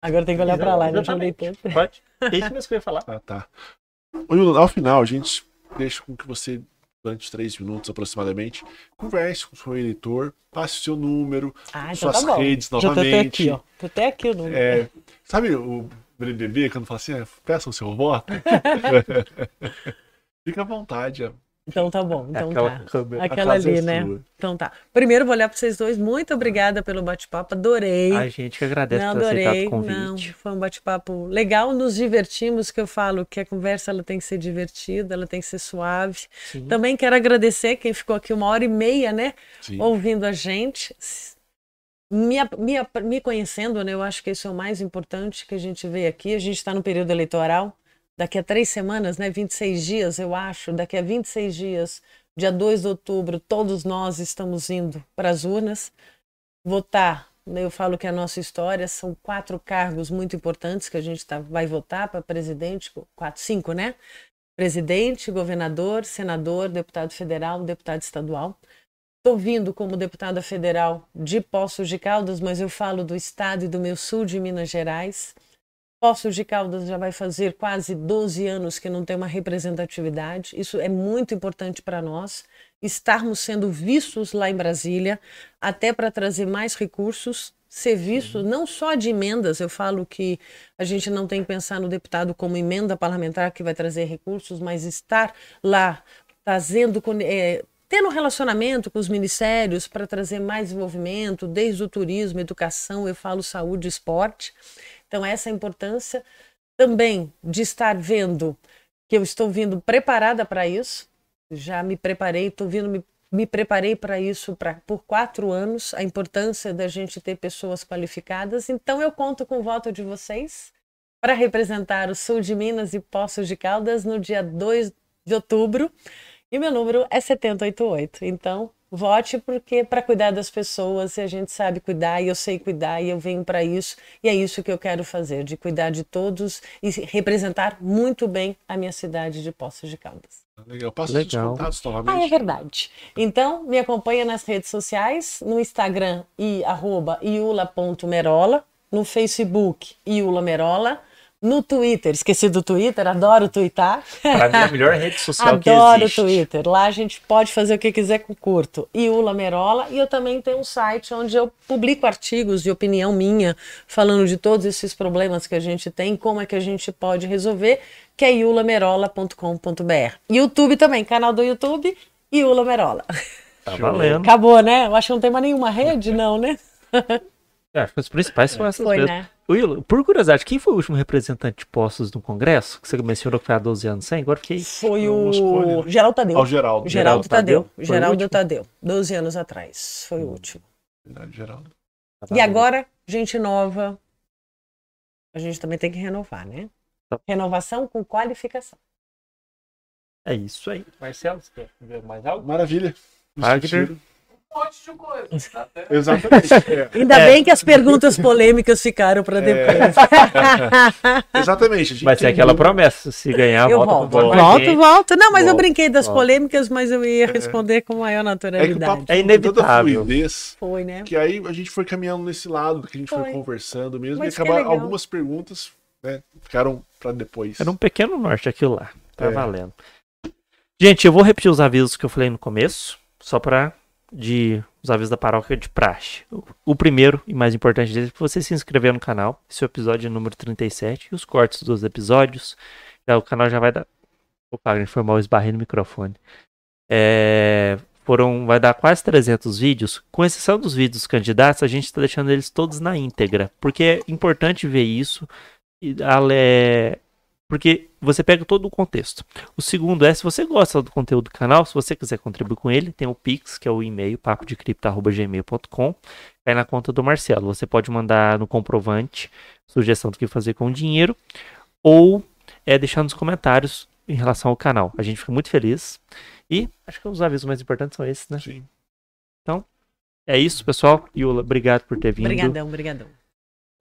Agora tem que olhar pra lá, não olhei tanto. Pode. É isso mesmo que eu ia falar. Ah, tá. Ô, Yula, ao final, a gente deixa com que você, durante três minutos aproximadamente, converse com o seu eleitor, passe o seu número, Ah, então suas tá bom. redes Já tô até novamente. aqui, ó. Tô até aqui o número. É, sabe o BBB, quando fala assim, é, peça o seu voto? Fica à vontade. Então tá bom. Então Aquela tá. câmera. Aquela é ali, né? sua. Então tá. Primeiro vou olhar pra vocês dois. Muito obrigada pelo bate-papo. Adorei. A gente que agradece Não, por ter aceitado adorei. o Não, convite. foi um bate-papo legal. Nos divertimos, que eu falo que a conversa ela tem que ser divertida, ela tem que ser suave. Sim. Também quero agradecer quem ficou aqui uma hora e meia, né? Sim. ouvindo a gente, me, me, me conhecendo, né? Eu acho que isso é o mais importante que a gente vê aqui. A gente está no período eleitoral. Daqui a três semanas, né? 26 dias, eu acho. Daqui a 26 dias, dia 2 de outubro, todos nós estamos indo para as urnas votar. né, Eu falo que a nossa história são quatro cargos muito importantes que a gente tá, vai votar para presidente, quatro, cinco, né? Presidente, governador, senador, deputado federal, deputado estadual. Estou vindo como deputada federal de Poços de Caldas, mas eu falo do estado e do meu sul de Minas Gerais. Poços de Caldas já vai fazer quase 12 anos que não tem uma representatividade. Isso é muito importante para nós. Estarmos sendo vistos lá em Brasília, até para trazer mais recursos, ser visto não só de emendas, eu falo que a gente não tem que pensar no deputado como emenda parlamentar que vai trazer recursos, mas estar lá trazendo, con- eh, tendo um relacionamento com os ministérios para trazer mais desenvolvimento, desde o turismo, educação, eu falo saúde e esporte. Então, essa é importância também de estar vendo que eu estou vindo preparada para isso. Já me preparei, estou vindo me, me preparei para isso pra, por quatro anos. A importância da gente ter pessoas qualificadas. Então, eu conto com o voto de vocês para representar o sul de Minas e Poços de Caldas no dia 2 de outubro. E meu número é 788. Então, vote porque para cuidar das pessoas, e a gente sabe cuidar, e eu sei cuidar, e eu venho para isso, e é isso que eu quero fazer, de cuidar de todos e representar muito bem a minha cidade de Poços de Caldas. Legal. Passa os Legal. seus contatos Ah, é novamente. verdade. Então, me acompanha nas redes sociais, no Instagram, e iula.merola, no Facebook, Iula Merola, no Twitter, esqueci do Twitter, adoro twittar. Pra mim, é a melhor rede social que Adoro o existe. Twitter. Lá a gente pode fazer o que quiser com curto. Iula Merola. E eu também tenho um site onde eu publico artigos de opinião minha, falando de todos esses problemas que a gente tem, como é que a gente pode resolver, que é iulamerola.com.br. YouTube também, canal do YouTube, Iula Merola. Tá valendo. Acabou, né? Eu acho que não tem mais nenhuma rede, não, né? É, acho que os principais são essas Foi, mesmo. né? Will, por curiosidade, quem foi o último representante de postos no Congresso? Que você mencionou que foi há 12 anos sem? Agora fiquei. Foi o né? Geraldo Tadeu. Ao Geraldo. Geraldo Geraldo Tadeu. Tadeu? Geraldo? Tadeu. 12 anos atrás. Foi o último. Verdade, Geraldo. E agora, gente nova, a gente também tem que renovar, né? Tá. Renovação com qualificação. É isso aí. Marcelo, você quer ver mais algo? Maravilha. Um monte de coisa. tá até- Exatamente. é. Ainda É. bem que as perguntas polêmicas ficaram para depois. Exatamente. a gente Vai ser tem aquela promessa. Se ganhar, eu volta volto, volto, volto. Não, mas eu Volto, brinquei das volto. polêmicas, mas eu ia responder com maior É naturalidade. É inevitável. fluidez Foi, né? que aí a gente foi caminhando nesse lado, que a gente foi, Foi. conversando mesmo, Mas e que acabar legal. algumas perguntas né, ficaram para depois. Era um pequeno norte aquilo lá. Tá É. valendo. Gente, eu vou repetir os avisos que eu falei no começo, só pra de os avisos da paróquia de praxe. O, primeiro e mais importante deles é você se inscrever no canal. Esse é o episódio número 37 e os cortes dos episódios. Já, o canal já vai dar. Opa, a gente foi mal esbarrei no microfone. É, foram, vai dar quase 300 vídeos. Com exceção dos vídeos candidatos, a gente está deixando eles todos na íntegra. Porque é importante ver isso. E, ale- porque você pega todo o contexto. O segundo é, se você gosta do conteúdo do canal, se você quiser contribuir com ele, tem o Pix, que é o e-mail, papodecripto.gmail.com, cai na conta do Marcelo. Você pode mandar no comprovante sugestão do que fazer com o dinheiro, ou é deixar nos comentários em relação ao canal. A gente fica muito feliz. E acho que os avisos mais importantes são esses, né? Sim. É isso, pessoal. Yula, obrigado por ter vindo. Obrigadão, obrigadão.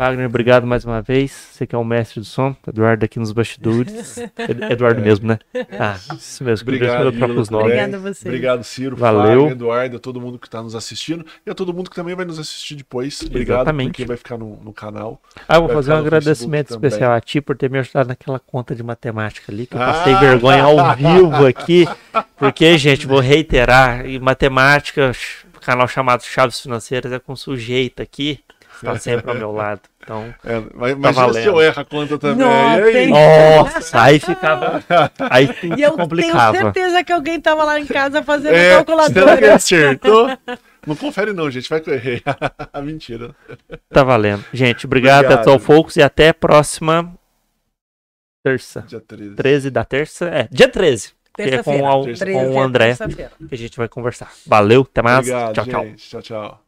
Wagner, obrigado mais uma vez. Você que é o mestre do som. Eduardo aqui nos bastidores. Ed- Eduardo mesmo, né? Ah, isso mesmo. Deus Obrigado, Yula, nomes. também. Obrigada a você. Obrigado, Ciro, Valeu. Fagner, Eduardo, a todo mundo que está nos assistindo e a todo mundo que também vai nos assistir depois. Obrigado, Exatamente. porque vai ficar no, no canal. Ah, eu vou Vai fazer um agradecimento Facebook especial a ti por ter me ajudado naquela conta de matemática ali, que eu Ah! passei vergonha ao vivo aqui. Porque, gente, vou reiterar, em matemática, o canal chamado Chaves Financeiras é com sujeito aqui, está sempre ao meu lado. Então, É, mas se valendo. eu erro a conta também. Nossa, e aí? nossa, aí ficava. Aí E eu complicava. tenho certeza que alguém tava lá em casa fazendo É, será que calculadora. acertou? Não confere não, gente, vai que eu errei. Mentira. Tá valendo. Gente, obrigado, Obrigado. All Folks, e até a próxima terça. Dia 13. 13 da terça? É, dia 13. Que é com, Terça-feira. o- Terça- com o André que a gente vai conversar. Valeu, até mais. Obrigado, tchau, tchau. gente. Tchau, tchau.